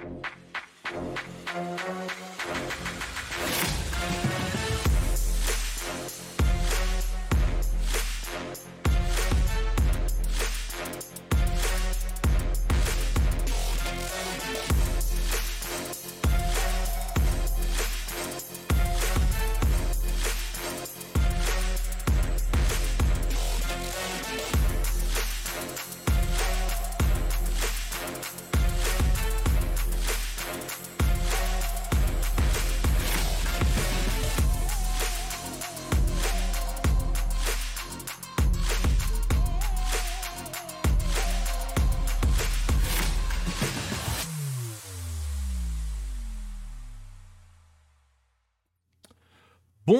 Thank you.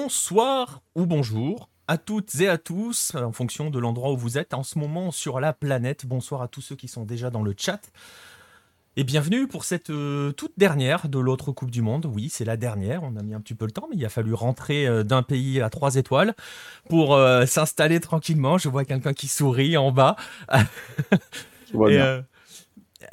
Bonsoir ou bonjour à toutes et à tous, en fonction de l'endroit où vous êtes en ce moment sur la planète. Bonsoir à tous ceux qui sont déjà dans le chat. Et bienvenue pour cette euh, toute dernière de l'autre Coupe du Monde. Oui, c'est la dernière. On a mis un petit peu le temps, mais il a fallu rentrer euh, d'un pays à trois étoiles pour euh, s'installer tranquillement. Je vois quelqu'un qui sourit en bas.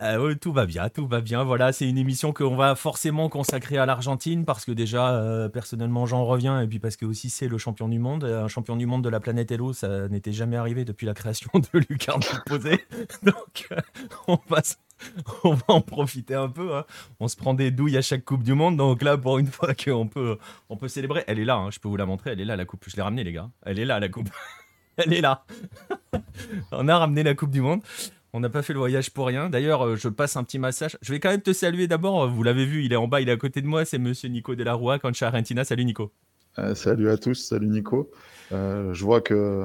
Euh, tout va bien, tout va bien. Voilà, c'est une émission qu'on va forcément consacrer à l'Argentine parce que déjà, euh, personnellement, j'en reviens et puis parce que aussi c'est le champion du monde, un champion du monde de la planète Hello, ça n'était jamais arrivé depuis la création de Lucarne Posé. Donc, euh, on va on va en profiter un peu. Hein. On se prend des douilles à chaque Coupe du Monde. Donc là, pour une fois qu'on peut, on peut célébrer. Elle est là, hein, je peux vous la montrer. Elle est là, la Coupe. Je l'ai ramenée, les gars. Elle est là, la Coupe. Elle est là. on a ramené la Coupe du Monde. On n'a pas fait le voyage pour rien. D'ailleurs, euh, je passe un petit massage. Je vais quand même te saluer d'abord. Euh, vous l'avez vu, il est en bas, il est à côté de moi. C'est monsieur Nico Delarroy, Cancha Argentina. Salut Nico. Euh, salut à tous, salut Nico. je vois que,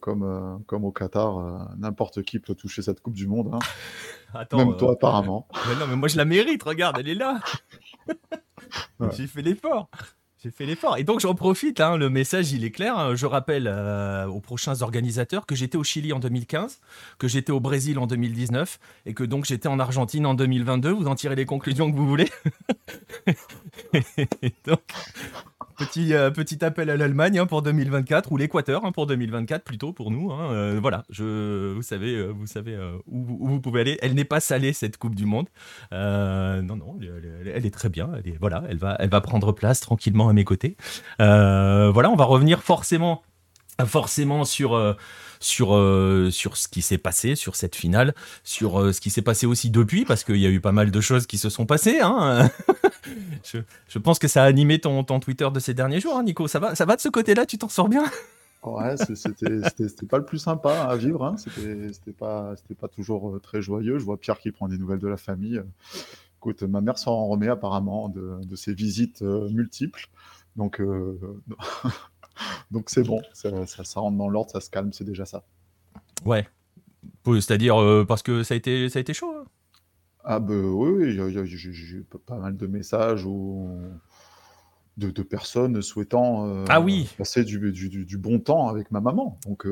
comme, comme au Qatar, n'importe qui peut toucher cette Coupe du Monde. Hein. Attends, Même toi, apparemment. non, mais moi je la mérite, regarde, elle est là. J'ai fait l'effort. J'ai fait l'effort. Et donc j'en profite, hein, le message il est clair. Hein. Je rappelle euh, aux prochains organisateurs que j'étais au Chili en 2015, que j'étais au Brésil en 2019 et que donc j'étais en Argentine en 2022. Vous en tirez les conclusions que vous voulez. donc, petit, euh, petit appel à l'Allemagne hein, pour 2024 ou l'Équateur pour 2024 plutôt pour nous. Euh, voilà, vous savez, vous savez où, vous pouvez aller. Elle n'est pas salée cette Coupe du Monde. non, non, elle, est très bien. Elle voilà, elle va, elle va prendre place tranquillement à mes côtés. Euh, voilà, on va revenir forcément, forcément sur euh, sur, euh, sur ce qui s'est passé, sur cette finale, sur ce qui s'est passé aussi depuis, parce qu'il y a eu pas mal de choses qui se sont passées. Hein. je, pense que ça a animé ton, ton Twitter de ces derniers jours, hein, Nico. Ça va, ça va de ce côté-là? Tu t'en sors bien? Ouais, c'était pas le plus sympa à vivre. Hein. C'était pas, pas toujours très joyeux. Je vois Pierre qui prend des nouvelles de la famille ma mère s'en remet apparemment de, ses visites euh, multiples. Donc, euh, donc c'est bon, ça, rentre dans l'ordre, ça se calme, c'est déjà ça. Ouais. C'est-à-dire euh, parce que ça a été, ça a été chaud. Hein. ah ben oui, j'ai pas mal de messages ou de, personnes souhaitant ah oui. passer du, du, bon temps avec ma maman. Donc,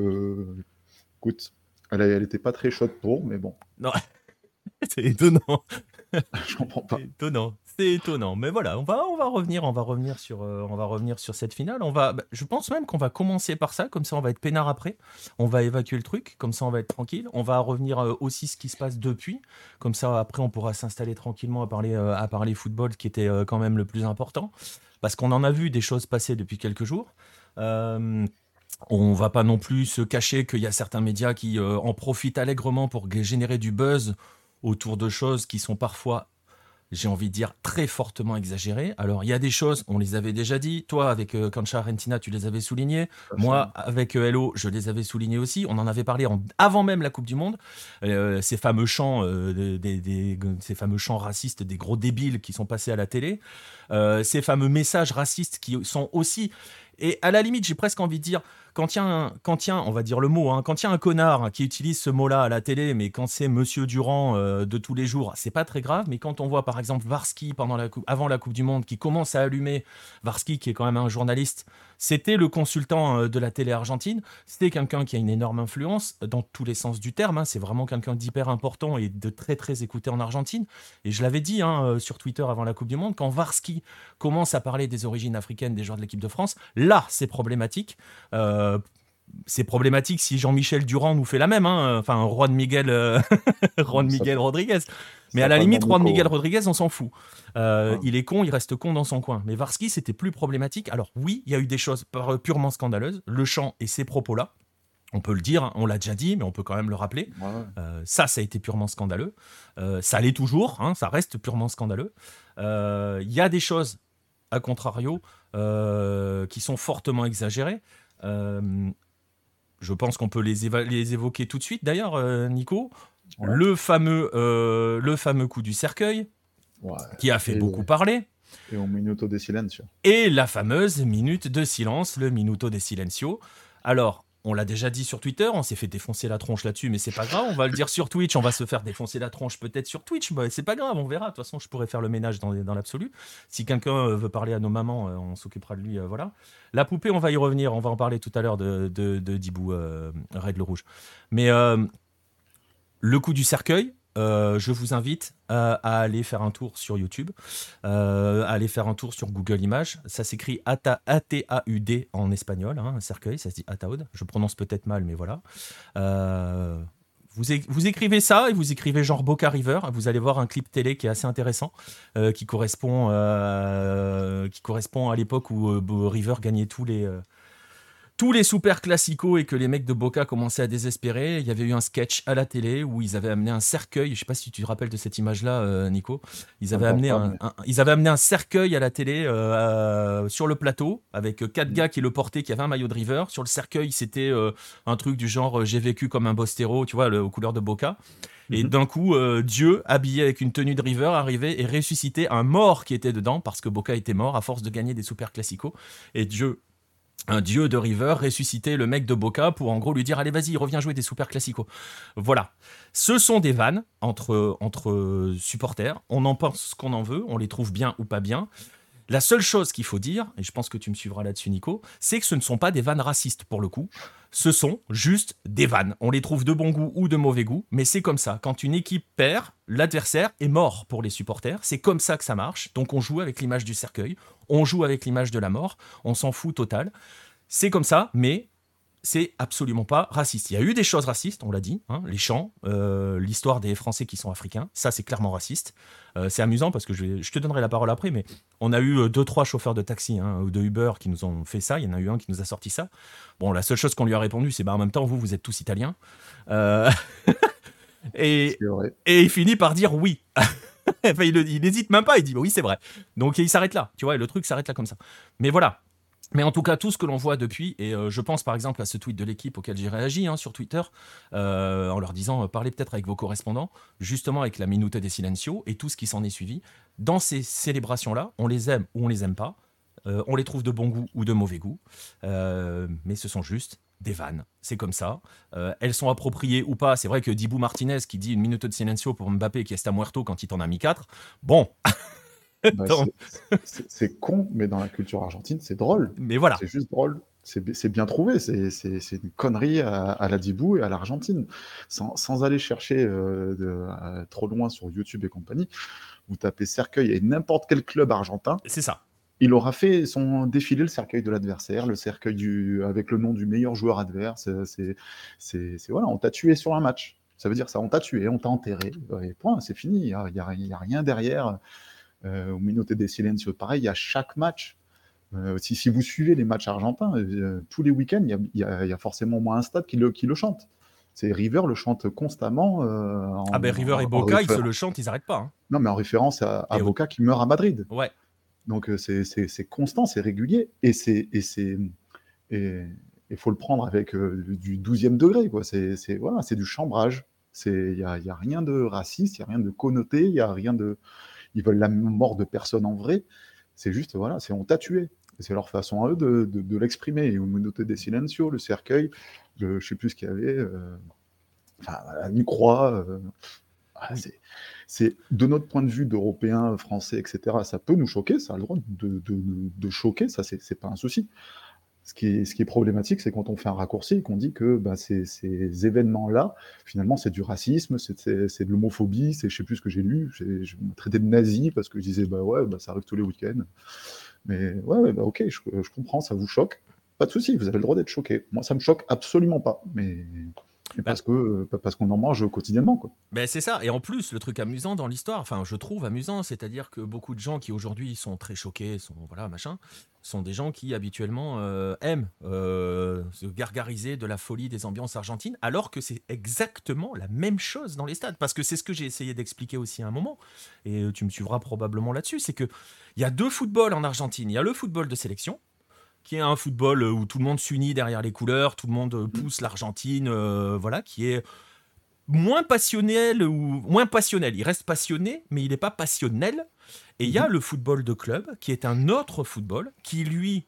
écoute, elle, elle était pas très chaude pour, mais bon. Non, c'est étonnant. je comprends pas. C'est étonnant. C'est étonnant. Mais voilà, on va, on va revenir, on va revenir sur, euh, on va revenir sur cette finale. On va, bah, je pense même qu'on va commencer par ça, comme ça on va être peinard après. On va évacuer le truc, comme ça on va être tranquille. On va revenir euh, aussi ce qui se passe depuis, comme ça après on pourra s'installer tranquillement à parler, euh, à parler football, qui était quand même le plus important, parce qu'on en a vu des choses passer depuis quelques jours. On va pas non plus se cacher qu'il y a certains médias qui en profitent allègrement pour générer du buzz autour de choses qui sont parfois j'ai envie de dire, très fortement exagérées. Alors, il y a des choses, on les avait déjà dit. Toi, avec euh, Cancha Argentina, tu les avais soulignées. Moi, avec euh, Hello, je les avais soulignés aussi. On en avait parlé avant même la Coupe du Monde. Euh, ces fameux chants, des, ces fameux chants racistes des gros débiles qui sont passés à la télé. ces fameux messages racistes qui sont aussi... Et à la limite, j'ai presque envie de dire, quand il on va dire le mot, hein, quand un connard qui utilise ce mot-là à la télé, mais quand c'est Monsieur Durand euh, de tous les jours, c'est pas très grave. Mais quand on voit par exemple la avant la Coupe du Monde qui commence à allumer, Varski qui est quand même un journaliste, c'était le consultant euh, de la télé argentine, c'était quelqu'un qui a une énorme influence dans tous les sens du terme. Hein. c'est vraiment quelqu'un d'hyper important et de très très écouté en Argentine. Et je l'avais dit hein, euh, sur Twitter avant la Coupe du Monde, quand Varski commence à parler des origines africaines des joueurs de l'équipe de France, là c'est problématique. Euh, c'est problématique si Jean-Michel Durand nous fait la même. Hein. Enfin, Juan Miguel, euh, Juan Miguel Rodriguez. Mais à la limite, Juan Miguel Rodriguez, on s'en fout. Euh, il est con, il reste con dans son coin. Mais Varsky, c'était plus problématique. Alors oui, il y a eu des choses purement scandaleuses. Le chant et ces propos-là, on peut le dire, hein, on l'a déjà dit, mais on peut quand même le rappeler. Euh, ça, ça a été purement scandaleux. Euh, ça l'est toujours, hein, ça reste purement scandaleux. Il y a des choses, à contrario, qui sont fortement exagérées. je pense qu'on peut les, les, évoquer tout de suite, d'ailleurs, Nico. Le, fameux, le fameux coup du cercueil, qui a fait beaucoup parler. Et au minuto de silencio. Et la fameuse minute de silence, le minuto de silencio. Alors, on l'a déjà dit sur Twitter, on s'est fait défoncer la tronche là-dessus, mais c'est pas grave. On va le dire sur Twitch, on va se faire défoncer la tronche peut-être sur Twitch. Bah, c'est pas grave, on verra. De toute façon, je pourrais faire le ménage dans, l'absolu. Si quelqu'un euh, veut parler à nos mamans, euh, on s'occupera de lui. Euh, voilà. La poupée, on va y revenir. On va en parler tout à l'heure de, de, de Dibou Red le Rouge. Mais le coup du cercueil, euh, je vous invite à, aller faire un tour sur YouTube, euh, à aller faire un tour sur Google Images. Ça s'écrit A-T-A-U-D en espagnol, hein, un cercueil, ça se dit Ataud. Je prononce peut-être mal, mais voilà. Euh, vous, vous, écrivez ça et vous écrivez genre Boca River. Vous allez voir un clip télé qui est assez intéressant, qui, correspond, qui correspond à l'époque où River gagnait tous les tous les super classicos et que les mecs de Boca commençaient à désespérer. Il y avait eu un sketch à la télé où ils avaient amené un cercueil. Je sais pas si tu te rappelles de cette image-là, euh, Nico. Ils avaient, amené un, ils avaient amené un cercueil à la télé euh, sur le plateau avec quatre gars qui le portaient, qui avaient un maillot de River. Sur le cercueil, c'était euh, un truc du genre j'ai vécu comme un bostero, tu vois, aux couleurs de Boca. Et mm-hmm. d'un coup, Dieu, habillé avec une tenue de River, arrivait et ressuscitait un mort qui était dedans parce que Boca était mort à force de gagner des super classicos. Et Dieu un dieu de River ressusciter le mec de Boca pour en gros lui dire allez vas-y reviens jouer des super classicos. Voilà. Ce sont des vannes entre, entre supporters. On en pense ce qu'on en veut, on les trouve bien ou pas bien. La seule chose qu'il faut dire, et je pense que tu me suivras là-dessus Nico, c'est que ce ne sont pas des vannes racistes pour le coup. Ce sont juste des vannes. On les trouve de bon goût ou de mauvais goût, mais c'est comme ça. Quand une équipe perd, l'adversaire est mort pour les supporters. C'est comme ça que ça marche. Donc on joue avec l'image du cercueil, on joue avec l'image de la mort, on s'en fout total. C'est comme ça, mais c'est absolument pas raciste. Il y a eu des choses racistes, on l'a dit, hein, les chants, euh, l'histoire des Français qui sont africains, ça c'est clairement raciste. Euh, c'est amusant parce que je, te donnerai la parole après, mais on a eu euh, deux, trois chauffeurs de taxi hein, ou de Uber qui nous ont fait ça. Il y en a eu un qui nous a sorti ça. Bon, la seule chose qu'on lui a répondu, c'est bah en même temps, vous, vous êtes tous italiens. et, et il finit par dire oui. enfin, il n'hésite même pas, il dit oui, c'est vrai. Donc il s'arrête là, tu vois, le truc s'arrête là comme ça. Mais voilà, mais en tout cas, tout ce que l'on voit depuis, et euh, je pense par exemple à ce tweet de l'équipe auquel j'ai réagi hein, sur Twitter, euh, en leur disant euh, parlez peut-être avec vos correspondants, justement avec la Minute des Silencio et tout ce qui s'en est suivi. Dans ces célébrations-là, on les aime ou on les aime pas, on les trouve de bon goût ou de mauvais goût, mais ce sont juste des vannes. C'est comme ça. elles sont appropriées ou pas. C'est vrai que Dibou Martinez qui dit une minute de silencio pour Mbappé qui est à muerto quand il t'en a mis 4. Bon, Bah, c'est con, mais dans la culture argentine, c'est drôle. Mais voilà. C'est juste drôle. C'est bien trouvé. C'est une connerie à, la Dibou et à l'Argentine. Sans, aller chercher euh, de, trop loin sur YouTube et compagnie, vous tapez cercueil et n'importe quel club argentin. C'est ça. Il aura fait son défilé le cercueil de l'adversaire, le cercueil du, avec le nom du meilleur joueur adverse. C'est voilà, on t'a tué sur un match. Ça veut dire ça, on t'a tué, on t'a enterré. Et point, c'est fini. Il n'y a, a, rien derrière euh, au Minuto des Silencio, pareil, à chaque match. Euh, si, si, vous suivez les matchs argentins, euh, tous les week-ends, il y, a forcément au moins un stade qui le, qui le chante. C'est River le chante constamment. ah ben River et Boca, ils se le chantent, ils n'arrient pas. Hein. Non, mais en référence à, Boca qui meurt à Madrid. Ouais. Donc c'est constant, c'est régulier et c'est il faut le prendre avec du 12e degré. C'est voilà, du chambrage. Il y a, y a, rien de raciste, il y a rien de connoté, il y a rien de ils veulent la mort de personne en vrai. C'est juste, voilà, c'est on t'a tué. C'est leur façon à eux de, de, l'exprimer. Et des silencios, le cercueil, je sais plus ce qu'il y avait, euh, enfin, une croix. Euh, c'est de notre point de vue d'Européens, Français, etc. Ça peut nous choquer, ça a le droit de, de, de choquer, ça c'est pas un souci. Ce qui, est, ce qui est problématique, c'est quand on fait un raccourci et qu'on dit que bah, ces, ces événements-là, finalement, c'est du racisme, c'est de l'homophobie, c'est je sais plus ce que j'ai lu, je me traitais de nazi parce que je disais bah ouais, bah, ça arrive tous les week-ends. Mais ouais, bah, ok, je, je, comprends, ça vous choque. Pas de souci, vous avez le droit d'être choqué. Moi, ça me choque absolument pas. Mais parce que parce qu'on en mange quotidiennement quoi. Ben c'est ça. Et en plus, le truc amusant dans l'histoire, enfin je trouve amusant, c'est-à-dire que beaucoup de gens qui aujourd'hui sont très choqués, sont voilà machin, sont des gens qui habituellement euh, aiment euh, se gargariser de la folie des ambiances argentines, alors que c'est exactement la même chose dans les stades. Parce que c'est ce que j'ai essayé d'expliquer aussi à un moment, et euh, tu me suivras probablement là-dessus, c'est que il y a deux footballs en Argentine. Il y a le football de sélection, qui est un football où tout le monde s'unit derrière les couleurs, tout le monde pousse l'Argentine, voilà, qui est moins passionnel ou moins passionnel. Il reste passionné, mais il n'est pas passionnel. Et il y a mhm. le football de club, qui est un autre football, qui lui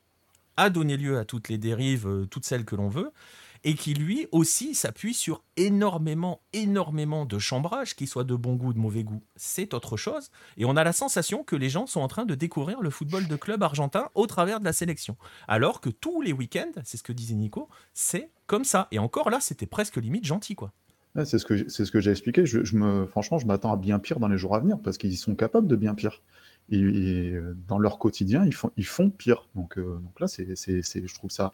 a donné lieu à toutes les dérives, euh, toutes celles que l'on veut, et qui lui aussi s'appuie sur énormément, énormément de chambrage, qui soit de bon goût ou de mauvais goût, c'est autre chose. Et on a la sensation que les gens sont en train de découvrir le football de club argentin au travers de la sélection. Alors que tous les week-ends, c'est ce que disait Nico, c'est comme ça. Et encore là, c'était presque limite gentil, quoi c'est ce que j'ai expliqué. Je, me, franchement, je m'attends à bien pire dans les jours à venir parce qu'ils sont capables de bien pire. Et, euh, dans leur quotidien, ils font, pire. Donc, euh, là, c'est, je trouve ça.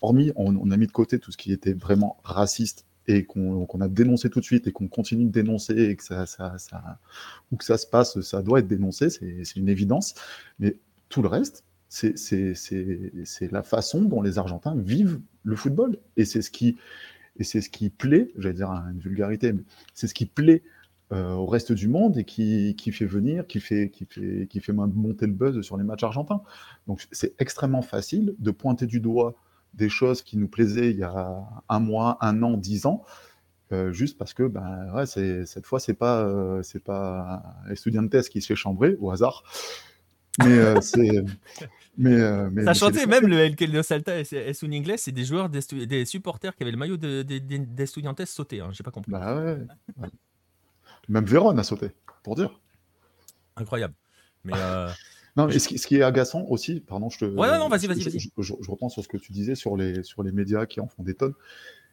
Hormis, on, a mis de côté tout ce qui était vraiment raciste et qu'on, a dénoncé tout de suite et qu'on continue de dénoncer et que ça, ça, où que ça se passe, ça doit être dénoncé, c'est, une évidence. Mais tout le reste, c'est la façon dont les Argentins vivent le football. Et c'est ce qui, et c'est ce qui plaît, j'allais dire une vulgarité, mais c'est ce qui plaît euh, au reste du monde et qui, qui, fait venir, qui fait, qui, fait, qui fait monter le buzz sur les matchs argentins. Donc c'est extrêmement facile de pointer du doigt des choses qui nous plaisaient il y a un mois, un an, dix ans, euh, juste parce que ben, ouais, cette fois, c'est pas, euh, c'est pas Estudiantes qui se fait chambrer au hasard. Mais c'est Mais, mais ça chantait même le El Salta et es un inglés, c'est des joueurs, des, supporters qui avaient le maillot d'Estudiantes de, sauté. Hein, J'ai pas compris. Bah ouais. Même Véron a sauté, pour dire. Incroyable. Mais euh, non, ce, qui, est agaçant aussi, pardon, je te. Ouais, non, vas-y, vas-y, vas-y. Je, je, reprends sur ce que tu disais sur les, sur les médias qui en font des tonnes.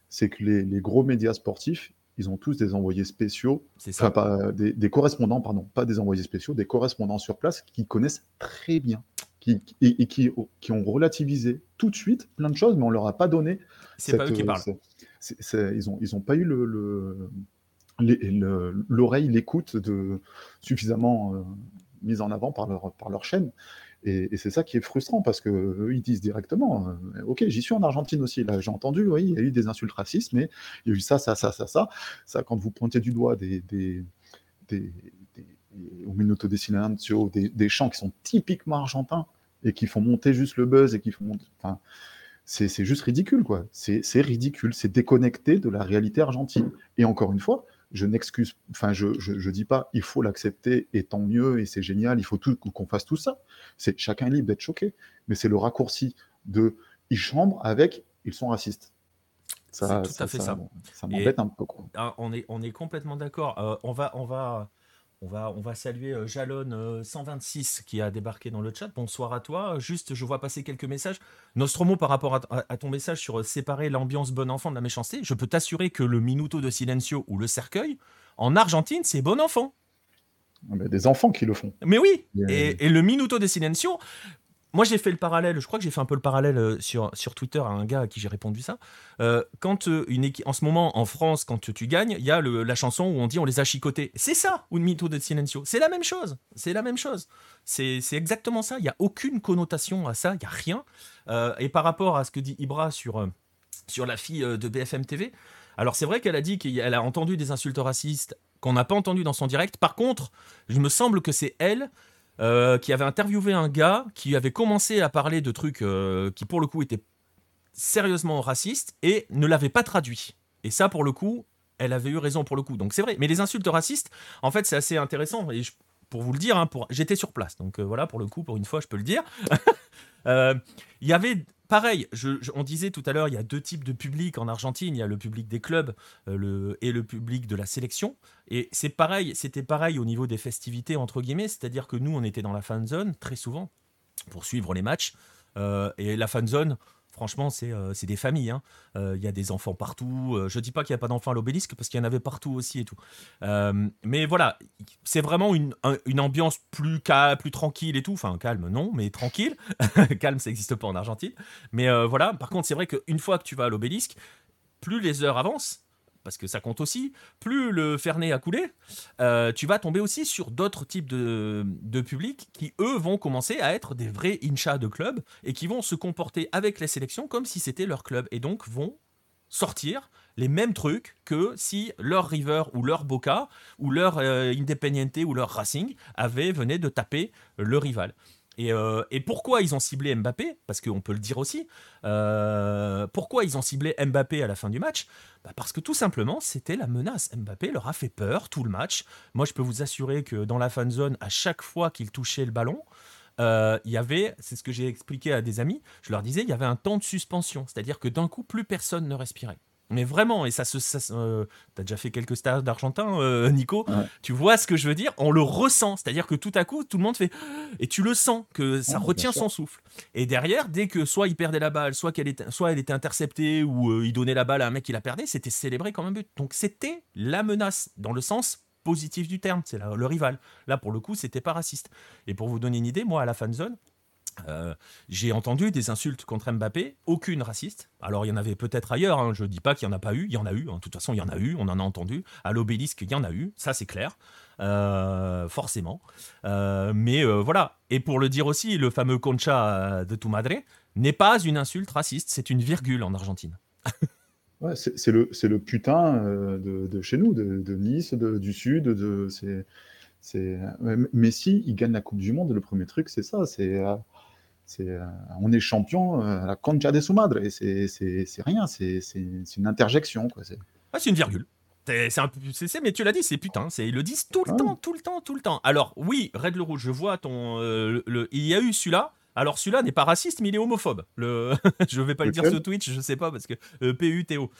C'est que les, les gros médias sportifs, ils ont tous des envoyés spéciaux, enfin, pas, des, des, correspondants, pardon, pas des envoyés spéciaux, des correspondants sur place qui connaissent très bien qui, et, qui, qui, ont relativisé tout de suite plein de choses, mais on leur a pas donné. C'est pas eux qui parlent. ils n'ont ils ont pas eu le, l'oreille, l'écoute de suffisamment euh, mise en avant par leur, par leur chaîne. Et, c'est ça qui est frustrant parce que ils disent directement, euh, ok, j'y suis en Argentine aussi. Là, j'ai entendu, oui, il y a eu des insultes racistes, mais il y a eu ça, ça, ça, ça, ça. Ça, quand vous pointez du doigt des, des, des au des Silencio, des, des chants qui sont typiquement argentins et qui font monter juste le buzz et qui font enfin, c'est juste ridicule, quoi. C'est ridicule, c'est déconnecté de la réalité argentine. Et encore une fois, je n'excuse, enfin, je, je, dis pas, il faut l'accepter et tant mieux et c'est génial, il faut tout qu'on fasse tout ça. C'est chacun est libre d'être choqué, mais c'est le raccourci de ils chambrent avec ils sont racistes. Ça, tout à fait ça. Ça, m'embête un peu. Quoi. Ah, on est, on est complètement d'accord. Euh, on va, on va on va, on va saluer euh, Jalon126 euh, qui a débarqué dans le chat. Bonsoir à toi. Juste, je vois passer quelques messages. Nostromo, par rapport à, ton message sur euh, séparer l'ambiance bon enfant de la méchanceté, je peux t'assurer que le Minuto de Silencio ou le cercueil, en Argentine, c'est bon enfant. Ah, des enfants qui le font. Mais oui, et, et, le Minuto de Silencio, moi, j'ai fait le parallèle, je crois que j'ai fait un peu le parallèle euh, sur, sur Twitter à un gars à qui j'ai répondu ça. Euh, quand euh, une en ce moment, en France, quand tu gagnes, il y a la chanson où on dit on les a chicotés. C'est ça, un mito de silencio. C'est la même chose. C'est la même chose. C'est exactement ça. Il n'y a aucune connotation à ça. Il n'y a rien. et par rapport à ce que dit Ibra sur, sur la fille de BFM TV, alors c'est vrai qu'elle a dit qu'elle a entendu des insultes racistes qu'on n'a pas entendu dans son direct. Par contre, je me semble que c'est elle euh, qui avait interviewé un gars qui avait commencé à parler de trucs euh, qui pour le coup étaient sérieusement racistes et ne l'avait pas traduit. Et ça pour le coup, elle avait eu raison pour le coup. Donc c'est vrai. Mais les insultes racistes, en fait, c'est assez intéressant. Et pour vous le dire, hein, j'étais sur place. Donc euh, voilà, pour le coup, pour une fois, je peux le dire. Il y avait pareil, on disait tout à l'heure, il y a deux types de public en Argentine. Il y a le public des clubs euh, et le public de la sélection. Et c'était pareil au niveau des festivités entre guillemets, c'est-à-dire que nous, on était dans la fan zone très souvent pour suivre les matchs. Euh, et la fan zone, franchement, c'est euh, des familles. Hein. Euh, il y a des enfants partout. Euh, je dis pas qu'il n'y a pas d'enfants à l'obélisque, parce qu'il y en avait partout aussi et tout. mais voilà, c'est vraiment une, ambiance plus, plus tranquille et tout. Enfin, calme, non, mais tranquille. calme, ça n'existe pas en Argentine. Mais voilà, par contre, c'est vrai qu'une fois que tu vas à l'obélisque, plus les heures avancent, parce que ça compte aussi, plus le Fernet a coulé, euh, tu vas tomber aussi sur d'autres types de, publics qui, eux, vont commencer à être des vrais inchas de club et qui vont se comporter avec les sélections comme si c'était leur club et donc vont sortir les mêmes trucs que si leur River ou leur Boca ou leur euh, Independiente ou leur Racing avaient venaient de taper le rival. Euh, et, pourquoi ils ont ciblé Mbappé Parce qu'on peut le dire aussi. Euh, pourquoi ils ont ciblé Mbappé à la fin du match? Bah, Parce que tout simplement, c'était la menace. Mbappé leur a fait peur tout le match. Moi, je peux vous assurer que dans la fan zone, à chaque fois qu'il touchait le ballon, euh, il y avait, c'est ce que j'ai expliqué à des amis, je leur disais, il y avait un temps de suspension. C'est-à-dire que d'un coup, plus personne ne respirait. Mais vraiment, et ça se. Euh, T'as déjà fait quelques stades d'Argentin, euh, Nico. Tu vois ce que je veux dire? On le ressent. C'est-à-dire que tout à coup, tout le monde fait. Et tu le sens, que ça retient son souffle. Et derrière, dès que soit il perdait la balle, soit, qu'elle était, soit elle était interceptée, ou euh, il donnait la balle à un mec qui la perdait, c'était célébré comme un but. Donc c'était la menace, dans le sens positif du terme. C'est le rival. Là, pour le coup, c'était pas raciste. Et pour vous donner une idée, moi, à la fan zone, euh, j'ai entendu des insultes contre Mbappé, aucune raciste. Alors il y en avait peut-être ailleurs, hein, je ne dis pas qu'il n'y en a pas eu, il y en a eu, hein. de toute façon il y en a eu, on en a entendu. À l'obélisque, il y en a eu, ça c'est clair, euh, forcément. Euh, mais voilà, et pour le dire aussi, le fameux concha de tu madre n'est pas une insulte raciste, c'est une virgule en Argentine. c'est le, putain de, chez nous, de, Nice, du Sud, de, Messi, il gagne la Coupe du Monde. Le premier truc, c'est ça. C'est euh, on est champion à euh, la concha de su madre. Et c'est rien, c'est une interjection. C'est ah, une virgule. C'est mais tu l'as dit, c'est putain. Ils le disent tout le temps, tout le temps, tout le temps. Alors, oui, Red le Rouge, je vois ton. Euh, le, il y a eu celui-là. Alors, celui-là n'est pas raciste, mais il est homophobe. Le... je vais pas le dire sur Twitch, je sais pas, parce que PUTO.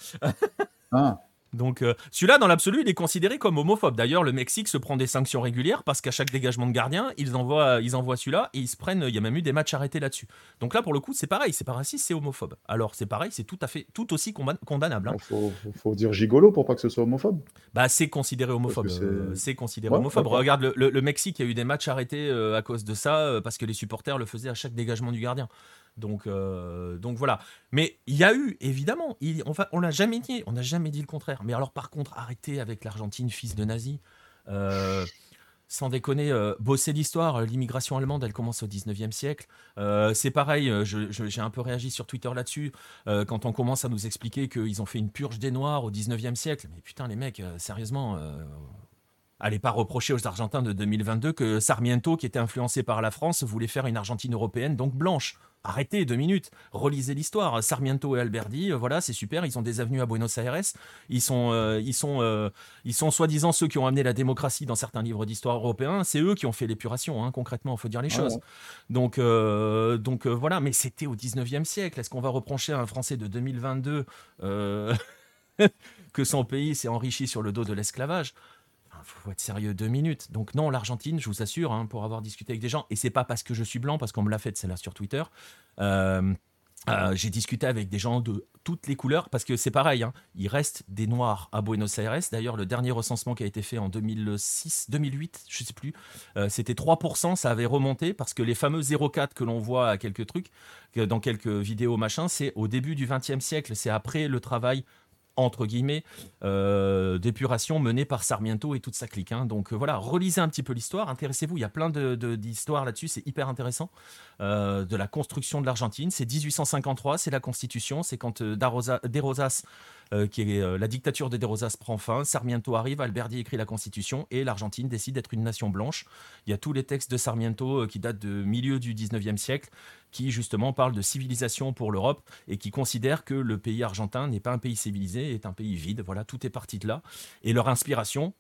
ah. Donc euh, celui-là, dans l'absolu, il est considéré comme homophobe. D'ailleurs, le Mexique se prend des sanctions régulières parce qu'à chaque dégagement de gardien, ils envoient, ils envoient celui-là et ils se prennent. Il y a même eu des matchs arrêtés là-dessus. Donc là, pour le coup, c'est pareil, c'est pas raciste, c'est homophobe. Alors c'est pareil, c'est tout à fait, tout aussi condamnable. Il hein. faut, dire gigolo pour pas que ce soit homophobe. Bah c'est considéré homophobe. C'est euh, considéré homophobe. Regarde, le, Mexique, il y a eu des matchs arrêtés euh, à cause de ça parce que les supporters le faisaient à chaque dégagement du gardien. Donc, euh, donc voilà. Mais il y a eu, évidemment, on, on l'a jamais dit, on n'a jamais dit le contraire. Mais alors, par contre, arrêtez avec l'Argentine, fils de nazi. Euh, sans déconner, euh, bosser l'histoire, l'immigration allemande, elle commence au 19e siècle. c'est pareil, j'ai un peu réagi sur Twitter là-dessus, quand on commence à nous expliquer qu'ils ont fait une purge des Noirs au 19e siècle. Mais putain, les mecs, sérieusement, Allez pas reprocher aux Argentins de 2022 que Sarmiento, qui était influencé par la France, voulait faire une Argentine européenne, donc blanche. Arrêtez deux minutes, relisez l'histoire. Sarmiento et Alberdi, euh, voilà, c'est super. Ils ont des avenues à Buenos Aires. Ils sont, euh, ils sont, euh, ils sont soi-disant ceux qui ont amené la démocratie dans certains livres d'histoire européens. C'est eux qui ont fait l'épuration, hein, concrètement. Il faut dire les ah choses. Donc, donc voilà. Mais c'était au 19e siècle. Est-ce qu'on va reprocher à un Français de 2022 que son pays s'est enrichi sur le dos de l'esclavage? Faut être sérieux deux minutes. Donc non, l'Argentine, je vous assure, hein, pour avoir discuté avec des gens, et c'est pas parce que je suis blanc, parce qu'on me l'a fait celle-là sur Twitter. Euh, euh, j'ai discuté avec des gens de toutes les couleurs parce que c'est pareil, hein, il reste des noirs à Buenos Aires. D'ailleurs, le dernier recensement qui a été fait en 2006, 2008, je sais plus, euh, c'était 3%. Ça avait remonté parce que les fameux 0,4 que l'on voit à quelques trucs, dans quelques vidéos machin, c'est au début du XXe siècle. C'est après le travail entre guillemets, euh, d'épuration menée par Sarmiento et toute sa clique. Hein. Donc euh, voilà, relisez un petit peu l'histoire, intéressez-vous, il y a plein d'histoires de, là-dessus, c'est hyper intéressant. Euh, de la construction de l'Argentine, c'est 1853, c'est la Constitution, c'est quand qui est la dictature de De Rosas prend fin, Sarmiento arrive, Alberti écrit la Constitution et l'Argentine décide d'être une nation blanche. Il y a tous les textes de Sarmiento qui datent de milieu du 19e siècle qui justement parlent de civilisation pour l'Europe et qui considèrent que le pays argentin n'est pas un pays civilisé, est un pays vide. Voilà, tout est parti de là. Et leur inspiration,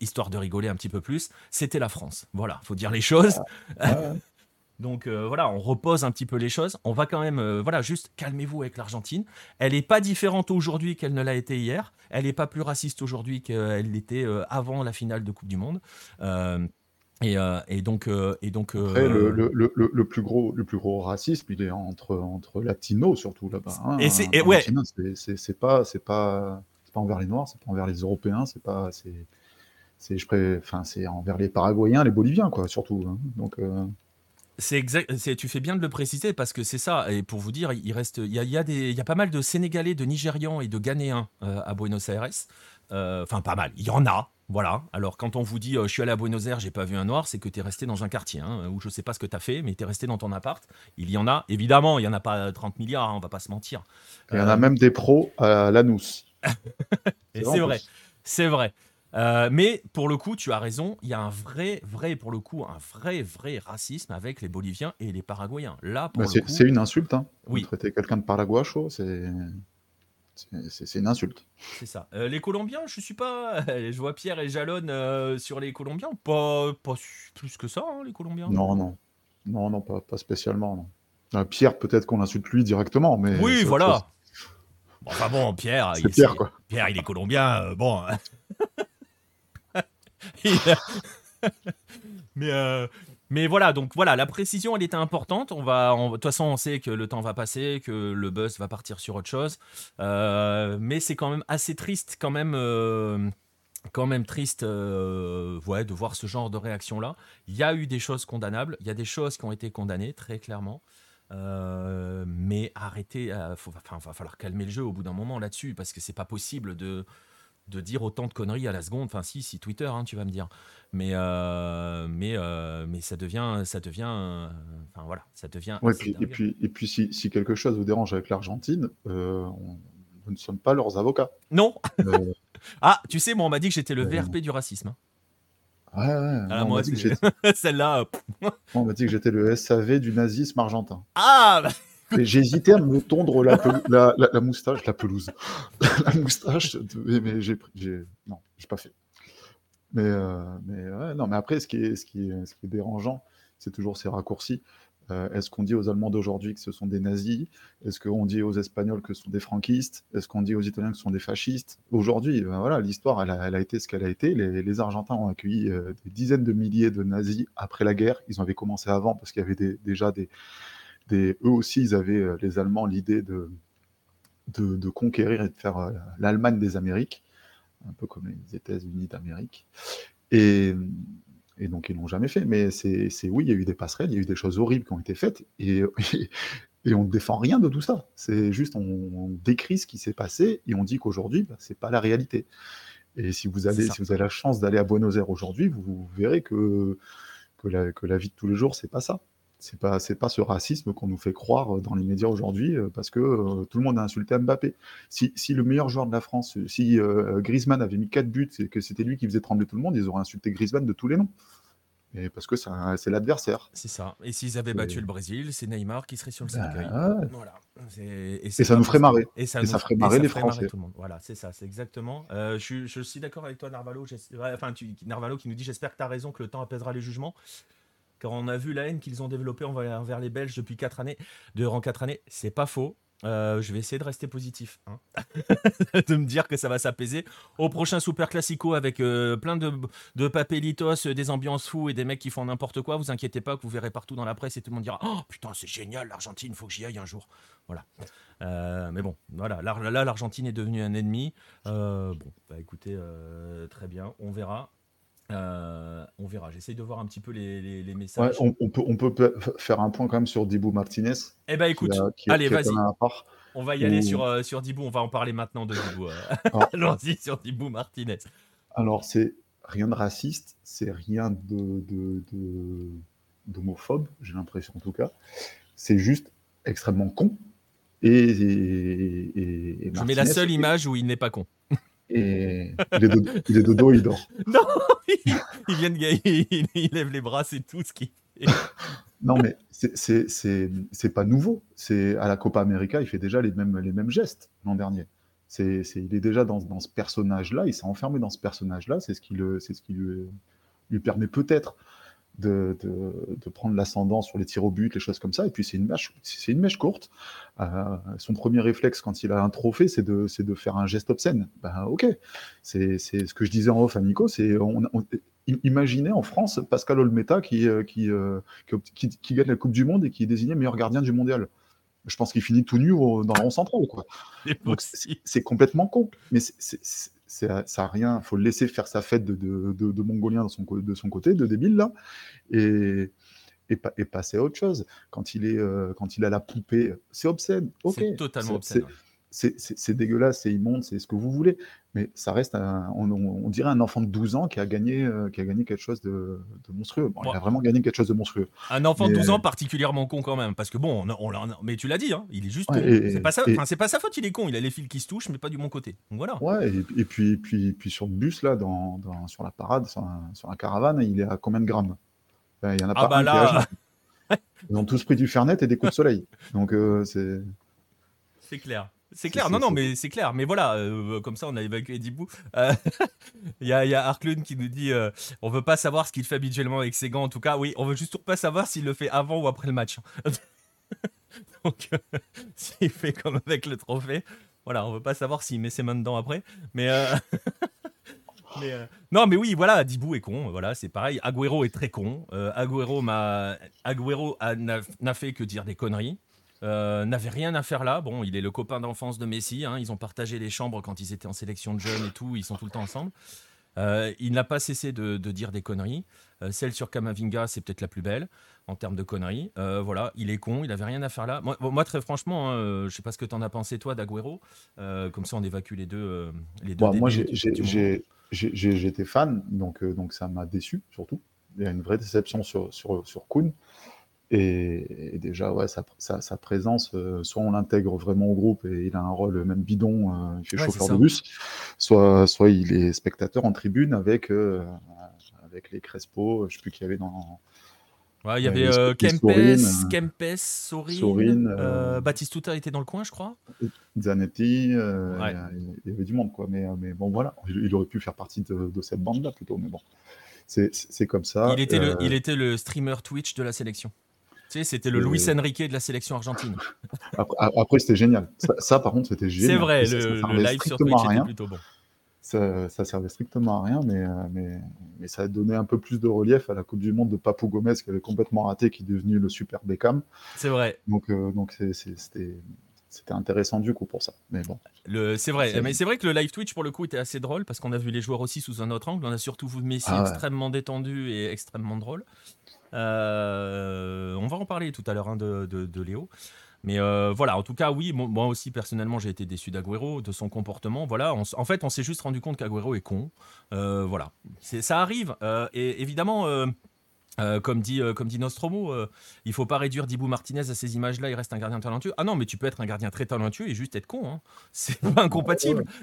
histoire de rigoler un petit peu plus, c'était la France. Voilà, faut dire les choses. Ah, donc euh, voilà, on repose un petit peu les choses. On va quand même, euh, voilà, juste calmez-vous avec l'Argentine. Elle n'est pas différente aujourd'hui qu'elle ne l'a été hier. Elle n'est pas plus raciste aujourd'hui qu'elle l'était euh, avant la finale de Coupe du Monde. Et, donc, et donc Après, le, plus gros, le plus gros racisme, il est entre, entre latinos surtout là-bas. Hein. Et c'est ouais. c'est pas c'est pas pas envers les noirs, c'est pas envers les Européens, c'est pas c'est c'est je enfin c'est envers les Paraguayens, les Boliviens quoi surtout. Hein. Donc C'est exact. Tu fais bien de le préciser parce que c'est ça. Et pour vous dire, il reste, il y a, il y a des, il y a pas mal de Sénégalais, de Nigérians et de Ghanéens euh, à Buenos Aires. Euh, enfin, pas mal. Il y en a. Voilà. Alors, quand on vous dit euh, je suis allé à Buenos Aires, j'ai pas vu un noir, c'est que tu es resté dans un quartier hein, où je sais pas ce que tu as fait, mais tu es resté dans ton appart. Il y en a. Évidemment, il y en a pas 30 milliards, hein, on va pas se mentir. Il y en a même des pros à Lanous. c'est vrai. C'est vrai. Euh, mais pour le coup, tu as raison, il y a un vrai, vrai, pour le coup, un vrai, vrai racisme avec les Boliviens et les Paraguayens. Là, c'est une insulte. Hein. Oui. Traiter quelqu'un de paraguacho, c'est. C'est une insulte. C'est ça. Euh, les Colombiens, je suis pas. Je vois Pierre et Jalonne euh, sur les Colombiens. Pas, pas plus que ça, hein, les Colombiens. Non, non. Non, non, pas, pas spécialement. Pierre, peut-être qu'on insulte lui directement, mais. Oui, voilà. enfin bon, Pierre. C'est Pierre, quoi. Pierre, il est colombien. bon. mais, euh, mais voilà, donc voilà, la précision, elle était importante. On va, de toute façon, on sait que le temps va passer, que le buzz va partir sur autre chose. Euh, mais c'est quand même assez triste, quand même. Euh, quand même triste ouais, de voir ce genre de réaction-là. Il y a eu des choses condamnables, il y a des choses qui ont été condamnées, très clairement. mais arrêtez, il va falloir calmer le jeu au bout d'un moment là-dessus, parce que c'est pas possible de, de dire autant de conneries à la seconde. Enfin, si, si Twitter, hein, tu vas me dire. Mais, euh, mais, euh, mais ça devient, ça devient, euh, enfin voilà, ça devient. et puis, et puis si, si, quelque chose vous dérange avec l'Argentine, nous ne sommes pas leurs avocats. Non. ah, tu sais, moi, on m'a dit que j'étais le VRP du racisme. Hein. Ouais, ouais. Ah, moi, celle-là. on m'a dit que j'étais le SAV du nazisme argentin. Ah. Bah, j'ai hésité à me tondre la, moustache, la pelouse, la moustache, mais j'ai, j'ai, non, j'ai pas fait. Mais, euh, mais ouais, non, mais après, ce qui est, ce qui est, ce qui est dérangeant, c'est toujours ces raccourcis. Euh, est-ce qu'on dit aux Allemands d'aujourd'hui que ce sont des nazis? Est-ce qu'on dit aux Espagnols que ce sont des franquistes? Est-ce qu'on dit aux Italiens que ce sont des fascistes? Aujourd'hui, ben voilà, l'histoire, elle a, elle a, été ce qu'elle a été. Les, les, Argentins ont accueilli euh, des dizaines de milliers de nazis après la guerre. Ils en avaient commencé avant parce qu'il y avait déjà des, eux aussi, ils avaient, euh, les Allemands, l'idée de, de, conquérir et de faire euh, l'Allemagne des Amériques, un peu comme les États-Unis d'Amérique. Et, et, donc, ils l'ont jamais fait. Mais c'est oui, il y a eu des passerelles, il y a eu des choses horribles qui ont été faites, et, et, on ne défend rien de tout ça. C'est juste, on, décrit ce qui s'est passé, et on dit qu'aujourd'hui, bah, ce n'est pas la réalité. Et si vous avez, si vous avez la chance d'aller à Buenos Aires aujourd'hui, vous, verrez que, que la, que, la, vie de tous les jours, c'est pas ça. C'est pas, c'est pas ce racisme qu'on nous fait croire dans les médias aujourd'hui euh, parce que euh, tout le monde a insulté Mbappé. Si, si, le meilleur joueur de la France, si euh, Griezmann avait mis 4 buts et que c'était lui qui faisait trembler tout le monde, ils auraient insulté Griezmann de tous les noms. Et parce que c'est l'adversaire. C'est ça. Et s'ils avaient battu le Brésil, c'est Neymar qui serait sur le cercueil. Bah, voilà. Et, ça nous ferait marrer. Et ça, ferait marrer les Français. tout le monde. Voilà, c'est ça, c'est exactement. je, je, suis d'accord avec toi, Narvalo. Enfin, tu, Narvalo qui nous dit J'espère que tu as raison, que le temps apaisera les jugements car on a vu la haine qu'ils ont développée envers les Belges depuis 4 années, durant 4 années. C'est pas faux. Euh, je vais essayer de rester positif, hein. de me dire que ça va s'apaiser. Au prochain Super Classico avec euh, plein de, de papelitos, des ambiances fous et des mecs qui font n'importe quoi, vous inquiétez pas que vous verrez partout dans la presse et tout le monde dira Oh putain, c'est génial, l'Argentine, faut que j'y aille un jour. Voilà. Euh, mais bon, voilà, là, l'Argentine est devenue un ennemi. bon, bah écoutez, très bien, on verra. Euh, on verra. J'essaye de voir un petit peu les, messages. on, peut, on peut faire un point quand même sur Dibou Martinez. Eh ben écoute, allez, vas-y. On va y aller sur, euh, sur Dibou. On va en parler maintenant de Dibou. Euh. Ah. Allons-y sur Dibou Martinez. Alors, c'est rien de raciste, c'est rien de, d'homophobe, j'ai l'impression en tout cas. C'est juste extrêmement con. Et, et, Je mets la seule image où il n'est pas con. Et il est, de, dos, il dort. Non, il, vient de il, il, lève les bras, c'est tout ce qui. non, mais c'est pas nouveau. C'est à la Copa América, il fait déjà les mêmes, les mêmes gestes l'an dernier. C'est il est déjà dans, dans ce personnage-là, il s'est enfermé dans ce personnage-là, c'est ce qui, le, ce qui lui, lui permet peut-être de, de, prendre l'ascendant sur les tirs au but, les choses comme ça. Et puis c'est une mèche, c'est une mèche courte. Euh, son premier réflexe quand il a un trophée, c'est de, de faire un geste obscène. Ben ok, c'est ce que je disais en off à Nico, c'est on, imaginez en France Pascal Olmeta qui, euh, euh, qui, qui, gagne la Coupe du Monde et qui est désigné meilleur gardien du mondial. Je pense qu'il finit tout nu dans le rond central. C'est complètement con. Mais c'est ça a rien, faut le laisser faire sa fête de, de, de, mongolien de son, de son côté, de débile là. Et, et, passer à autre chose. Quand il, est, quand il a la poupée, c'est obscène. C'est totalement obscène c'est dégueulasse, c'est immonde, c'est ce que vous voulez, mais ça reste, un, on, dirait un enfant de 12 ans qui a gagné, euh, qui a gagné quelque chose de, monstrueux. Bon, Il a vraiment gagné quelque chose de monstrueux. Un enfant de 12 ans particulièrement con quand même, parce que bon, on, mais tu l'as dit, hein, il est juste con. C'est pas, sa, pas sa faute, il est con, il a les fils qui se touchent, mais pas du bon côté. Donc voilà. Ouais, et, puis, puis, puis sur le bus, là, dans, sur la parade, sur, la caravane, il est à combien de grammes? Il y en a ah pas bah là... Ils ont tous pris du Fernet et des coups de soleil. Donc euh, c'est... C'est clair. C'est clair, non, non, mais c'est clair. Mais voilà, euh, comme ça, on a évacué Dibou. Euh, il y, a, y a qui nous dit euh, on veut pas savoir ce qu'il fait habituellement avec ses gants. En tout cas, oui, on veut juste pas savoir s'il le fait avant ou après le match. Donc, s'il fait comme avec le trophée, voilà, on veut pas savoir s'il met ses mains dedans après. Mais. non, mais oui, voilà, Dibou est con, voilà, c'est pareil. Agüero est très con. Agüero n'a fait que dire des conneries. Euh, n'avait rien à faire là. Bon, il est le copain d'enfance de Messi. Hein. Ils ont partagé les chambres quand ils étaient en sélection de jeunes et tout. Ils sont tout le temps ensemble. Euh, il n'a pas cessé de, dire des conneries. Euh, celle sur Kamavinga, c'est peut-être la plus belle en termes de conneries. voilà, il est con, il n'avait rien à faire là. Moi, très franchement, hein, je sais pas ce que tu en as pensé toi d'Aguero. comme ça, on évacue les deux. les deux moi, j'étais fan, donc, donc ça m'a déçu surtout. Il y a une vraie déception sur, sur, sur Kuhn. Et, déjà, ouais, sa, sa, présence, euh, soit on l'intègre vraiment au groupe et il a un rôle même bidon, euh, il fait chauffeur de bus, soit, soit il est spectateur en tribune avec, euh, avec les Crespo, je sais plus qui y avait dans. Ouais, il y avait Kempes, Kempes, Sorin, Batistuta était dans le coin, je crois. Zanetti, il y avait du monde, quoi. Mais, mais bon, voilà, il, aurait pu faire partie de, de cette bande-là plutôt, mais bon, c'est comme ça. Il était, le, il était le streamer Twitch de la sélection c'était le Luis Enrique de la sélection argentine. Après, c'était génial. Ça, par contre, c'était génial. C'est vrai, le, live sur Twitch était plutôt bon. Ça, ça, servait strictement à rien, mais, euh, mais, mais, ça a donné un peu plus de relief à la Coupe du Monde de Papou Gomez qui avait complètement raté, qui est devenu le super Beckham. C'est vrai. Donc, euh, donc c'était c'était intéressant du coup pour ça. Mais bon. C'est vrai, mais c'est vrai que le live Twitch pour le coup était assez drôle parce qu'on a vu les joueurs aussi sous un autre angle. On a surtout vu Messi ah extrêmement détendu et extrêmement drôle. Euh, on va en parler tout à l'heure hein, de, Léo. Mais euh, voilà, en tout cas, oui, moi aussi personnellement, j'ai été déçu d'Aguero, de son comportement. Voilà, en fait, on s'est juste rendu compte qu'Aguero est con. Euh, voilà, ça arrive. et évidemment, comme, dit, comme dit Nostromo, il faut pas réduire Dibou Martinez à ces images-là, il reste un gardien talentueux. Ah non, mais tu peux être un gardien très talentueux et juste être con. Hein. C'est pas incompatible.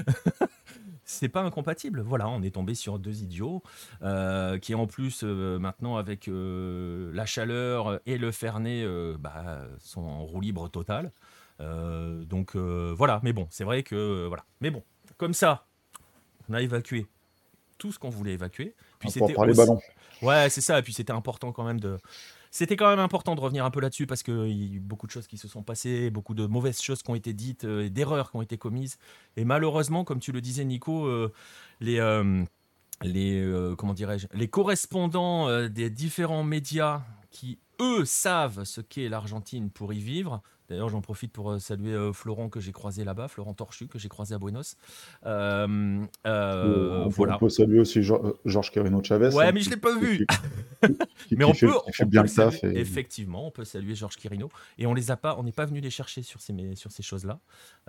c'est pas incompatible. Voilà, on est tombé sur deux idiots euh, qui en plus euh, maintenant avec euh, la chaleur et le fernet bah, sont en roue libre total. donc voilà, mais bon, c'est vrai que voilà, mais bon, comme ça, on a évacué tout ce qu'on voulait évacuer. Puis c'était ballons. Ouais, c'est ça. Et puis c'était important quand même de c'était quand même important de revenir un peu là-dessus parce qu'il y a eu beaucoup de choses qui se sont passées, beaucoup de mauvaises choses qui ont été dites, euh, d'erreurs qui ont été commises. Et malheureusement, comme tu le disais, Nico, euh, euh, comment dirais-je, les correspondants des différents médias qui, eux, savent ce qu'est l'Argentine pour y vivre, D'ailleurs, j'en profite pour euh, saluer euh, Florent que j'ai croisé là-bas, Florent Torchu que j'ai croisé à Buenos. Euh, on, voilà. peut saluer aussi Georges Quirino Chavez. Ouais, mais je ne l'ai pas vu. mais on peut, bien ça. Effectivement, on peut saluer Georges Quirino. Et on les a pas, on n'est pas venu les chercher sur ces, sur ces choses-là.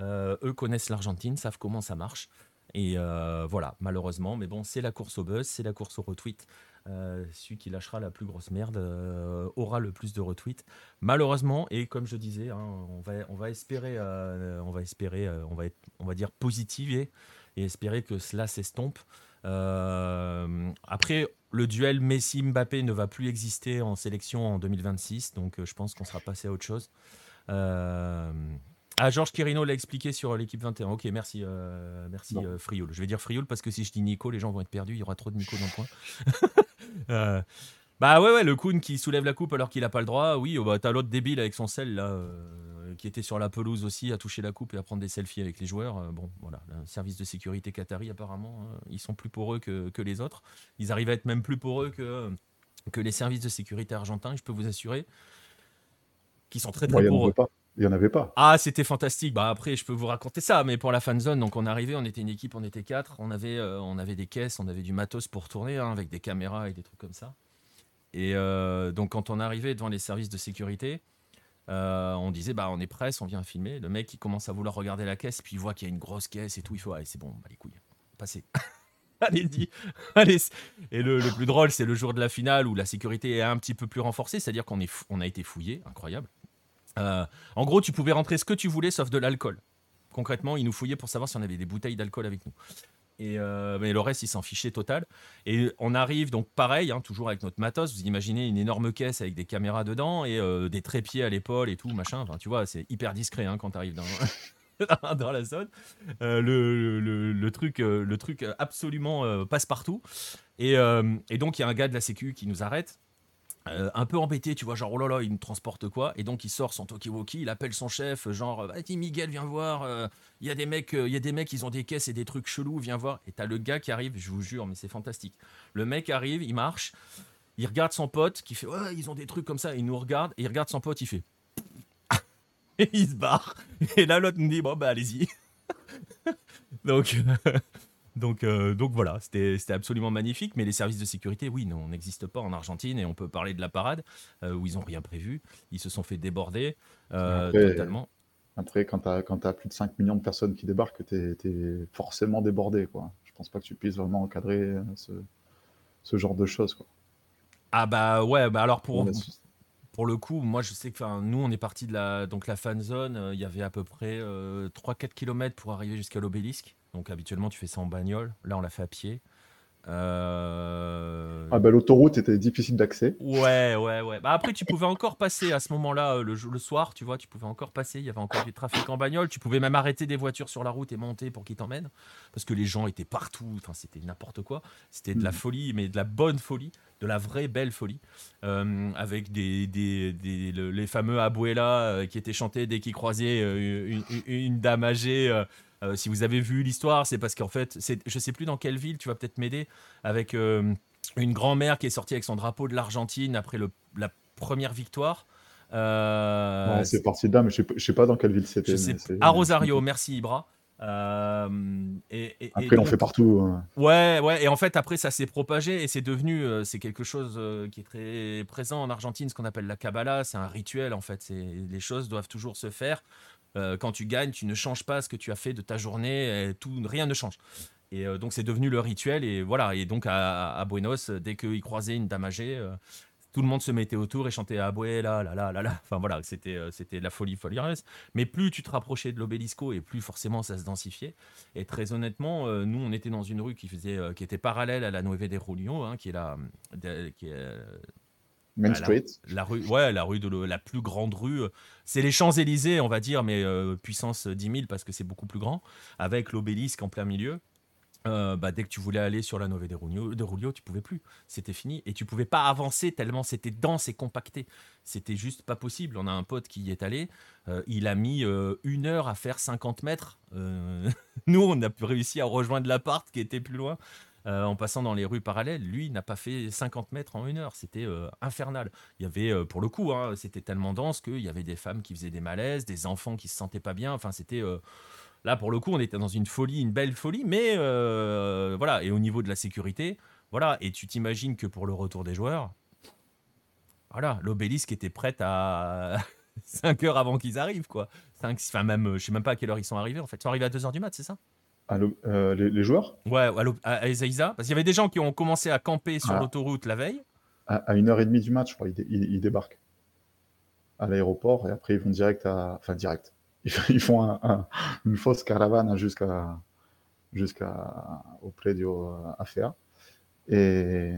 eux connaissent l'Argentine, savent comment ça marche. Et voilà, malheureusement, mais bon, c'est la course au buzz, c'est la course au retweet. Euh, celui qui lâchera la plus grosse merde euh, aura le plus de retweets. Malheureusement, et comme je disais, hein, on, va, on va espérer, euh, on va espérer, on va être, on va dire positiver et espérer que cela s'estompe. après, le duel Messi-Mbappé ne va plus exister en sélection en 2026, donc je pense qu'on sera passé à autre chose. Ah, Georges Quirino l'a expliqué sur l'équipe 21. Ok, merci, merci Frioul. Je vais dire Frioul parce que si je dis Nico, les gens vont être perdus. Il y aura trop de Nico dans le coin. Euh, bah ouais, ouais, le Kuhn qui soulève la coupe alors qu'il n'a pas le droit. Oui, oh bah, t'as l'autre débile avec son sel là, euh, qui était sur la pelouse aussi, à toucher la coupe et à prendre des selfies avec les joueurs. Euh, bon, voilà, le service de sécurité qatari apparemment, hein, ils sont plus poreux que, que, les autres. Ils arrivent à être même plus poreux que, que les services de sécurité argentins, je peux vous assurer, qui sont très très poreux. Il n'y en avait pas. Ah, c'était fantastique. Bah après, je peux vous raconter ça, mais pour la fan zone, donc on arrivé, on était une équipe, on était quatre, on avait, euh, on avait des caisses, on avait du matos pour tourner, hein, avec des caméras et des trucs comme ça. Et euh, donc, quand on arrivait devant les services de sécurité, euh, on disait, bah, on est presse, on vient filmer. Le mec, il commence à vouloir regarder la caisse, puis il voit qu'il y a une grosse caisse et tout. Il faut, allez, c'est bon, bah, les couilles, passez. Allez-y, allez. Et le, plus drôle, c'est le jour de la finale où la sécurité est un petit peu plus renforcée, c'est-à-dire qu'on a été fouillé, incroyable. Euh, en gros, tu pouvais rentrer ce que tu voulais, sauf de l'alcool. Concrètement, ils nous fouillaient pour savoir si on avait des bouteilles d'alcool avec nous. Et euh, mais le reste, ils s'en fichaient total. Et on arrive donc pareil, hein, toujours avec notre matos. Vous imaginez une énorme caisse avec des caméras dedans et euh, des trépieds à l'épaule et tout, machin. Tu vois, c'est hyper discret hein, quand tu arrives dans, la zone. Le, le, truc, le truc absolument passe partout. Et, et donc, il y a un gars de la Sécu qui nous arrête euh, un peu embêté, tu vois, genre oh là là, il nous transporte quoi? Et donc il sort son talkie-walkie, il appelle son chef, genre vas-y Miguel, viens voir, euh, il y a des mecs, euh, y a des mecs, ils ont des caisses et des trucs chelous, viens voir. Et t'as le gars qui arrive, je vous jure, mais c'est fantastique. Le mec arrive, il marche, il regarde son pote qui fait ouais, ils ont des trucs comme ça, il nous regarde, et il regarde son pote, il fait et il se barre. Et là l'autre nous dit bon bah allez-y. donc donc, euh, donc voilà, c'était absolument magnifique. Mais les services de sécurité, oui, non, n'existent pas en Argentine. Et on peut parler de la parade, euh, où ils n'ont rien prévu. Ils se sont fait déborder euh, totalement. Après, quand tu as, plus de 5 millions de personnes qui débarquent, tu es, forcément débordé. Quoi. Je pense pas que tu puisses vraiment encadrer ce, genre de choses. Quoi. Ah bah ouais, bah alors pour, pour le coup, moi je sais que nous on est parti de la, donc la fan zone, il y avait à peu près 3-4 km pour arriver jusqu'à l'obélisque. Donc habituellement, tu fais ça en bagnole. Là, on l'a fait à pied. Euh, ah bah l'autoroute était difficile d'accès. Ouais, ouais, ouais. Bah après, tu pouvais encore passer à ce moment-là, euh, le, le, soir, tu vois, tu pouvais encore passer. Il y avait encore du trafic en bagnole. Tu pouvais même arrêter des voitures sur la route et monter pour qu'ils t'emmènent. Parce que les gens étaient partout. Enfin, c'était n'importe quoi. C'était de la mm. folie, mais de la bonne folie, de la vraie belle folie. Euh, avec des, des, les fameux Abuela qui étaient chantés dès qu'ils croisaient une, une, dame âgée. Euh, si vous avez vu l'histoire, c'est parce qu'en fait, je sais plus dans quelle ville, tu vas peut-être m'aider, avec euh, une grand-mère qui est sortie avec son drapeau de l'Argentine après le, la première victoire. Euh, c'est parti mais je ne sais, pas dans quelle ville c'était. À Rosario, merci Ibra. et, après, on fait partout. Hein. Ouais, ouais. Et en fait, après, ça s'est propagé et c'est devenu, c'est quelque chose qui est très présent en Argentine, ce qu'on appelle la Kabbalah. C'est un rituel, en fait. Les choses doivent toujours se faire. Euh, quand tu gagnes, tu ne changes pas ce que tu as fait de ta journée, tout, rien ne change. Et euh, donc c'est devenu le rituel et voilà. Et donc à, Buenos, dès qu'ils croisaient une dame âgée, euh, tout le monde se mettait autour et chantait Abuela, là là là là. Enfin voilà, c'était c'était la folie folieuse. Mais plus tu te rapprochais de l'obélisco et plus forcément ça se densifiait. Et très honnêtement, nous on était dans une rue qui faisait qui était parallèle à la Nueve de Julio, hein, qui est la qui est Main Street. La, rue, ouais, la rue de la plus grande rue. C'est les Champs-Élysées, on va dire, mais euh, puissance 10 000 parce que c'est beaucoup plus grand, avec l'obélisque en plein milieu. Euh, bah, dès que tu voulais aller sur la Nové de Rulio, de Rulio tu pouvais plus. C'était fini. Et tu pouvais pas avancer tellement c'était dense et compacté. C'était juste pas possible. On a un pote qui y est allé. Euh, il a mis une heure à faire 50 mètres. nous, on a réussi à rejoindre l'appart qui était plus loin. Euh, en passant dans les rues parallèles. Lui n'a pas fait 50 mètres en une heure. C'était euh, infernal. Il y avait, euh, pour le coup, hein, c'était tellement dense qu'il y avait des femmes qui faisaient des malaises, des enfants qui se sentaient pas bien. Enfin, c'était. Là, pour le coup, on était dans une folie, une belle folie, mais voilà. Et au niveau de la sécurité, voilà. Et tu t'imagines que pour le retour des joueurs, voilà, l'obélisque était prête à 5 heures avant qu'ils arrivent, quoi. enfin, même, je sais même pas à quelle heure ils sont arrivés, en fait. Ils sont arrivés à 2 heures du mat, c'est ça? Euh, les, joueurs Ouais, à, à Ezeiza. Parce qu'il y avait des gens qui ont commencé à camper sur ah. l'autoroute la veille. À, une heure et demie du match, je crois, ils, débarquent à l'aéroport et après ils vont direct à. Enfin, direct. Ils, font une fausse caravane jusqu'à jusqu'à au Predio AFEA. Et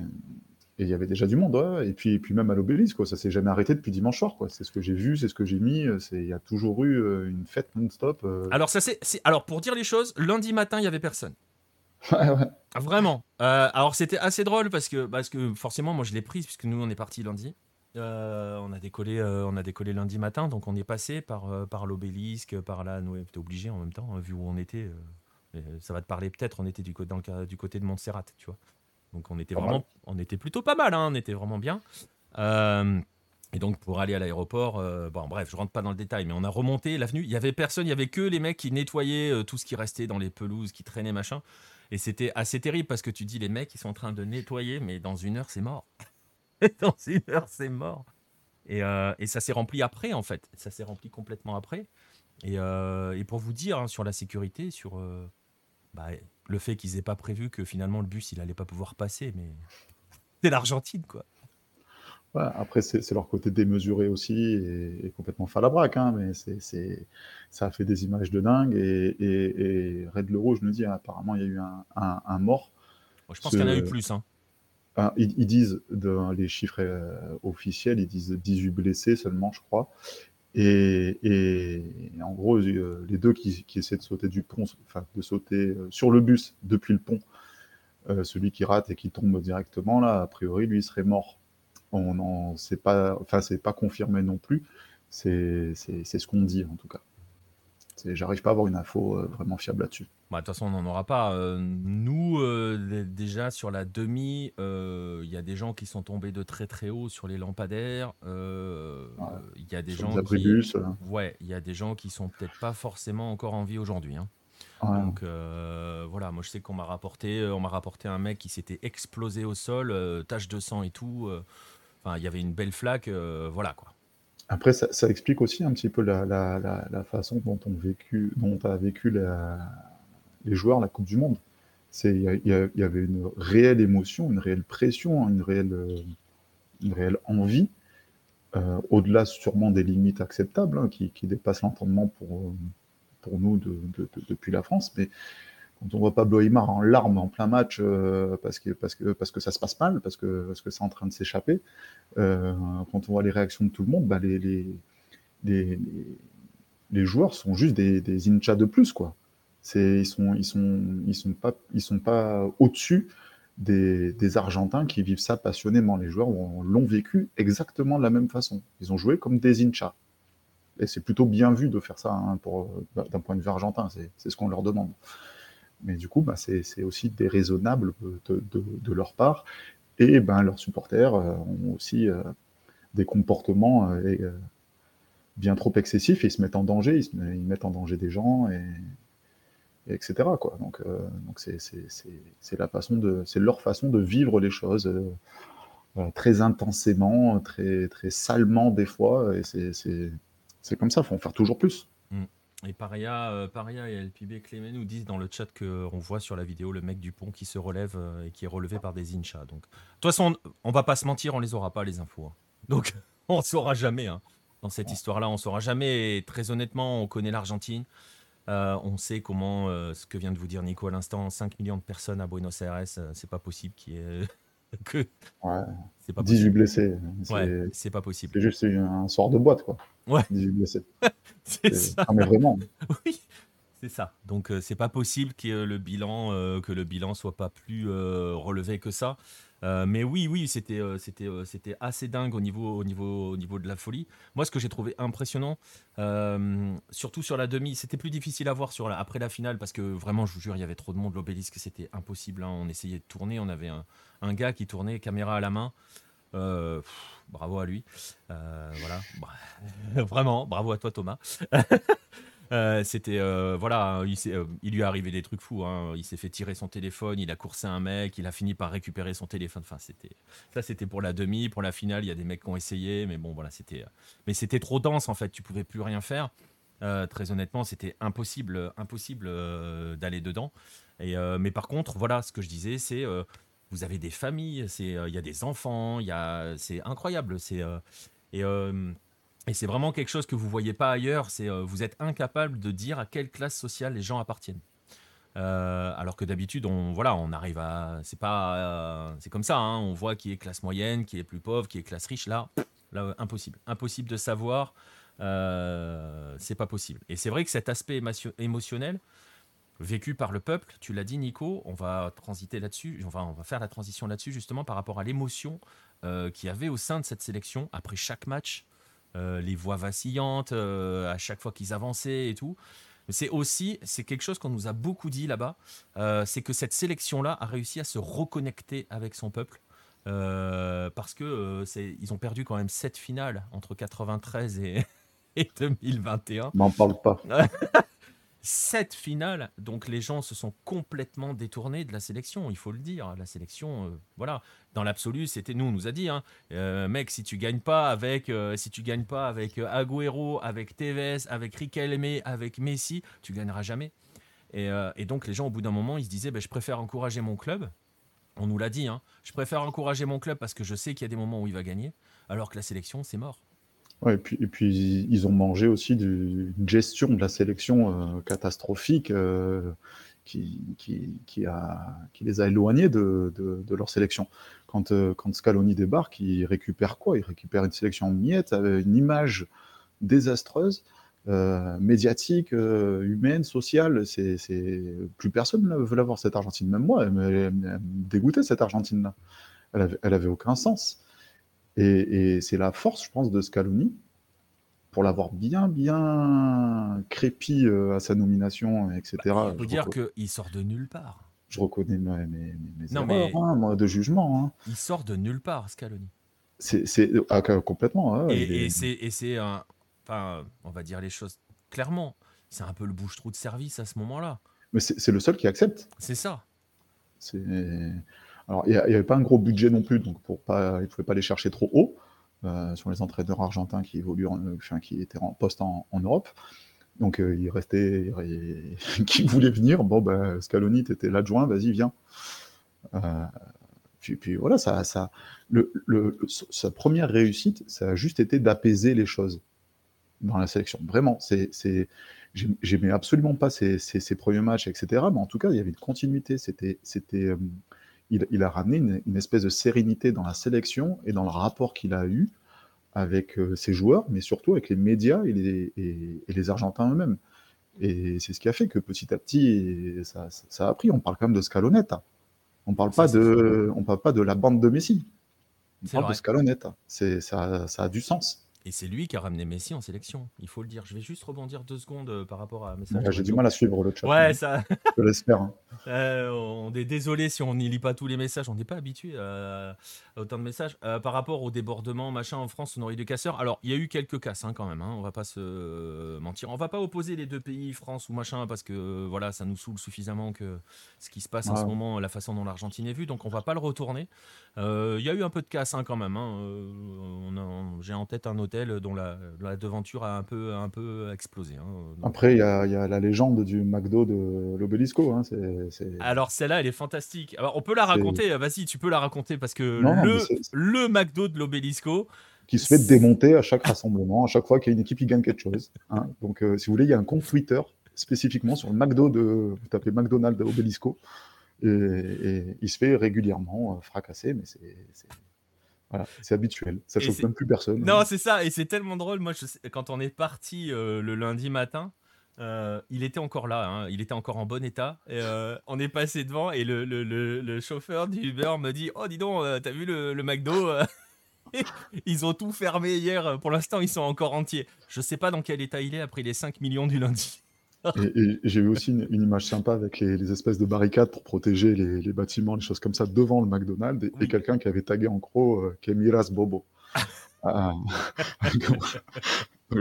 il y avait déjà du monde, et puis, puis même à l'obélisque, quoi. ça s'est jamais arrêté depuis dimanche soir. Quoi. C'est ce que j'ai vu, c'est ce que j'ai mis. Il y a toujours eu euh, une fête non-stop. Euh. Alors, ça, c'est, alors, pour dire les choses, lundi matin, il y avait personne. Ouais, ouais. Ah, vraiment. Euh, alors, c'était assez drôle parce que, parce que forcément, moi, je l'ai prise puisque nous, on est parti lundi. on, a décollé, on a décollé lundi matin, donc on est passé par, par l'obélisque, par là. Nous, était obligé en même temps, hein, vu où on était. ça va te parler peut-être, on était du, dans le, du côté de Montserrat, tu vois. Donc on était vraiment, on était plutôt pas mal, hein, on était vraiment bien. Euh, et donc pour aller à l'aéroport, euh, bon bref, je rentre pas dans le détail, mais on a remonté l'avenue. Il y avait personne, il y avait que les mecs qui nettoyaient euh, tout ce qui restait dans les pelouses, qui traînaient machin. Et c'était assez terrible parce que tu dis les mecs ils sont en train de nettoyer, mais dans une heure c'est mort. dans une heure, c'est mort. Et, et ça s'est rempli après, en fait. Ça s'est rempli complètement après. Et, et pour vous dire, hein, sur la sécurité, sur bah, le fait qu'ils aient pas prévu que finalement le bus, il allait pas pouvoir passer, mais c'est l'Argentine, quoi. Ouais, après, c'est leur côté démesuré aussi et, et complètement falabraque, hein, mais c'est, ça a fait des images de dingue. Et, et, et Red Le Rouge nous dit, hein, apparemment, il y a eu un, un, un mort. Bon, je pense qu'il y en a eu plus. Hein. ah, ils, ils disent, dans les chiffres euh, officiels, ils disent 18 blessés seulement, je crois. Et, en gros, euh, les deux qui, essaient de sauter du pont, enfin, de sauter euh, sur le bus depuis le pont, euh, celui qui rate et qui tombe directement, là, a priori, lui, serait mort. On n'en sait pas, enfin, c'est pas confirmé non plus. C'est ce qu'on dit, en tout cas. J'arrive pas à avoir une info euh, vraiment fiable là-dessus. Bah, de toute façon, on n'en aura pas. Euh, nous, euh, dé- déjà sur la demi, il y a des gens qui sont tombés de très très haut sur les lampadaires. Ouais. Il y a des Sur gens qui, ouais, il y a des gens qui sont peut-être pas forcément encore en vie aujourd'hui. hein. ouais. Donc voilà, moi je sais qu'on m'a rapporté, on m'a rapporté un mec qui s'était explosé au sol, tache de sang et tout. Enfin, il y avait une belle flaque, voilà quoi. Après, ça, explique aussi un petit peu la, façon dont on vécu, a vécu les joueurs la Coupe du Monde. Il y, avait une réelle émotion, une réelle pression, une réelle, euh, une réelle envie, euh, au-delà sûrement des limites acceptables, hein, qui, dépassent l'entendement pour, euh, nous de, de- de- depuis la France. Quand on voit Pablo Aymar en larmes en plein match euh, parce, que, parce, que, ça se passe mal, parce que, parce que c'est en train de s'échapper, euh, quand on voit les réactions de tout le monde, bah, les, joueurs sont juste des, des inchas de plus, quoi. Ils sont, ils sont, pas, au-dessus des, Argentins qui vivent ça passionnément. Les joueurs ont- l'ont vécu exactement de la même façon. Ils ont joué comme des inchas. Et c'est plutôt bien vu de faire ça hein, pour, d'un point de vue argentin. C'est ce qu'on leur demande. Mais du coup, bah, c'est, aussi déraisonnable de, leur part. Et ben, leurs supporters euh, ont aussi euh, des comportements euh, bien trop excessifs. Ils se mettent en danger, ils, mettent en danger des gens, et, et etc. Donc, c'est, leur façon de vivre les choses très intensément, très, très salement des fois. Et c'est, comme ça, faut en faire toujours plus. Et Paria, euh, Paria et LPB Clément nous disent dans le chat qu'on voit sur la vidéo le mec du pont qui se relève euh, et qui est relevé par des inchas. Donc, de toute façon, on va pas se mentir, on les aura pas les infos. hein. Donc, on saura jamais. hein. Dans cette histoire-là, on saura jamais. Et très honnêtement, on connaît l'Argentine. Euh, on sait comment, euh, ce que vient de vous dire Nico à l'instant, 5 millions de personnes à Buenos Aires, euh, c'est pas possible qu'il y ait que. Ouais. C'est pas 18 possible. blessés. C'est, Ouais, pas possible. c'est juste un sort de boîte, quoi. Ouais. 18 blessés. C'est ça. Ah, mais vraiment. Oui, c'est ça. Donc euh, c'est pas possible que le bilan euh, que le bilan soit pas plus euh, relevé que ça. Euh, mais oui, oui, c'était euh, c'était euh, c'était assez dingue au niveau au niveau au niveau de la folie. Moi, ce que j'ai trouvé impressionnant, surtout sur la demi, c'était plus difficile à voir sur après la finale parce que vraiment, je vous jure, il y avait trop de monde. L'obélisque, c'était impossible. hein. On essayait de tourner, on avait un, gars qui tournait caméra à la main. Bravo à lui. Voilà. Vraiment, bravo à toi Thomas. Euh, c'était euh, voilà, euh, il lui est arrivé des trucs fous. hein. Il s'est fait tirer son téléphone, il a coursé un mec, il a fini par récupérer son téléphone. Enfin, c'était ça, c'était pour la demi, pour la finale. Il y a des mecs qui ont essayé, mais bon, voilà, c'était. Mais c'était trop dense en fait. Tu pouvais plus rien faire. Très honnêtement, c'était impossible, impossible d'aller dedans. Et mais par contre, voilà, ce que je disais, c'est vous avez des familles, c'est il y a des enfants, il y a, c'est incroyable. C'est et c'est vraiment quelque chose que vous voyez pas ailleurs. C'est euh, vous êtes incapable de dire à quelle classe sociale les gens appartiennent. Euh, alors que d'habitude, on voilà, on arrive à, c'est euh, comme ça. hein, on voit qui est classe moyenne, qui est plus pauvre, qui est classe riche. Là, là, impossible, impossible de savoir. C'est pas possible. Et c'est vrai que cet aspect émotion- émotionnel vécu par le peuple, tu l'as dit Nico, on va transiter là-dessus, on va, on va faire la transition là-dessus justement par rapport à l'émotion qu'il y avait au sein de cette sélection après chaque match, les voix vacillantes, euh, à chaque fois qu'ils avançaient et tout. C'est aussi, c'est quelque chose qu'on nous a beaucoup dit là-bas, euh, c'est que cette sélection-là a réussi à se reconnecter avec son peuple. euh, parce que euh, c'est, ils ont perdu quand même sept finales entre 93 et, et 2021. M'en parle pas. cette finale, donc les gens se sont complètement détournés de la sélection, il faut le dire. La sélection, euh, voilà, dans l'absolu, c'était nous, on nous a dit, hein, euh, mec, si tu gagnes pas avec, euh, si tu gagnes pas avec Agüero, avec Tevez, avec Riquelme, avec Messi, tu gagneras jamais. Et, donc les gens, au bout d'un moment, ils se disaient, ben, je préfère encourager mon club. On nous l'a dit, hein, je préfère encourager mon club parce que je sais qu'il y a des moments où il va gagner, alors que la sélection, c'est mort. Et, puis, ils ont mangé aussi d'une gestion de la sélection euh, catastrophique euh, qui, les a éloignés de, leur sélection. Quand, euh, quand Scaloni débarque, il récupère quoi? Il récupère une sélection miette, une image désastreuse, médiatique, humaine, sociale. C'est, Plus personne ne veut l'avoir, cette Argentine. Même moi, elle me dégoûtait, cette Argentine-là. Elle elle avait aucun sens. Et, c'est la force, je pense, de Scaloni, pour l'avoir bien, bien crépi euh, à sa nomination, etc. Bah, il faut dire qu'il sort de nulle part. Je reconnais mes, mes, mes erreurs hein, de jugement. Hein. Il sort de nulle part, Scaloni. C'est ah, complètement. et, et c'est un. Enfin, on va dire les choses clairement. C'est un peu le bouche-trou de service à ce moment-là. Mais c'est le seul qui accepte. C'est ça. C'est. Alors, il n'y avait pas un gros budget non plus, donc pour pas, il ne pouvait pas les chercher trop haut euh, sur les entraîneurs argentins qui évoluent, enfin, qui étaient en poste en, Europe. Donc, euh, il restait, qui voulait venir. Bon, ben, Scaloni, était l'adjoint, vas-y, viens. Euh, puis, voilà, ça, ça, sa première réussite, ça a juste été d'apaiser les choses dans la sélection. Vraiment, c'est, j'aimais absolument pas ses, premiers matchs, etc. Mais en tout cas, il y avait une continuité. C'était, c'était, il, a ramené une, espèce de sérénité dans la sélection et dans le rapport qu'il a eu avec euh, ses joueurs, mais surtout avec les médias et les, Argentins eux-mêmes. Et c'est ce qui a fait que petit à petit, ça, a pris. On parle quand même de Scalonetta. On parle pas de, on parle pas de la bande de Messi. On parle de Scalonetta. ça a du sens. Et c'est lui qui a ramené Messi en sélection, il faut le dire. Je vais juste rebondir deux secondes euh, par rapport à message. J'ai du mal à suivre le chat. Ouais, ça. Je l'espère. Hein. Euh, on est désolé si on n'y lit pas tous les messages. On n'est pas habitué à, autant de messages. Euh, par rapport au débordement, machin, en France, on aurait eu des casseurs. Alors, il y a eu quelques casses hein, quand même. Hein. On va pas se mentir. On va pas opposer les deux pays, France ou machin, parce que voilà, ça nous saoule suffisamment que ce qui se passe en ce moment, la façon dont l'Argentine est vue. Donc, on va pas le retourner. Il y a eu un peu de casse quand même. J'ai en tête un autre dont la, devanture a un peu, un peu explosé. Hein, Après, il y a, la légende du McDo de l'Obélisco. Hein, Alors, celle-là, elle est fantastique. Alors, on peut la raconter. Vas-y, tu peux la raconter parce que le, le McDo de l'Obélisco. Qui se fait démonter à chaque rassemblement, à chaque fois qu'il y a une équipe qui gagne quelque chose. Hein. Donc, euh, si vous voulez, il y a un compte Twitter spécifiquement sur le McDo de. Vous tapez McDonald's Obélisco. Et, il se fait régulièrement euh, fracasser, mais c'est c'est habituel. Ça choque même plus personne. Non, c'est ça. Et c'est tellement drôle. Moi, quand on est parti euh, le lundi matin, euh, il était encore là. Hein. Il était encore en bon état. Et, euh, on est passé devant et le, le, le, chauffeur du Uber me dit Oh, dis donc, t'as vu le, le McDo Ils ont tout fermé hier. Pour l'instant, ils sont encore entiers. Je sais pas dans quel état il est après les 5 millions du lundi. Et, j'ai vu aussi une, image sympa avec les, espèces de barricades pour protéger les, bâtiments, les choses comme ça, devant le McDonald's, et, quelqu'un qui avait tagué en gros euh, Kemiras Bobo. Ah.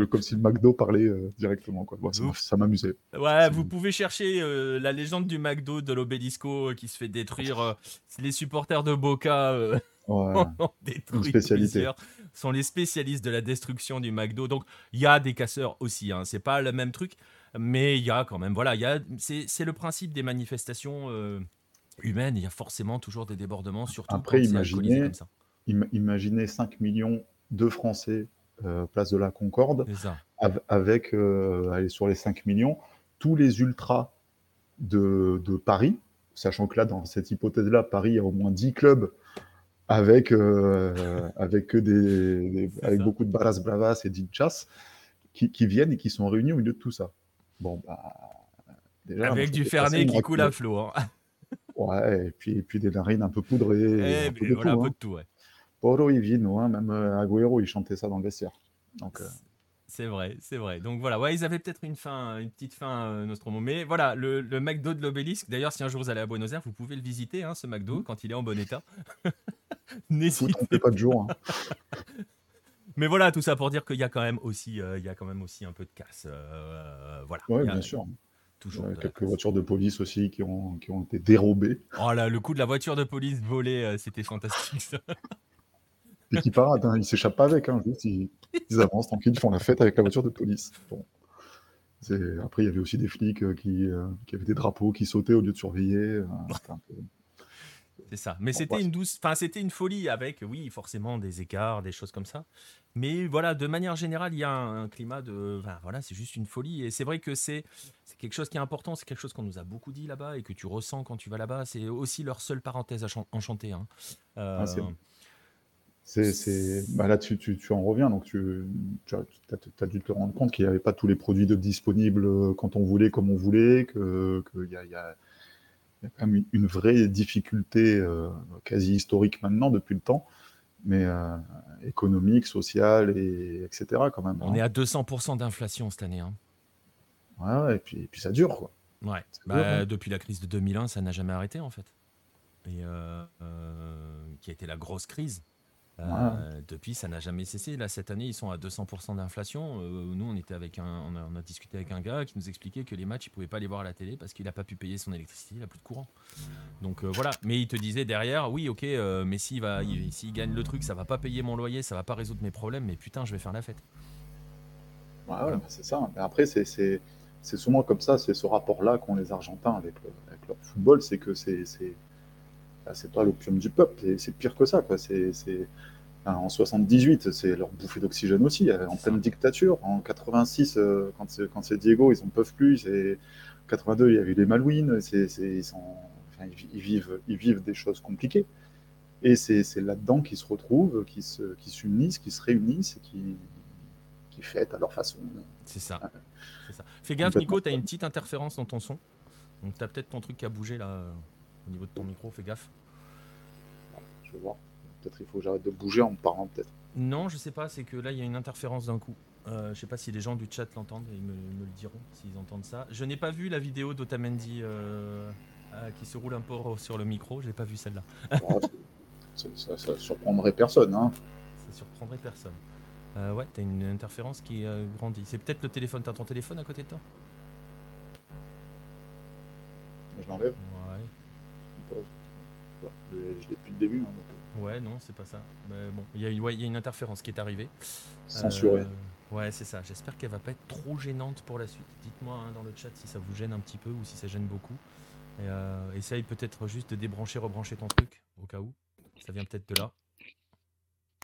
comme, si le McDo parlait euh, directement. Quoi. ça m'amusait. Ouais, vous pouvez chercher euh, la légende du McDo de l'Obélisco qui se fait détruire. les supporters de Boca ouais. spécialité. sont les spécialistes de la destruction du McDo. Donc il y a des casseurs aussi. Hein. C'est pas le même truc. Mais il y a quand même, voilà, il y a, c'est, le principe des manifestations euh, humaines. Il y a forcément toujours des débordements, surtout Après, imaginez, comme ça. imaginez 5 millions de Français euh, place de la Concorde, avec, euh, sur les 5 millions, tous les ultras de, de, Paris, sachant que là, dans cette hypothèse-là, Paris a au moins 10 clubs avec, avec, des, avec beaucoup de barras bravas et d'inchas qui, qui viennent et qui sont réunis au milieu de tout ça. Bon, bah. Déjà, Avec du Fernet qui coule à flot. Hein. Ouais, et puis, et puis des narines un peu poudrées. Eh, un, peu de, tout, un peu de tout, ouais. Poro Ivino, hein, même euh, Agüero, il chantait ça dans le vestiaire. Donc. Euh, c'est vrai, c'est vrai. Donc voilà, ouais, ils avaient peut-être une fin, une petite fin euh, Nostromo. Mais voilà, le, le McDo de l'obélisque. D'ailleurs, si un jour vous allez à Buenos Aires, vous pouvez le visiter, hein, ce McDo, mmh. quand il est en bon état. N'hésitez pas de jour. Hein. Mais voilà, tout ça pour dire qu'il y a quand même aussi, euh, il y a quand même aussi un peu de casse. Euh, voilà. Oui, bien sûr. Toujours. Euh, quelques voitures de police aussi qui ont, qui ont été dérobées. Oh là, le coup de la voiture de police volée, euh, c'était fantastique ça. Et qui parade, hein, ils s'échappent pas avec, hein, juste, ils, ils avancent tranquille, ils font la fête avec la voiture de police. Bon. Après, il y avait aussi des flics euh, qui, euh, qui avaient des drapeaux qui sautaient au lieu de surveiller. euh, peu- C'est ça. Mais c'était une douce, enfin c'était une folie avec, oui, forcément des écarts, des choses comme ça. Mais voilà, de manière générale, il y a un, un climat de, voilà, c'est juste une folie. Et c'est vrai que c'est, c'est quelque chose qui est important, c'est quelque chose qu'on nous a beaucoup dit là-bas et que tu ressens quand tu vas là-bas. C'est aussi leur seule parenthèse enchantée. Hein. Euh, Ah, c'est- bah là, tu, tu, tu en reviens, donc tu, tu as, dû te rendre compte qu'il n'y avait pas tous les produits de disponibles euh, quand on voulait, comme on voulait, qu'il y a, il y, a, il y a quand même une- vraie difficulté euh, quasi historique maintenant, depuis le temps, mais euh, économique, sociale, et, etc. quand même. on hein. est à 200% d'inflation cette année. Hein. Ouais, et, puis, et puis ça dure, quoi. Ouais. Bah, hein. Depuis la crise de 2001, ça n'a jamais arrêté en fait. Et euh, qui a été la grosse crise. Euh, Depuis, ça n'a jamais cessé. Là, cette année, ils sont à 200% d'inflation. Euh, nous, on était avec un, on a, on a discuté avec un gars qui nous expliquait que les matchs, il pouvait pas les voir à la télé parce qu'il n'a pas pu payer son électricité, il a plus de courant. Donc euh, voilà. Mais il te disait derrière, oui, ok, mais s'il va, il- s'il gagne le truc, ça va pas payer mon loyer, ça va pas résoudre mes problèmes, mais putain, je vais faire la fête. Ouais, bah, c'est ça. Après, c'est, c'est, c'est souvent comme ça, c'est ce rapport-là qu'ont les Argentins avec, avec leur football, c'est que c'est, c'est, bah, c'est pas l'opium du peuple, c'est, c'est pire que ça. Quoi. C'est, en 78, c'est leur bouffée d'oxygène aussi, en pleine dictature. En 86, euh, quand, c'est, quand c'est Diego, ils en peuvent plus. C'est, 82, il y a eu les Malouines. C'est, c'est, ils, sont, enfin, ils, vi- ils vivent, ils vivent des choses compliquées. Et c'est, c'est là-dedans qu'ils se retrouvent, qu'ils se, qu'ils s'unissent, qu'ils se réunissent et qui, qui fêtent à leur façon. C'est ça. C'est ça. Fais gaffe. Nico, t'as une petite interférence dans ton son. Donc t'as peut-être ton truc qui a bougé là au niveau de ton micro. Fais gaffe. Je vais voir. Peut-être il faut que j'arrête de bouger en me parlant, peut-être. Non, je sais pas, c'est que là il y a une interférence d'un coup. Euh, je sais pas si les gens du chat l'entendent ils me, me le diront s'ils entendent ça. Je n'ai pas vu la vidéo d'Otamendi euh, euh, qui se roule un peu sur le micro, j'ai pas vu celle-là. C'est- ça, ça surprendrait personne. Hein. Ça surprendrait personne. Euh, ouais, t'as une interférence qui grandit. C'est peut-être le téléphone, t'as ton téléphone à côté de toi? Je l'enlève. Ouais. Je je l'ai je l'ai depuis le début. hein, donc, Ouais, non, c'est pas ça. Mais bon, il y, a une- ouais, y a une interférence qui est arrivée. euh, censuré. Euh, ouais, c'est ça. J'espère qu'elle va pas être trop gênante pour la suite. Dites-moi hein, dans le chat si ça vous gêne un petit peu ou si ça gêne beaucoup. Et, euh, essaye peut-être juste de débrancher, rebrancher ton truc au cas où. Ça vient peut-être de là.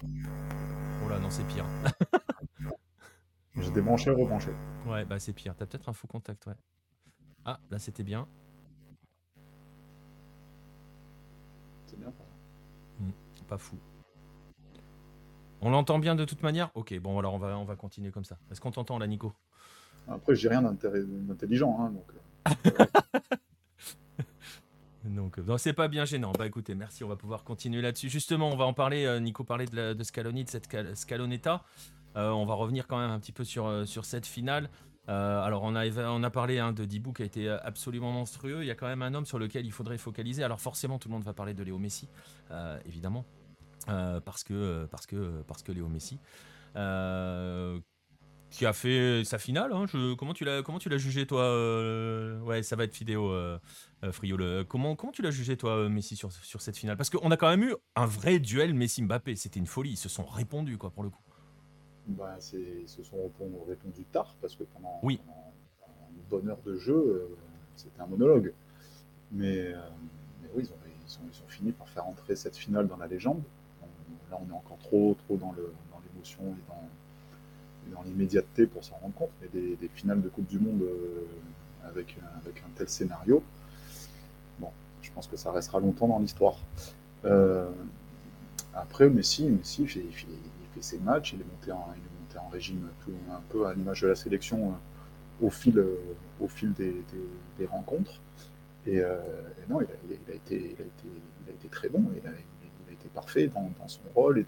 Oh là, non, c'est pire. J'ai débranché rebranché. Ouais, bah c'est pire. T'as peut-être un faux contact, ouais. Ah, là c'était bien. C'est bien. Pas fou. On l'entend bien de toute manière? Ok, bon alors on va, on va continuer comme ça. Est-ce qu'on t'entend là, Nico? Après, j'ai rien d'intelligent. Hein, donc, euh, Donc, non, c'est pas bien gênant. Bah écoutez, merci, on va pouvoir continuer là-dessus. Justement, on va en parler. euh, Nico parlait de, la, de Scaloni, de cette Scal- Scalonetta. Euh, on va revenir quand même un petit peu sur, sur cette finale. Euh, alors, on a, on a parlé hein, de Dibou qui a été euh, absolument monstrueux. Il y a quand même un homme sur lequel il faudrait focaliser. Alors, forcément, tout le monde va parler de Léo Messi, euh, évidemment, parce, que, Léo Messi. qui a fait sa finale. hein. Comment tu l'as jugé toi Ouais, ça va être vidéo. Friol. Comment, tu l'as jugé, toi, Messi, sur, sur cette finale? Parce qu'on a quand même eu un vrai duel Messi-Mbappé. C'était une folie. Ils se sont répondus, quoi, pour le coup. Bah, se sont répon- répondu tard parce que pendant, Oui. pendant- pendant une bonne heure de jeu, euh, c'était un monologue. Mais, euh, mais oui, ils ont, ils, ont fini par faire entrer cette finale dans la légende. On- là, on est encore trop, trop dans le- dans l'émotion et dans, dans l'immédiateté pour s'en rendre compte. Mais des, des finales de Coupe du Monde euh, avec, un- avec un tel scénario, bon, je pense que ça restera longtemps dans l'histoire. Euh, après, Messi, Messi il fait, il ses matchs, il est monté en, il est monté en régime tout- un peu à l'image de la sélection euh, au fil, euh, au fil des, rencontres. Et, non, il a, été, très bon, il a, été parfait dans, son rôle et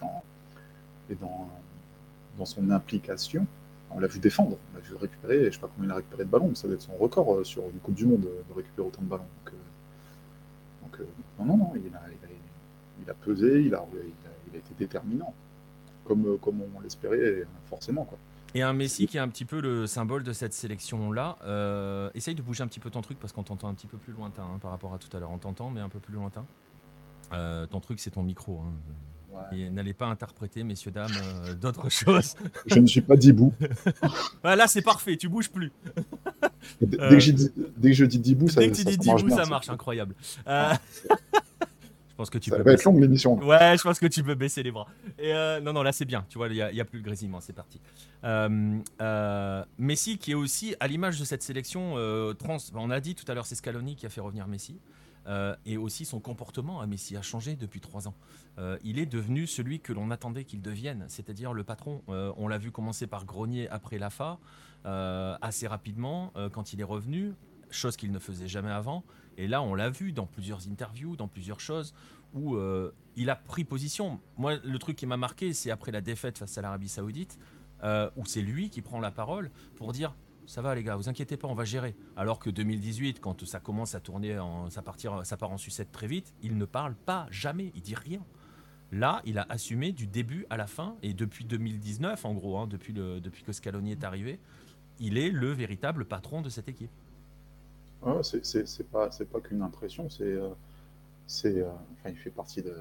dans, son implication. On l'a vu défendre, on l'a vu récupérer, je ne sais pas combien il a récupéré de ballons, mais ça doit être son record euh, sur une Coupe du Monde de récupérer autant de ballons. Donc, non, non, non, il a, pesé, il a été déterminant, comme, euh, comme on l'espérait euh, forcément. Quoi. Et un Messi qui est un petit peu le symbole de cette sélection-là. Euh, essaye de bouger un petit peu ton truc parce qu'on t'entend un petit peu plus lointain hein, par rapport à tout à l'heure. On t'entend, mais un peu plus lointain. Euh, ton truc, c'est ton micro. Hein. N'allez pas interpréter, messieurs, dames, euh, d'autres choses. Je ne suis pas Dibou. Bah, là, c'est parfait, tu bouges plus. dès, que je dis Dibou, ça, dès que tu dis Dibou, ça marche, incroyable. Ah pense que tu ça peux va être longue l'émission. Ouais, je pense que tu peux baisser les bras. Et euh, non, non, là c'est bien. Tu vois, il n'y a, plus le grésillement, c'est parti. Euh, euh, Messi qui est aussi à l'image de cette sélection trans. On a dit tout à l'heure, c'est Scaloni qui a fait revenir Messi. et aussi son comportement à Messi a changé depuis trois ans. il est devenu celui que l'on attendait qu'il devienne, c'est-à-dire le patron. on l'a vu commencer par grogner après l'AFA, assez rapidement quand il est revenu, chose qu'il ne faisait jamais avant. Et là, on l'a vu dans plusieurs interviews, dans plusieurs choses, où euh, il a pris position. Moi, le truc qui m'a marqué, c'est après la défaite face à l'Arabie Saoudite, euh, où c'est lui qui prend la parole pour dire ça va les gars, vous inquiétez pas, on va gérer. Alors que 2018, quand ça commence à tourner, ça, part en sucette très vite, il ne parle pas jamais, il dit rien. Là, il a assumé du début à la fin, et depuis 2019, en gros, hein, depuis, depuis que Scaloni est arrivé, il est le véritable patron de cette équipe. Ouais, c'est pas, pas qu'une impression, c'est. Euh, c'est euh, enfin, il fait partie de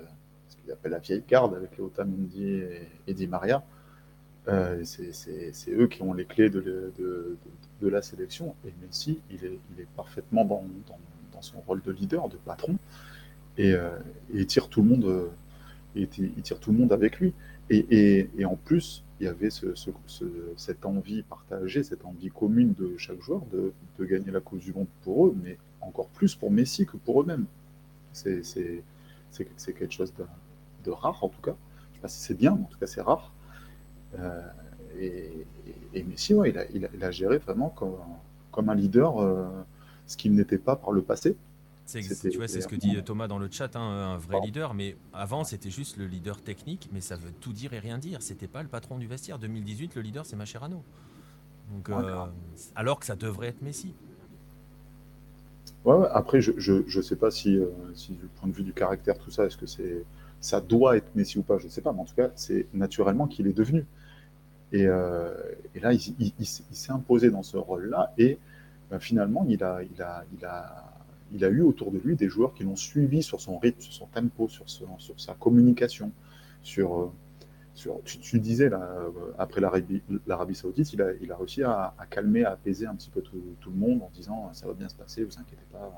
ce qu'il appelle la vieille garde avec Otamendi et, et Di Maria. Euh, c'est eux qui ont les clés de, de, la sélection. Et Messi, il est, il est parfaitement dans, dans, dans, son rôle de leader, de patron, et, et il tire tout le monde. Et tire tout le monde avec lui. Et, et en plus, il y avait ce, cette envie partagée, cette envie commune de chaque joueur de, gagner la Coupe du Monde pour eux, mais encore plus pour Messi que pour eux-mêmes. C'est quelque chose de, rare, en tout cas. Je ne sais pas si c'est bien, mais en tout cas, c'est rare. Euh, et, Messi, il, a, géré vraiment comme, comme un leader, euh, ce qu'il n'était pas par le passé. C'est tu vois, c'est ce que dit Thomas dans le chat, hein, un vrai leader. Mais avant, c'était juste le leader technique, mais ça veut tout dire et rien dire. C'était pas le patron du vestiaire. 2018, le leader, c'est Macherano. Donc, euh, alors que ça devrait être Messi. Ouais, après, je, je, sais pas si, euh, si, du point de vue du caractère, tout ça, est-ce que c'est ça doit être Messi ou pas, je ne sais pas, mais en tout cas, c'est naturellement qu'il est devenu. Et, euh, et là, il, il, s'est imposé dans ce rôle-là, et ben, finalement, il a, il a, il a il a eu autour de lui des joueurs qui l'ont suivi sur son rythme, sur son tempo, sur, sur sa communication, sur, euh, sur tu, disais là, euh, après l'Arabie Saoudite, il a, il a réussi à, calmer, à apaiser un petit peu tout, le monde en disant ça va bien se passer, vous inquiétez pas.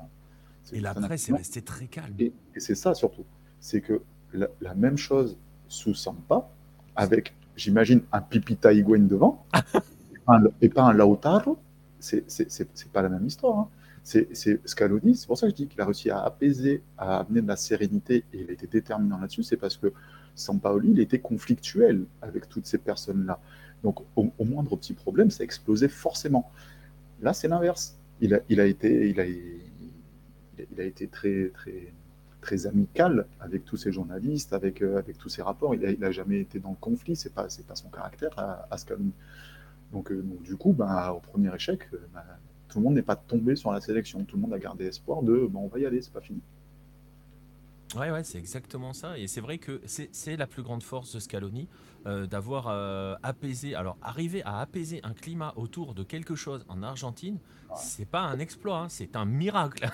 Et la presse est restée très calme. Et, c'est ça surtout, c'est que la, même chose sous Sampa, avec, j'imagine, un Pipita Higuain devant, et, pas un Lautaro, c'est pas la même histoire. Hein c'est Scaloni, c'est pour ça que je dis qu'il a réussi à apaiser, à amener de la sérénité, et il a été déterminant là-dessus, c'est parce que Sampaoli, il était conflictuel avec toutes ces personnes-là. Donc, au, moindre petit problème, ça explosait forcément. Là, c'est l'inverse. Il a, été, très, très, très amical avec tous ces journalistes, avec, euh, tous ces rapports. Il n'a jamais été dans le conflit, c'est pas, pas son caractère à. Donc, euh, donc, du coup, ben, au premier échec, euh, ben, tout le monde n'est pas tombé sur la sélection. Tout le monde a gardé espoir de bon, on va y aller, c'est pas fini. Ouais, ouais, c'est exactement ça. Et c'est vrai que c'est la plus grande force de Scaloni, euh, d'avoir euh, apaisé, alors arriver à apaiser un climat autour de quelque chose en Argentine, c'est pas un exploit, hein, c'est un miracle.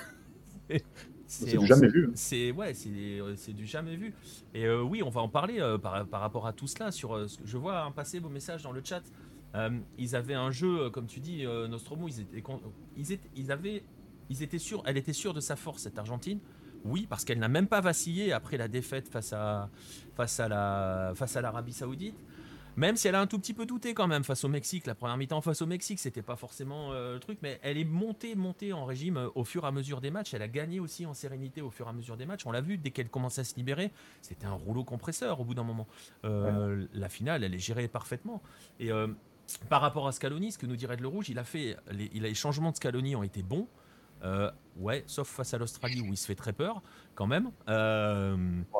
c'est du jamais vu. C'est ouais, c'est du jamais vu. Et euh, oui, on va en parler par, par, rapport à tout cela. Sur, je vois un passer vos messages dans le chat euh, ils avaient un jeu, euh, comme tu dis, euh, Nostromo, ils étaient, ils étaient, ils avaient, ils étaient sûrs, elle était sûre de sa force, cette Argentine. Oui, parce qu'elle n'a même pas vacillé après la défaite face à, face à la, face à l'Arabie Saoudite. Même si elle a un tout petit peu douté quand même face au Mexique, la première mi-temps face au Mexique, c'était pas forcément le truc, mais elle est montée, montée en régime au fur et à mesure des matchs. Elle a gagné aussi en sérénité au fur et à mesure des matchs. On l'a vu dès qu'elle commençait à se libérer, c'était un rouleau compresseur au bout d'un moment. La finale, elle est gérée parfaitement. Et par rapport à Scaloni, ce que nous dirait Le Rouge, il a fait, les, il a, les changements de Scaloni ont été bons. Euh, ouais, sauf face à l'Australie où il se fait très peur, quand même. Euh...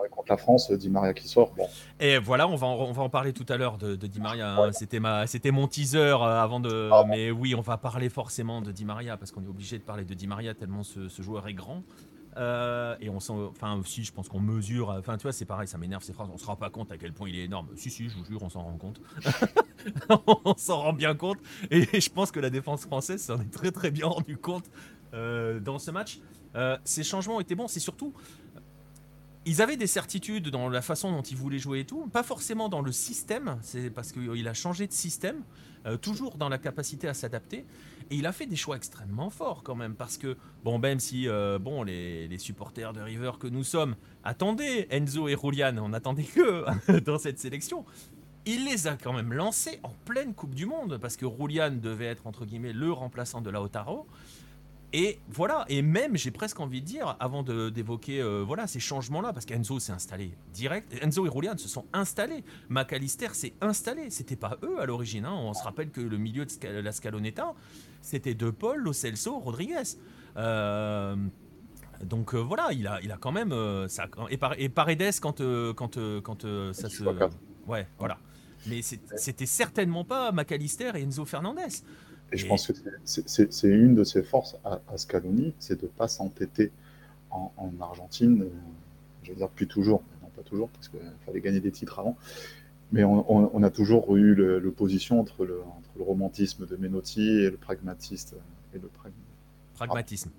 contre la France, Di Maria qui sort. Bon. Et voilà, on va, en, on va en parler tout à l'heure de, Di Maria. Hein. C'était ma, c'était mon teaser euh, avant de. Ah, mais oui, on va parler forcément de Di Maria parce qu'on est obligé de parler de Di Maria tellement ce, joueur est grand. Et on s'en, enfin aussi, je pense qu'on mesure. Enfin, tu vois, c'est pareil, ça m'énerve ces phrases. On se rend pas compte à quel point il est énorme. Si, si, je vous jure, on s'en rend compte. on s'en rend bien compte. Et je pense que la défense française s'en est très très bien rendu compte dans ce match. ces changements étaient bons. C'est surtout ils avaient des certitudes dans la façon dont ils voulaient jouer et tout, pas forcément dans le système, c'est parce qu'il a changé de système, euh, toujours dans la capacité à s'adapter, et il a fait des choix extrêmement forts quand même, parce que, bon, même si, euh, bon, les, supporters de River que nous sommes, attendez Enzo et Julian, on attendait que dans cette sélection, il les a quand même lancés en pleine Coupe du Monde, parce que Julian devait être, entre guillemets, le remplaçant de Lautaro, et voilà, et même j'ai presque envie de dire, avant d'évoquer euh, voilà ces changements-là, parce qu'Enzo s'est installé direct, Enzo et Roulian se sont installés, McAllister s'est installé, c'était pas eux à l'origine, hein. on se rappelle que le milieu de la Scaloneta, c'était De Paul, Lo Celso, Rodriguez. Euh, donc euh, voilà, il a, il a quand même ça, et, par, et Paredes quand quand quand ça se ouais voilà, mais c'était certainement pas McAllister et Enzo Fernandez. Et, je pense que c'est une de ses forces à, Scaloni, c'est de ne pas s'entêter en, Argentine. Euh, je veux dire, plus toujours, non pas toujours, parce qu'il fallait gagner des titres avant. Mais on, a toujours eu l'opposition entre le, entre le romantisme de Menotti et le pragmatiste. Et le Pragmatisme.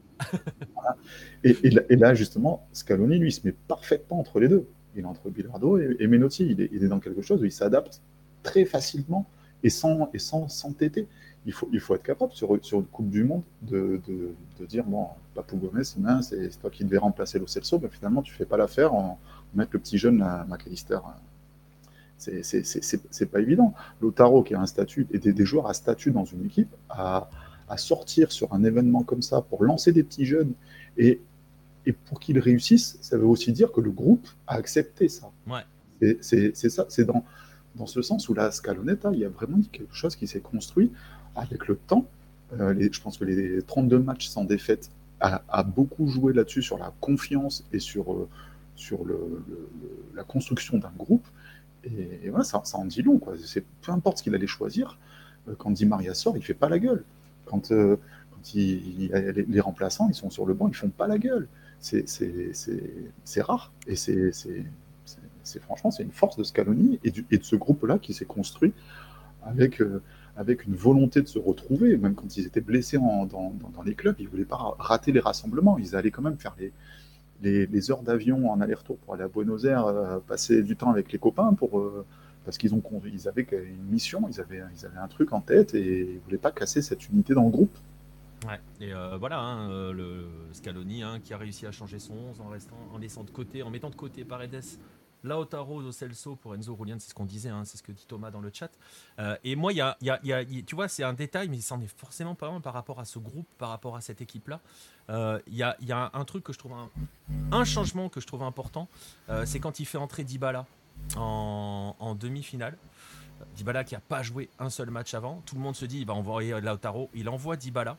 et, là, justement, Scaloni, lui, se met parfaitement entre les deux. Il est entre Bilardo et, Menotti. Il est, il est, dans quelque chose où il s'adapte très facilement et sans et sans s'entêter il faut, il faut être capable sur, sur une Coupe du Monde de, de, dire bon, Papou Gomez, c'est toi qui devais remplacer Lo Celso, mais finalement tu fais pas l'affaire en mettre le petit jeune à McAllister. C'est pas évident. Lotaro, qui a un statut, et des, joueurs à statut dans une équipe, à, à, sortir sur un événement comme ça pour lancer des petits jeunes et, et pour qu'ils réussissent, ça veut aussi dire que le groupe a accepté ça. Ouais. C'est ça, c'est dans, dans ce sens où la Scalonetta, il y a vraiment quelque chose qui s'est construit avec le temps, euh, je pense que les 32 matchs sans défaite a, beaucoup joué là-dessus, sur la confiance et sur, euh, sur le, la construction d'un groupe. Et, voilà, ça, ça, en dit long. Quoi. Peu importe ce qu'il allait choisir, euh, quand Di Maria sort, il fait pas la gueule. Quand, quand il, les, remplaçants, ils sont sur le banc, ils font pas la gueule. C'est rare. Et c'est franchement, c'est une force de Scaloni et, et de ce groupe-là qui s'est construit avec avec une volonté de se retrouver, même quand ils étaient blessés dans, les clubs, ils voulaient pas rater les rassemblements, ils allaient quand même faire les, les, heures d'avion en aller-retour pour aller à Buenos Aires, euh, passer du temps avec les copains, pour, euh, parce qu'ils ils avaient une mission, ils avaient, ils avaient un truc en tête et ils ne voulaient pas casser cette unité dans le groupe. Ouais, et euh, voilà, hein, le Scaloni hein, qui a réussi à changer son 11 en, restant, en laissant de côté, en mettant de côté Paredes Lautaro do Celso pour Enzo Roulian, c'est ce qu'on disait, hein, c'est ce que dit Thomas dans le chat. Euh, et moi, y a, y, a, tu vois, c'est un détail, mais c'en est forcément pas un par rapport à ce groupe, par rapport à cette équipe-là. Euh, il y, a, un truc que je trouve, un, changement que je trouve important, euh, c'est quand il fait entrer Dybala en, en demi-finale. Dybala qui a pas joué un seul match avant, tout le monde se dit il va envoyer Lautaro, il envoie Dybala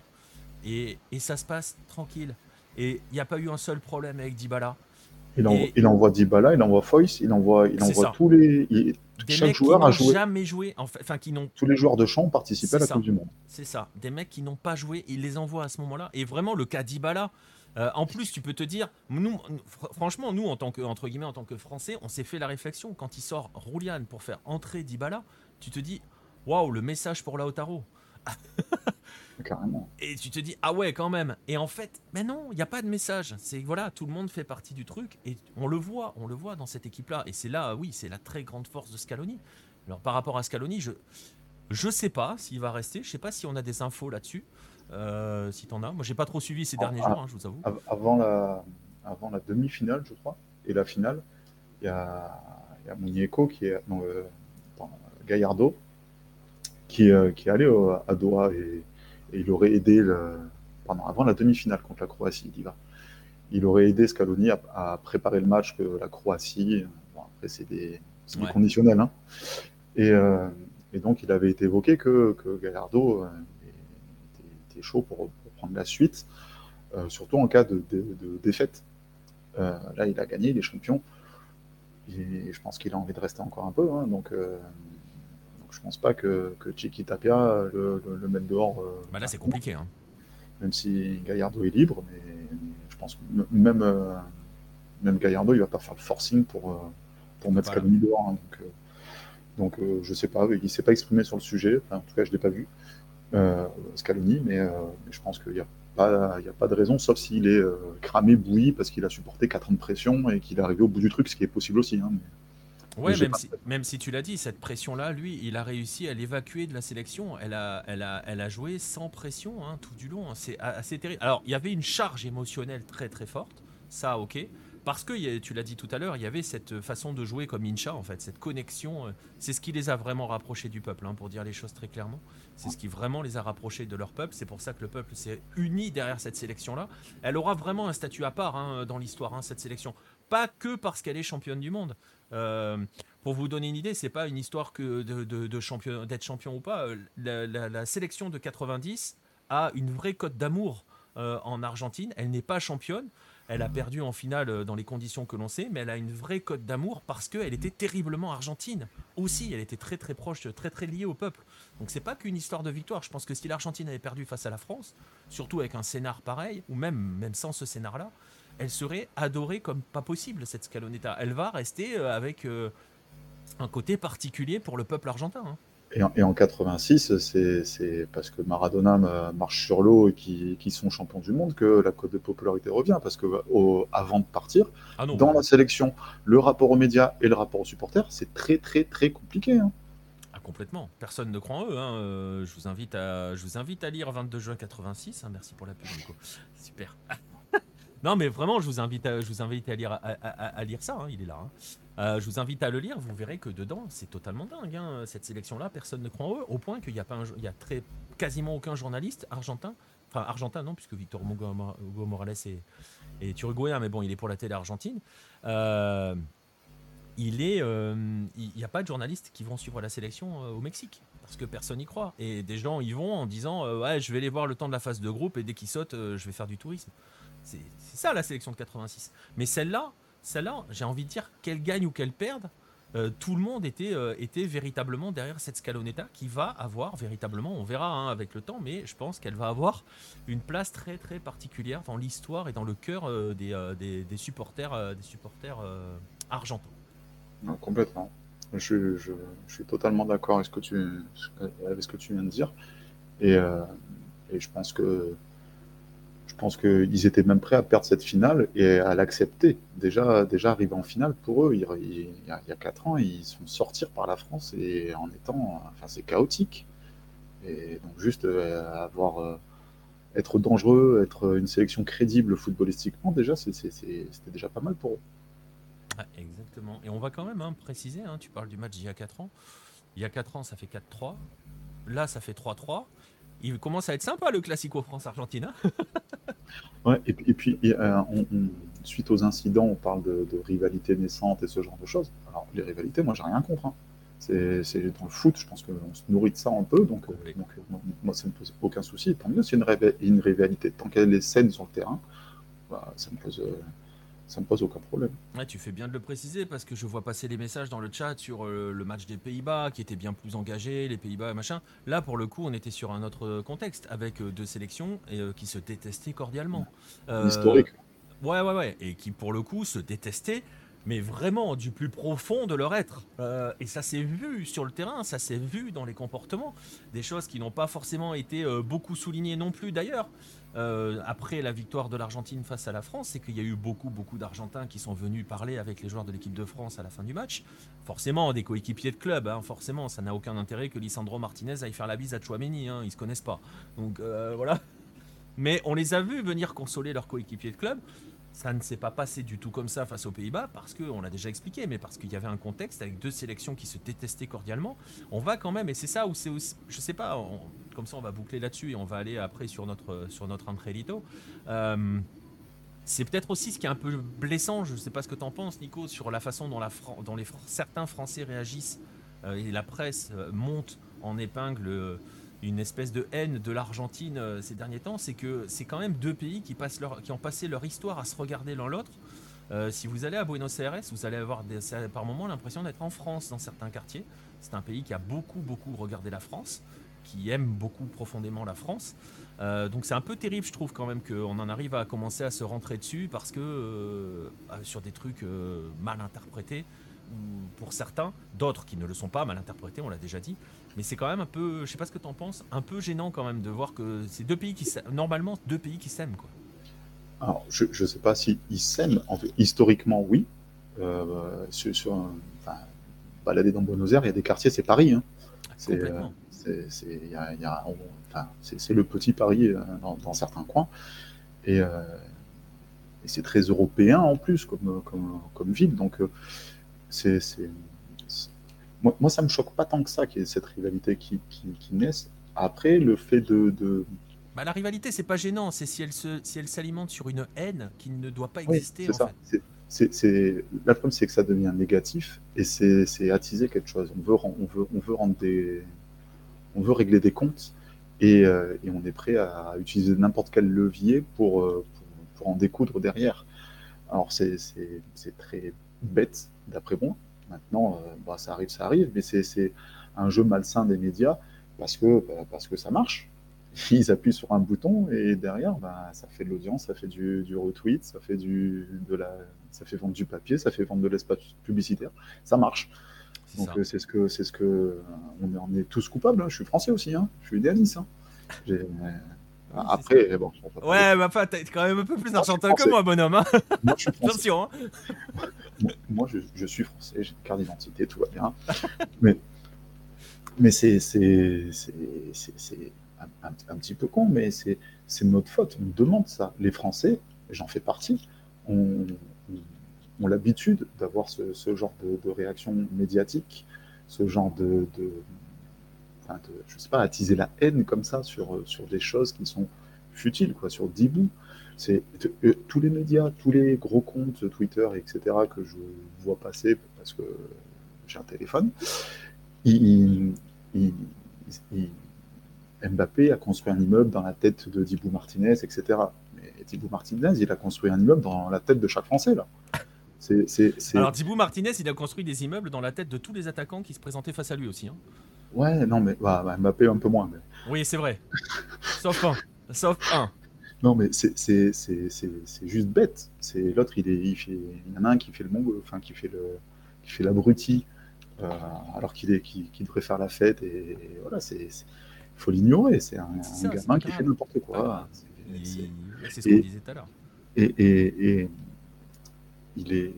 et, et ça se passe tranquille. Et il n'y a pas eu un seul problème avec Dybala. Il, envoie, il envoie Dybala, il envoie Foyce, il envoie, il envoie tous les. des chaque joueur qui a joué. jamais joué. Enfin, qui n'ont. Tous les joueurs de champ ont participé à la Coupe du Monde. C'est ça. Des mecs qui n'ont pas joué, il les envoie à ce moment-là. Et vraiment, le cas Dybala. Euh, en plus, tu peux te dire, nous, franchement, nous, en tant que, entre guillemets, en tant que Français, on s'est fait la réflexion. Quand il sort Roulian pour faire entrer Dybala, tu te dis, waouh, le message pour Lautaro. Carrément. Et tu te dis, ah ouais, quand même. Et en fait, mais non, il n'y a pas de message. C'est voilà, tout le monde fait partie du truc. Et on le voit, on le voit dans cette équipe-là. Et c'est là, oui, c'est la très grande force de Scaloni. Alors par rapport à Scaloni, je je sais pas s'il va rester. Je sais pas si on a des infos là-dessus. Euh, si t'en as. Moi, j'ai pas trop suivi ces derniers jours, hein, je vous avoue. Avant la, avant la demi-finale, je crois, et la finale, il y a, y a qui est. Non, euh, Gallardo, qui, euh, qui est allé à Doha et et il aurait aidé, le, avant la demi-finale contre la Croatie, il, va. il aurait aidé Scaloni à, préparer le match que la Croatie. Bon, après, c'est des, conditionnels. Hein. Et, euh, et, donc, il avait été évoqué que, que Gallardo euh, était, chaud pour, prendre la suite, euh, surtout en cas de, défaite. là, il a gagné, il est champion. Et je pense qu'il a envie de rester encore un peu. Hein, donc, je pense pas que, que Chiqui Tapia le, le, mette dehors. Euh, bah là, c'est compliqué. Hein. même si Gallardo est libre, mais, je pense que même, même Gallardo, il va pas faire le forcing pour, pour mettre Scaloni dehors. Hein, donc, donc je sais pas, il ne s'est pas exprimé sur le sujet, en tout cas je ne l'ai pas vu, Scaloni, mais, je pense qu'il y a il n'y a pas de raison, sauf s'il est euh, cramé, bouilli, parce qu'il a supporté 4 ans de pression et qu'il est arrivé au bout du truc, ce qui est possible aussi. Hein, Ouais, même si, même si, tu l'as dit, cette pression-là, lui, il a réussi à l'évacuer de la sélection. Elle a, elle a, elle a joué sans pression hein, tout du long. Hein. C'est assez terrible. Alors, il y avait une charge émotionnelle très très forte. Ça, ok. Parce que, tu l'as dit tout à l'heure, il y avait cette façon de jouer comme Incha, en fait, cette connexion. Euh, c'est ce qui les a vraiment rapprochés du peuple, pour dire les choses très clairement. C'est ce qui vraiment les a rapprochés de leur peuple. C'est pour ça que le peuple s'est uni derrière cette sélection-là. Elle aura vraiment un statut à part hein, dans l'histoire, hein, cette sélection. Pas que parce qu'elle est championne du monde. Euh, pour vous donner une idée, c'est pas une histoire que de, champion, d'être champion ou pas. La, sélection de 90 a une vraie cote d'amour euh, en Argentine. Elle n'est pas championne. Elle a perdu en finale euh, dans les conditions que l'on sait, mais elle a une vraie cote d'amour parce qu'elle était terriblement argentine aussi. Elle était très très proche, très très liée au peuple. Donc c'est pas qu'une histoire de victoire. Je pense que si l'Argentine avait perdu face à la France, surtout avec un scénar pareil, ou même, même sans ce scénar-là, elle serait adorée comme pas possible, cette Scaloneta. Elle va rester euh, avec euh, un côté particulier pour le peuple argentin. Hein. Et en, et en 86, c'est parce que Maradona marche sur l'eau et qui sont champions du monde que la cote de popularité revient. Parce que au, avant de partir, ah dans la sélection, le rapport aux médias et le rapport aux supporters, c'est très très très compliqué. Hein. Ah, complètement. Personne ne croit en eux. Hein. Euh, je, vous invite à, je vous invite à lire 22 juin 86. Hein. Merci pour la pub, Nico. Super. non, mais vraiment, je vous invite à, je vous invite à, lire, à, lire ça. Il est là. Euh, je vous invite à le lire, vous verrez que dedans, c'est totalement dingue. Hein, cette sélection-là, personne ne croit en eux, au point qu'il n'y a, pas il y a très, quasiment aucun journaliste argentin, enfin argentin non, puisque Victor Hugo Morales est, est, uruguayen, mais bon, il est pour la télé argentine. Euh, il est, euh, il n'y a pas de journalistes qui vont suivre la sélection au Mexique parce que personne n'y croit. Et des gens y vont en disant ouais, je vais les voir le temps de la phase de groupe et dès qu'ils sautent, je vais faire du tourisme. C'est ça la sélection de 86. Mais celle-là, celle-là, j'ai envie de dire qu'elle gagne ou qu'elle perde, euh, tout le monde était, euh, était véritablement derrière cette Scaloneta qui va avoir véritablement, on verra hein, avec le temps, mais je pense qu'elle va avoir une place très très particulière dans l'histoire et dans le cœur euh, des, supporters, des supporters argentins. complètement. Je, suis totalement d'accord avec, ce que tu, viens de dire. Et je pense que je pense qu'ils étaient même prêts à perdre cette finale et à l'accepter. Déjà, déjà arrivé en finale, pour eux, il, y a, il 4 ans, ils sont sortir par la France et en étant. Enfin, c'est chaotique. Et donc, juste euh, avoir. Euh, être dangereux, être une sélection crédible footballistiquement, déjà, c'était déjà pas mal pour eux. exactement. Et on va quand même hein, préciser, hein, tu parles du match d'il y a 4 ans. Il y a 4 ans, ça fait 4-3. Là, ça fait 3-3 il commence à être sympa le Classico France-Argentine. Ouais, et, puis, euh, suite aux incidents, on parle de, rivalité naissante et ce genre de choses. Alors, les rivalités, moi, j'ai rien contre. Hein. C'est dans le foot, je pense qu'on se nourrit de ça un peu, donc, euh, donc moi, ça ne me pose aucun souci. Tant mieux y a une, rivalité. Tant qu'elle est saine sur le terrain, bah, ça me pose. Euh, ça me pose aucun problème. Ouais, tu fais bien de le préciser parce que je vois passer des messages dans le chat sur euh, le match des Pays-Bas qui était bien plus engagé, les Pays-Bas machin. Là, pour le coup, on était sur un autre contexte avec euh, deux sélections et, euh, qui se détestaient cordialement. Historique. Ouais, ouais, ouais. Et qui, pour le coup, se détestaient mais vraiment du plus profond de leur être. et ça s'est vu sur le terrain, ça s'est vu dans les comportements, des choses qui n'ont pas forcément été beaucoup soulignées non plus d'ailleurs. Euh, après la victoire de l'Argentine face à la France, c'est qu'il y a eu beaucoup, beaucoup d'Argentins qui sont venus parler avec les joueurs de l'équipe de France à la fin du match. Forcément, des coéquipiers de club, hein, forcément, ça n'a aucun intérêt que Lisandro Martinez aille faire la bise à Chouameni, hein, ils se connaissent pas. Donc euh, voilà. Mais on les a vus venir consoler leurs coéquipiers de club. Ça ne s'est pas passé du tout comme ça face aux Pays-Bas parce qu'on l'a déjà expliqué, mais parce qu'il y avait un contexte avec deux sélections qui se détestaient cordialement. On va quand même, et c'est ça où c'est aussi, je sais pas, comme ça on va boucler là-dessus et on va aller après sur notre, sur notre euh, c'est peut-être aussi ce qui est un peu blessant, je ne sais pas ce que tu en penses Nico, sur la façon dont, la dont les, certains Français réagissent euh, et la presse euh, monte en épingle une espèce de haine de l'Argentine euh, ces derniers temps, c'est que c'est quand même deux pays qui, passent leur, qui ont passé leur histoire à se regarder l'un l'autre. Euh, si vous allez à Buenos Aires, vous allez avoir par moments l'impression d'être en France dans certains quartiers. C'est un pays qui a beaucoup, beaucoup regardé la France. qui aiment beaucoup profondément la France. Euh, donc c'est un peu terrible, je trouve quand même qu'on en arrive à commencer à se rentrer dessus parce que sur des trucs mal interprétés pour certains, d'autres qui ne le sont pas mal interprétés, on l'a déjà dit. Mais c'est quand même un peu, je sais pas ce que tu en penses, un peu gênant quand même de voir que c'est deux pays qui normalement deux pays qui s'aiment quoi. Alors je ne sais pas si ils s'aiment, en fait, historiquement oui. Euh, sur, sur enfin, balader dans Buenos Aires, il y a des quartiers, c'est Paris. Hein. C'est le petit Paris euh, dans, certains coins. Et, euh, et c'est très européen en plus comme, comme, comme ville. Donc c'est moi, moi, ça me choque pas tant que ça qu'il y ait cette rivalité qui, qui, naisse. Après, le fait de. de... Bah, la rivalité, c'est pas gênant. C'est si elle se, si elle s'alimente sur une haine qui ne doit pas exister. c'est ça. C'est, La problème, c'est que ça devient négatif et c'est attiser quelque chose. On veut, on veut, on veut rendre des, on veut régler des comptes et, euh, et on est prêt à utiliser n'importe quel levier pour, euh, pour, pour, en découdre derrière. Alors c'est très bête d'après moi. Maintenant, euh, bah, ça arrive, ça arrive, mais c'est un jeu malsain des médias parce que, bah, parce que ça marche. Ils appuient sur un bouton et derrière, bah, ça fait de l'audience, ça fait du, retweet, ça fait, du, de la, ça fait vendre du papier, ça fait vendre de l'espace publicitaire. Ça marche. Donc euh, c'est ce que c'est ce que on, en est tous coupables. Hein. Je suis français aussi, hein. je suis idéaliste. Hein. Après, bon. Ouais, mais enfin, t'es quand même un peu plus argentin que moi, bonhomme. Hein moi, je suis Attention. Hein. moi, je, je, suis français, j'ai une carte d'identité, tout va bien. mais mais c'est un, un, petit peu con, mais c'est notre faute. On demande ça. Les Français, j'en fais partie, ont, ont l'habitude d'avoir ce, ce, genre de, de, réaction médiatique, ce genre de, de je sais pas, attiser la haine comme ça sur, euh, sur des choses qui sont futiles, quoi, sur 10 bouts. C'est euh, tous les médias, tous les gros comptes Twitter, etc., que je vois passer parce que j'ai un téléphone, Mbappé a construit un immeuble dans la tête de Dibou Martinez, etc. Mais Dibou Martinez, il a construit un immeuble dans la tête de chaque Français, là. Alors Dibou Martinez, il a construit des immeubles dans la tête de tous les attaquants qui se présentaient face à lui aussi. Hein. Ouais, non, mais bah, bah, Mbappé un peu moins. Mais... Oui, c'est vrai. Sauf un. Sauf un. Non, mais c'est juste bête. C'est l'autre, il, est, il, fait, il y en a un qui fait le mongol, enfin qui fait le, qui fait l'abruti, euh, alors qu'il est, qui, devrait faire la fête. Et, voilà, c'est, il faut l'ignorer. C'est un, gamin qui fait n'importe quoi. c'est ce qu'on disait tout à l'heure. Et, et, et, il est,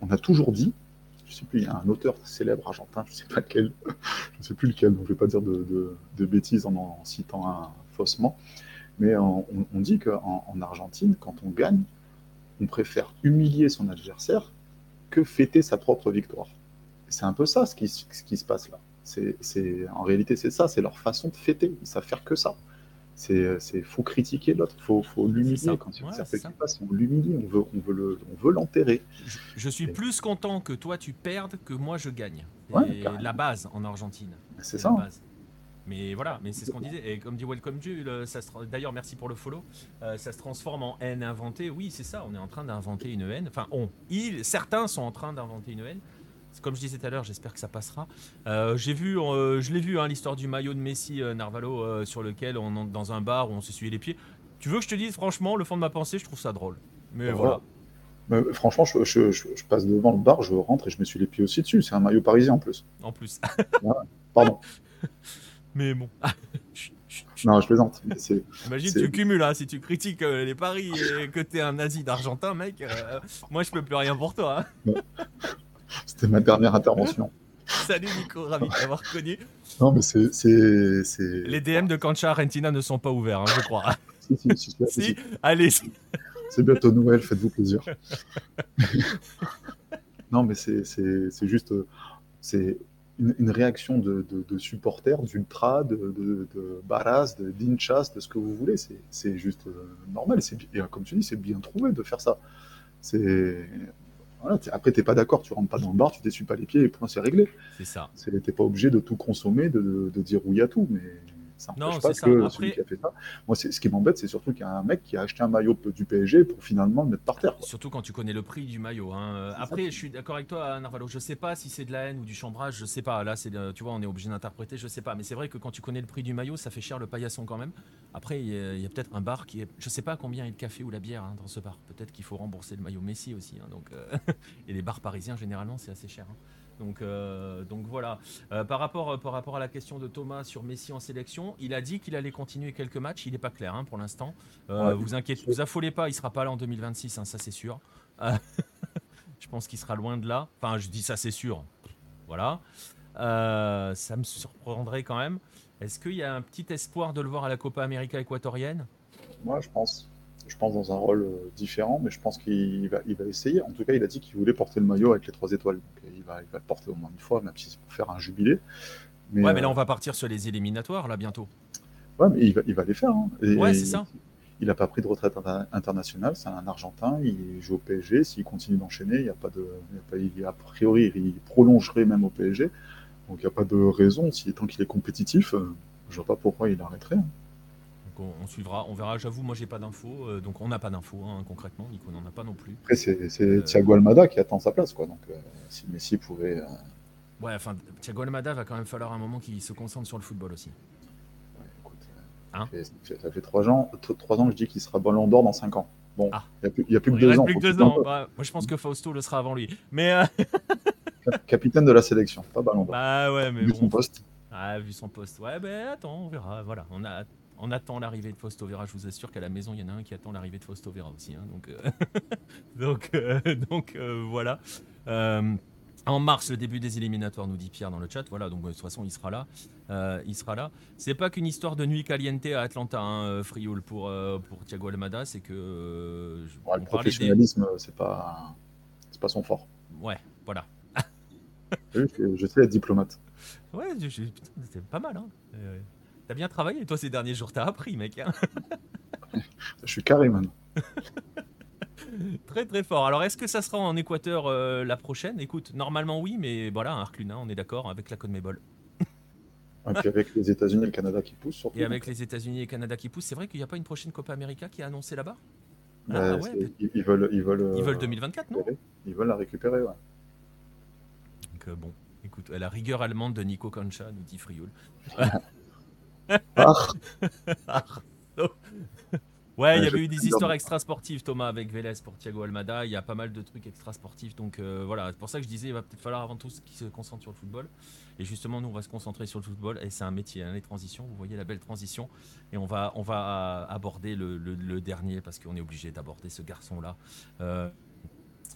on a toujours dit, je sais plus, il y a un auteur célèbre argentin, je sais pas lequel, je sais plus lequel, donc je vais pas dire de, bêtises en en citant un faussement, mais on, dit qu'en en Argentine, quand on gagne, on préfère humilier son adversaire que fêter sa propre victoire. C'est un peu ça ce qui, se passe là. En réalité, c'est ça, c'est leur façon de fêter. Ils savent faire que ça. C'est, c'est faut critiquer l'autre, faut, faut l'humilier quand il y a qui passe, on l'humilie, on veut, on veut le, on veut l'enterrer. Je, suis plus content que toi tu perdes que moi je gagne. la base en Argentine. C'est ça. Mais voilà, mais c'est ce qu'on disait. Et comme dit Welcome Jules, ça d'ailleurs merci pour le follow. Euh, ça se transforme en haine inventée. Oui, c'est ça. On est en train d'inventer une haine. Enfin, on. Ils, certains sont en train d'inventer une haine comme je disais tout à l'heure, j'espère que ça passera. Euh, j'ai vu, euh, je l'ai vu, hein, l'histoire du maillot de Messi euh, Narvalo sur lequel on entre dans un bar où on s'essuyait les pieds. Tu veux que je te dise franchement, le fond de ma pensée, je trouve ça drôle. Mais voilà. franchement, je, passe devant le bar, je rentre et je me suis les pieds aussi dessus. C'est un maillot parisien en plus. En plus. Pardon. Mais bon. non, je plaisante. Imagine, tu cumules, hein, si tu critiques les paris et que t'es un nazi d'Argentin, mec, moi je peux plus rien pour toi. Hein. C'était ma dernière intervention. Salut Nico, ravi de t'avoir connu. Non, mais c'est. Les DM de Cancha Argentina ne sont pas ouverts, hein, je crois. si, si, si, si. Allez. C'est bientôt Noël, faites-vous plaisir. non, mais c'est juste. C'est une, une, réaction de, de, de supporters, d'ultra, de, de, de barras, d'inchas, de ce que vous voulez. C'est juste euh, normal. Et comme tu dis, c'est bien trouvé de faire ça. C'est voilà, après, t'es pas d'accord, tu rentres pas dans le bar, tu t'essuies pas les pieds et point, c'est réglé. C'est ça. T'es pas obligé de tout consommer, de, de, dire oui à tout, mais Ça Non, n'empêche pas ça. que Après- celui qui a fait ça. Moi, ce qui m'embête, c'est surtout qu'il y a un mec qui a acheté un maillot du PSG pour finalement le mettre par terre. quoi. Surtout quand tu connais le prix du maillot. hein. Ça. Après, je suis d'accord avec toi, Narvalo. Je sais pas si c'est de la haine ou du chambrage. Je sais pas. Là, c'est, euh, tu vois, on est obligé d'interpréter. Je sais pas. Mais c'est vrai que quand tu connais le prix du maillot, ça fait cher le paillasson quand même. Après, il y a, peut-être un bar qui est. Je sais pas combien est le café ou la bière hein, dans ce bar. Peut-être qu'il faut rembourser le maillot Messi aussi. hein. donc, euh, et les bars parisiens généralement, c'est assez cher. hein. Donc, euh, donc voilà. Euh, par, rapport, par rapport à la question de Thomas sur Messi en sélection, il a dit qu'il allait continuer quelques matchs. Il n'est pas clair hein, pour l'instant. Euh, Ouais. vous inquiétez, vous affolez pas, il sera pas là en 2026, hein, ça c'est sûr. Euh, je pense qu'il sera loin de là. Enfin, je dis ça c'est sûr. Voilà. Euh, ça me surprendrait quand même. Est-ce qu'il y a un petit espoir de le voir à la Copa América équatorienne? Moi, je pense. Je pense dans un rôle euh, différent, mais je pense qu'il va, il va essayer. En tout cas, il a dit qu'il voulait porter le maillot avec les trois étoiles. Donc, euh, il, va, il va le porter au moins une fois, même si c'est pour faire un jubilé. Mais, Ouais, mais là euh, on va partir sur les éliminatoires là bientôt. ouais, mais il, va, il va les faire. hein. Et- Ouais, c'est ça. Il n'a pas pris de retraite inter- internationale. C'est un Argentin. Il joue au PSG. S'il continue d'enchaîner, il y a pas de, il a pas, a priori, il prolongerait même au PSG. Donc, il n'y a pas de raison. Si, tant qu'il est compétitif, je vois pas pourquoi il arrêterait. hein. Donc on, on suivra, on verra. J'avoue, moi j'ai pas d'infos, euh, donc on n'a pas d'infos hein, concrètement. Nico n'en a pas non plus. Après, c'est c'est Euh, Thiago Almada qui attend sa place. Quoi. Donc, euh, si Messi pouvait. Ouais, enfin, Thiago Almada va quand même falloir un moment qu'il se concentre sur le football aussi. Ouais, écoute, Hein ça, fait, ça trois ans, trois ans que je dis qu'il sera ballon d'or dans cinq ans. Bon, Ah. il n'y a, plus- il y a plus que deux ans. plus que deux ans. Bah, moi je pense que Fausto le sera avant lui. Mais euh, cap- Capitaine de la sélection, pas ballon d'or. bah ouais, mais Vu bon. son poste. Ah, vu son poste. Ouais, ben attends, on verra. Voilà, on, a, on attend l'arrivée de Fausto Vera. Je vous assure qu'à la maison, il y en a un qui attend l'arrivée de Fausto Vera aussi. hein. donc, euh, donc, euh, donc euh, voilà. En mars, le début des éliminatoires, nous dit Pierre dans le chat. Voilà, donc de toute façon, il sera là. Euh, il sera là. C'est pas qu'une histoire de nuit caliente à Atlanta, hein, Frioul, pour, euh, pour Thiago Almada. C'est que. euh, je- Ouais, on le parlait des- professionnalisme, c'est pas, c'est pas son fort. Ouais, voilà. Oui, je, je sais être diplomate. Ouais, c'était pas mal. Hein. Euh, T'as bien travaillé, toi, ces derniers jours. T'as appris, mec. hein. Je suis carré, man. Très très fort. Alors est-ce que ça sera en Équateur euh, la prochaine? Écoute, normalement oui, mais voilà, un Arcluna, on est d'accord avec la Conmebol. Et puis avec les États-Unis et le Canada qui poussent, surtout. Et avec les États-Unis et le Canada qui poussent, c'est vrai qu'il n'y a pas une prochaine Copa América qui est annoncée là-bas? Bah, Ah ouais, peut- ils, ils veulent, ils veulent, Ils euh, veulent 2024, non? récupérer. Ils veulent la récupérer, ouais. Donc euh, bon, écoute, la rigueur allemande de Nico Concha, nous dit Frioul. Ah, Ouais, il y avait eu des histoires extra-sportives, Thomas, avec Vélez pour Thiago Almada. Il y a pas mal de trucs extra-sportifs. Donc euh, voilà, c'est pour ça que je disais, il va peut-être falloir avant tout qu'ils se concentrent sur le football. Et justement, nous, on va se concentrer sur le football. Et c'est un métier, hein, les transitions. Vous voyez la belle transition. Et on va, on va aborder le, le- le dernier, parce qu'on est obligé d'aborder ce garçon-là. Euh,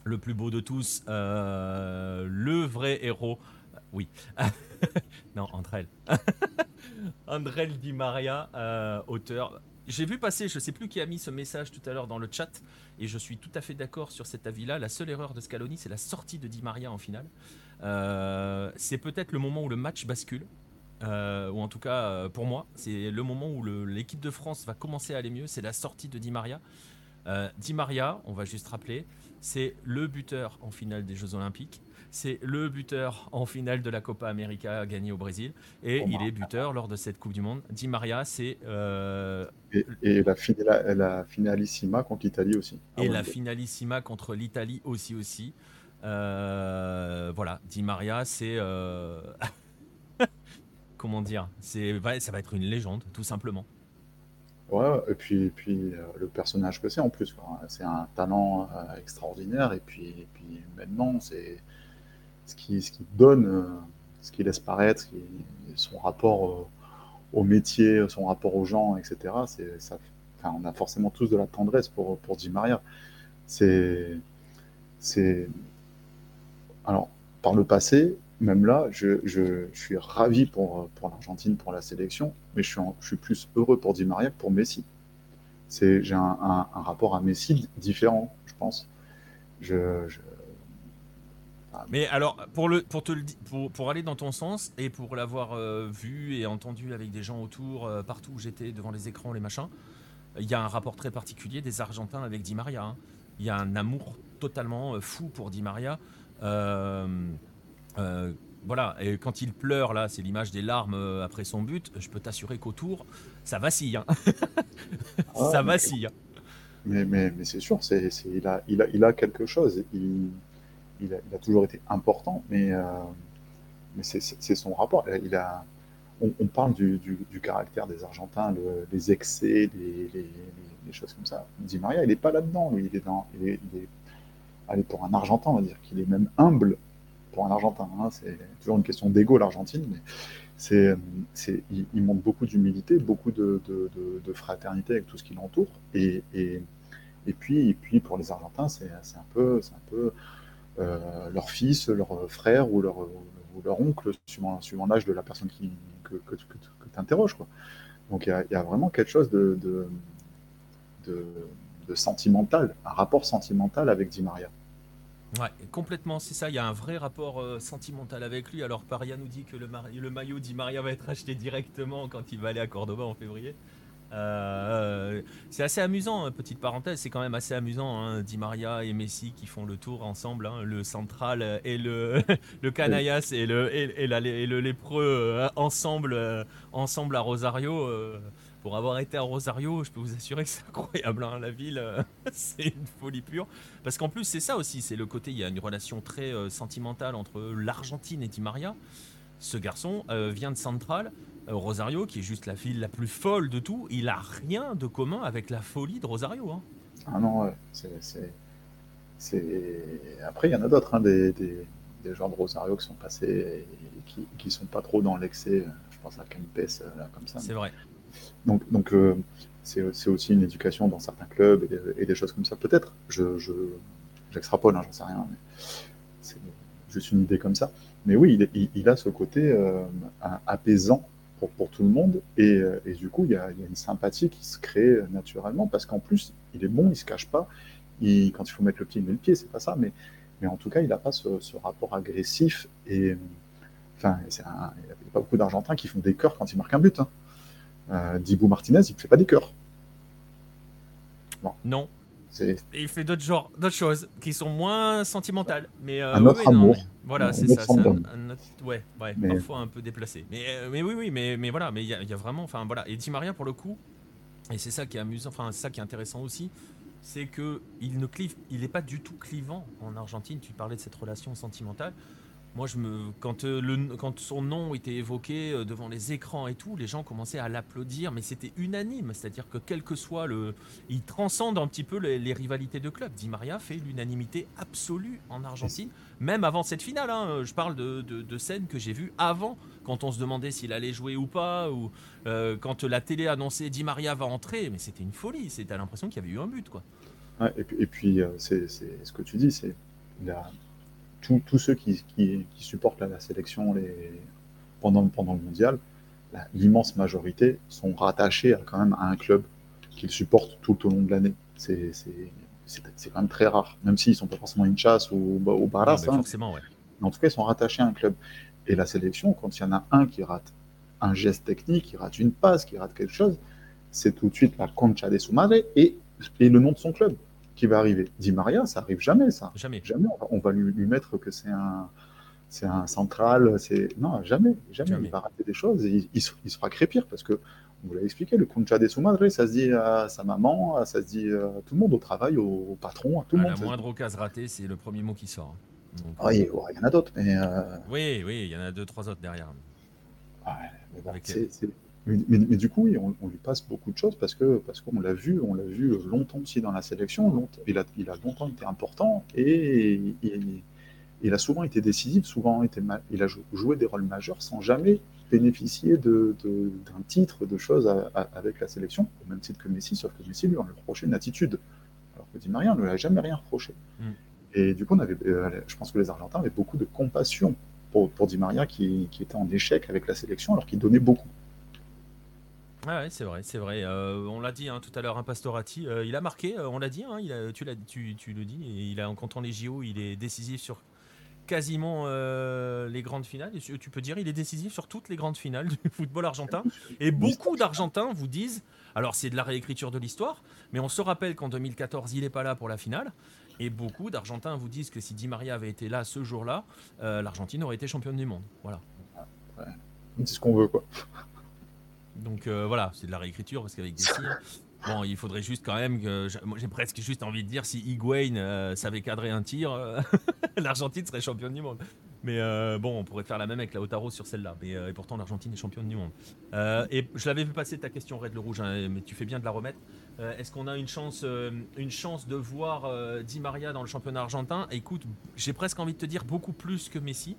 le plus beau de tous, euh, le vrai héros. Oui. non, entre elles. Andrel Di Maria, euh, auteur. J'ai vu passer, je sais plus qui a mis ce message tout à l'heure dans le chat, et je suis tout à fait d'accord sur cet avis-là. La seule erreur de Scaloni, c'est la sortie de Di Maria en finale. Euh, c'est peut-être le moment où le match bascule, euh, ou en tout cas pour moi, c'est le moment où l'équipe de France va commencer à aller mieux. C'est la sortie de Di Maria. Di Maria, on va juste rappeler, c'est le buteur en finale des Jeux Olympiques. C'est le buteur en finale de la Copa América gagnée au Brésil. Et Oh, il est buteur lors de cette Coupe du Monde. Di Maria, c'est. euh, Et, et la, finalissima contre l'Italie aussi. Ah et ouais, la finalissima contre l'Italie aussi aussi. Euh, voilà, Di Maria, c'est. euh, Comment dire? C'est, Ça va être une légende, tout simplement. Ouais, et puis, et puis euh, le personnage que c'est en plus, c'est un talent extraordinaire. Et puis, et puis maintenant, c'est ce qui, donne, euh, ce qui laisse paraître, son rapport au, au métier, son rapport aux gens, etc. On a forcément tous de la tendresse pour, pour Di Maria. C'est, c'est, alors, par le passé, même là, je, suis ravi pour, pour l'Argentine, pour la sélection, mais je suis, plus heureux pour Di Maria que pour Messi. J'ai un, rapport à Messi différent, je pense. Je- Mais alors, pour, le, pour, te le, pour, pour aller dans ton sens et pour l'avoir euh, vu et entendu avec des gens autour, euh, partout où j'étais, devant les écrans, les machins, il y a un rapport très particulier des Argentins avec Di Maria. hein. Il y a un amour totalement euh, fou pour Di Maria. Euh, euh, Voilà, et quand il pleure, là, c'est l'image des larmes euh, après son but. Je peux t'assurer qu'autour, ça vacille. Hein. Ah, ça mais- vacille. hein. Mais, mais, mais c'est sûr, c'est, c'est- il, a, il, a, il a quelque chose. Il, il, a, toujours été important, mais, euh, c'est, son rapport. A, on, parle du, caractère des Argentins, le- les excès, les, choses comme ça. Di Maria, il n'est pas là-dedans. Il est pour un Argentin, on va dire qu'il est même humble pour un Argentin. hein. C'est toujours une question d'ego, l'Argentine, mais c'est, il, il montre beaucoup d'humilité, beaucoup de, fraternité avec tout ce qui l'entoure. Et, puis, pour les Argentins, c'est, un peu, euh, leur fils, leur frère ou leur, oncle, suivant, l'âge de la personne que, tu interroges. Donc il y, a, vraiment quelque chose de, sentimental, un rapport sentimental avec Di Maria. Ouais, complètement, c'est ça. Il y a un vrai rapport euh, sentimental avec lui. Alors, Paria nous dit que le, le maillot Di Maria va être acheté directement quand il va aller à Cordoba en février. Euh, c'est assez amusant, hein, petite parenthèse, c'est quand même assez amusant. Hein, Di Maria et Messi qui font le tour ensemble, hein, le central et le, le Canallas et le, lépreux euh, ensemble, euh, ensemble à Rosario. euh, pour avoir été à Rosario, je peux vous assurer que c'est incroyable, hein, la ville, euh, c'est une folie pure. Parce qu'en plus, c'est ça aussi, c'est le côté, il y a une relation très euh, sentimentale entre l'Argentine et Di Maria. Ce garçon euh, vient de Central, euh, Rosario, qui est juste la ville la plus folle de tout. Il a rien de commun avec la folie de Rosario. hein. Ah non, c'est, Après, il y en a d'autres, hein, des, des, des joueurs de Rosario qui sont passés et qui, qui sont pas trop dans l'excès. Je pense à Kempes, euh, là, comme ça. C'est vrai. Donc, donc euh, c'est aussi une éducation dans certains clubs et des, et des choses comme ça. Peut-être, je, je, j'extrapole, hein, j'en sais rien, c'est juste une idée comme ça. Mais oui, il, est- il- il a ce côté euh, apaisant pour, tout le monde et, euh, et du coup, il y, a, une sympathie qui se crée naturellement parce qu'en plus, il est bon, il se cache pas. Quand il faut mettre le pied, il met le pied, c'est pas ça, mais, mais en tout cas, il n'a pas ce, rapport agressif et enfin, il n'y a pas beaucoup d'Argentins qui font des cœurs quand ils marquent un but. Hein. Euh, Dibou Martinez, il ne fait pas des cœurs. Non. Il fait d'autres genres, d'autres choses qui sont moins sentimentales. Mais, euh, Un oui, autre oui, non, amour. mais voilà, c'est ça. un- autre- ouais, ouais, Mais- parfois un peu déplacé. Mais, euh, mais oui, oui, mais, mais voilà, mais il y, a- il y a vraiment, enfin voilà. Et Di Maria pour le coup, et c'est ça qui est amusant, enfin c'est ça qui est intéressant aussi, c'est que il ne clive, il n'est pas du tout clivant en Argentine. Tu parlais de cette relation sentimentale. Moi, euh, quand son nom était évoqué euh, devant les écrans et tout, les gens commençaient à l'applaudir, mais c'était unanime. C'est-à-dire que quel que soit le, il transcende un petit peu les, rivalités de clubs. Di Maria fait l'unanimité absolue en Argentine, même avant cette finale. hein. Je parle de, scènes que j'ai vues avant, quand on se demandait s'il allait jouer ou pas, ou euh, quand la télé annonçait Di Maria va entrer, mais c'était une folie. C'était l'impression qu'il y avait eu un but, quoi. Et puis, c'est ce que tu dis, c'est tous ceux qui, qui, qui supportent la, sélection les, pendant, pendant le mondial, l'immense majorité sont rattachés à, quand même à un club qu'ils supportent tout au long de l'année. C'est quand même très rare, même s'ils ne sont pas forcément une chasse ou au Barras, hein, forcément, ouais. mais en tout cas, ils sont rattachés à un club. Et la sélection, quand il y en a un qui rate un geste technique, qui rate une passe, qui rate quelque chose, c'est tout de suite la concha de su madre et, et le nom de son club qui va arriver. Di Maria, ça arrive jamais, ça. Jamais. Jamais on va, on va lui, lui mettre que c'est un, c'est un central. C'est non, jamais, jamais. Jamais. Il va rater des choses et il, il se, il se fera crépir parce que on vous l'a expliqué, le concha de su madre, ça se dit à sa maman, ça se dit à tout le monde au travail, au, au patron, à tout le À monde. la moindre occasion ratée, c'est le premier mot qui sort. Donc, Ah ouais, il y en a d'autres, mais euh, oui, oui, il y en a deux, trois autres derrière. Ouais, bon, c'est- mais, mais- mais du coup, oui, on, on lui passe beaucoup de choses parce que parce qu'on l'a vu, on l'a vu longtemps aussi dans la sélection. longtemps- il, a, il a longtemps été important et il, il a souvent été décisif, souvent été il a jou- joué des rôles majeurs sans jamais bénéficier de- de- d'un titre, de choses à- à- avec la sélection, au même titre que Messi, sauf que Messi lui on lui reprochait une attitude, alors que Di Maria ne lui a jamais rien reproché. Mm. Et du coup, on avait, euh, je pense que les Argentins avaient beaucoup de compassion pour, pour Di Maria qui, qui était en échec avec la sélection alors qu'il donnait beaucoup. Ah ouais, c'est vrai, c'est vrai. Euh, on l'a dit hein, tout à l'heure, un Pastorati, euh, il a marqué, euh, on l'a dit, hein, tu, le dis, et il en comptant les JO, il est décisif sur quasiment les grandes finales. Tu peux dire, il est décisif sur toutes les grandes finales du football argentin. Et beaucoup d'Argentins vous disent, alors c'est de la réécriture de l'histoire, mais on se rappelle qu'en 2014, il n'est pas là pour la finale. Et beaucoup d'Argentins vous disent que si Di Maria avait été là ce jour-là, l'Argentine aurait été championne du monde. Voilà. Dit ce qu'on veut, quoi. Donc voilà, c'est de la réécriture parce qu'avec des Bon, il faudrait juste quand même que. J'ai presque juste envie de dire si Higuain savait cadrer un tir, l'Argentine serait championne du monde. Mais euh, bon, on pourrait faire la même avec la Otaro sur celle-là. Mais et pourtant, l'Argentine est championne du monde. et je l'avais vu passer ta question, Red le Rouge, hein, mais tu fais bien de la remettre. Est-ce qu'on a une chance, une chance de voir Di Maria dans le championnat argentin? Écoute, j'ai presque envie de te dire beaucoup plus que Messi.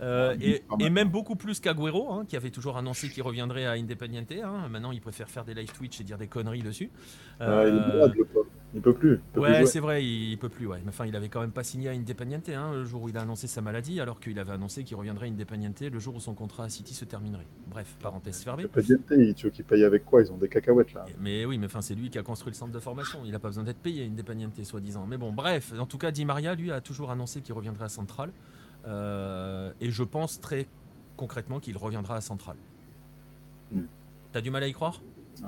Euh, et, même beaucoup plus qu'Aguero, hein, qui avait toujours annoncé qu'il reviendrait à Independiente. Hein. Maintenant, il préfère faire des live Twitch et dire des conneries dessus. Euh, il, peut plus. ouais, c'est vrai, il, peut plus. Ouais. Mais enfin, il avait quand même pas signé à Independiente hein, le jour où il a annoncé sa maladie, alors qu'il avait annoncé qu'il reviendrait à Independiente le jour où son contrat à City se terminerait. Bref, parenthèse fermée. Independiente, tu veux qu'il paye avec quoi? Ils ont des cacahuètes là. Mais oui, mais enfin, c'est lui qui a construit le centre de formation. Il n'a pas besoin d'être payé Independiente, soi-disant. Mais bon, bref, en tout cas, Di Maria, lui, a toujours annoncé qu'il reviendrait à Central. Euh, et je pense très concrètement qu'il reviendra à Central. Hmm. T'as du mal à y croire?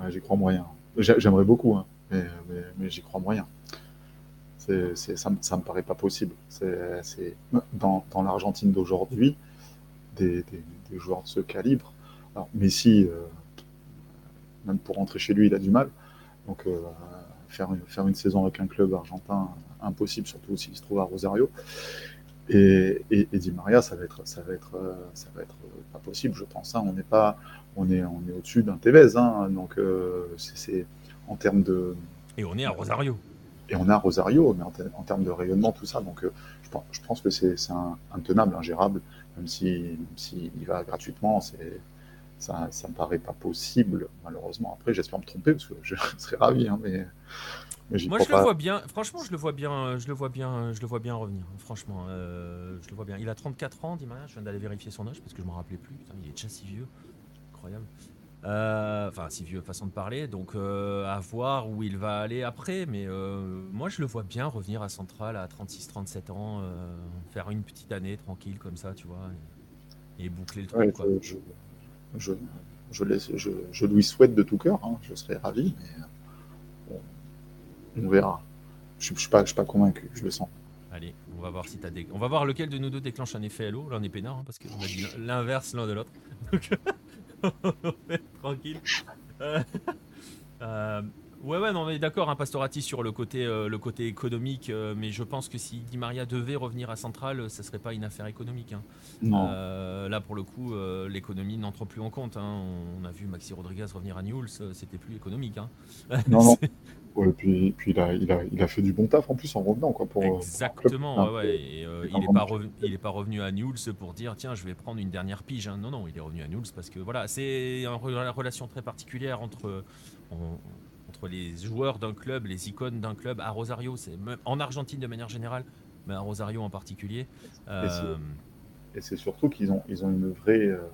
J'y crois moyen. J'aimerais beaucoup, hein, mais, j'y crois moyen. ça, ça me paraît pas possible. C'est dans, l'Argentine d'aujourd'hui, des, joueurs de ce calibre. Alors, Messi, euh, même pour rentrer chez lui, il a du mal. Donc, euh, faire, faire une saison avec un club argentin, impossible, surtout s'il se trouve à Rosario. Et, et, Di Maria, ça va être, ça va être, ça va être pas possible, je pense. Hein. On n'est pas, on est, on est au-dessus d'un Tevez, hein. donc euh, c'est en termes de. Et on est à Rosario. Et on est à Rosario, mais en, termes de rayonnement, tout ça. Donc, euh, je, pense, je, pense, que c'est intenable, ingérable, même si, si il va gratuitement, c'est ça, ça me paraît pas possible, malheureusement. Après, j'espère me tromper parce que je serais ravi, hein, mais moi, je le vois bien. Franchement, je le vois bien. Je le vois bien. Je le vois bien revenir. Franchement, euh, je le vois bien. Il a 34 ans, Maria. Je viens d'aller vérifier son âge parce que je me rappelais plus. il est déjà si vieux. Incroyable. Euh, enfin, si vieux façon de parler. Donc, euh, à voir où il va aller après. Mais moi, je le vois bien revenir à Central à 36-37 ans, faire une petite année tranquille comme ça, tu vois, et, boucler le truc. Je, je, je, laisse, je, lui souhaite de tout cœur. Hein. Je serais ravi. Mais on verra. Je ne suis, pas, pas convaincu, je le sens. Allez, on va voir si des... On va voir lequel de nous deux déclenche un effet LO. Là, on est peinard, hein, parce qu'on a dit l'inverse l'un de l'autre. tranquille. Euh, euh, ouais, ouais, non, mais d'accord, un hein, Pastorati sur le côté, euh, le côté économique, mais je pense que si Di Maria devait revenir à Central, ça serait pas une affaire économique. Hein. là, pour le coup, l'économie n'entre plus en compte. On a vu Maxi Rodriguez revenir à Newell's, c'était plus économique. Non, non. Ouais, puis, puis il, a, il, a, il a fait du bon taf en plus en revenant. Quoi, pour, Exactement, ouais, Et, euh, il n'est pas, revenu, il est pas revenu à Newell's pour dire tiens, je vais prendre une dernière pige. Hein. Non, non, il est revenu à Newell's parce que voilà, c'est une relation très particulière entre, entre les joueurs d'un club, les icônes d'un club. À Rosario, c'est en Argentine de manière générale, mais à Rosario en particulier. Euh, et c'est surtout qu'ils ont, ils ont une, vraie, euh,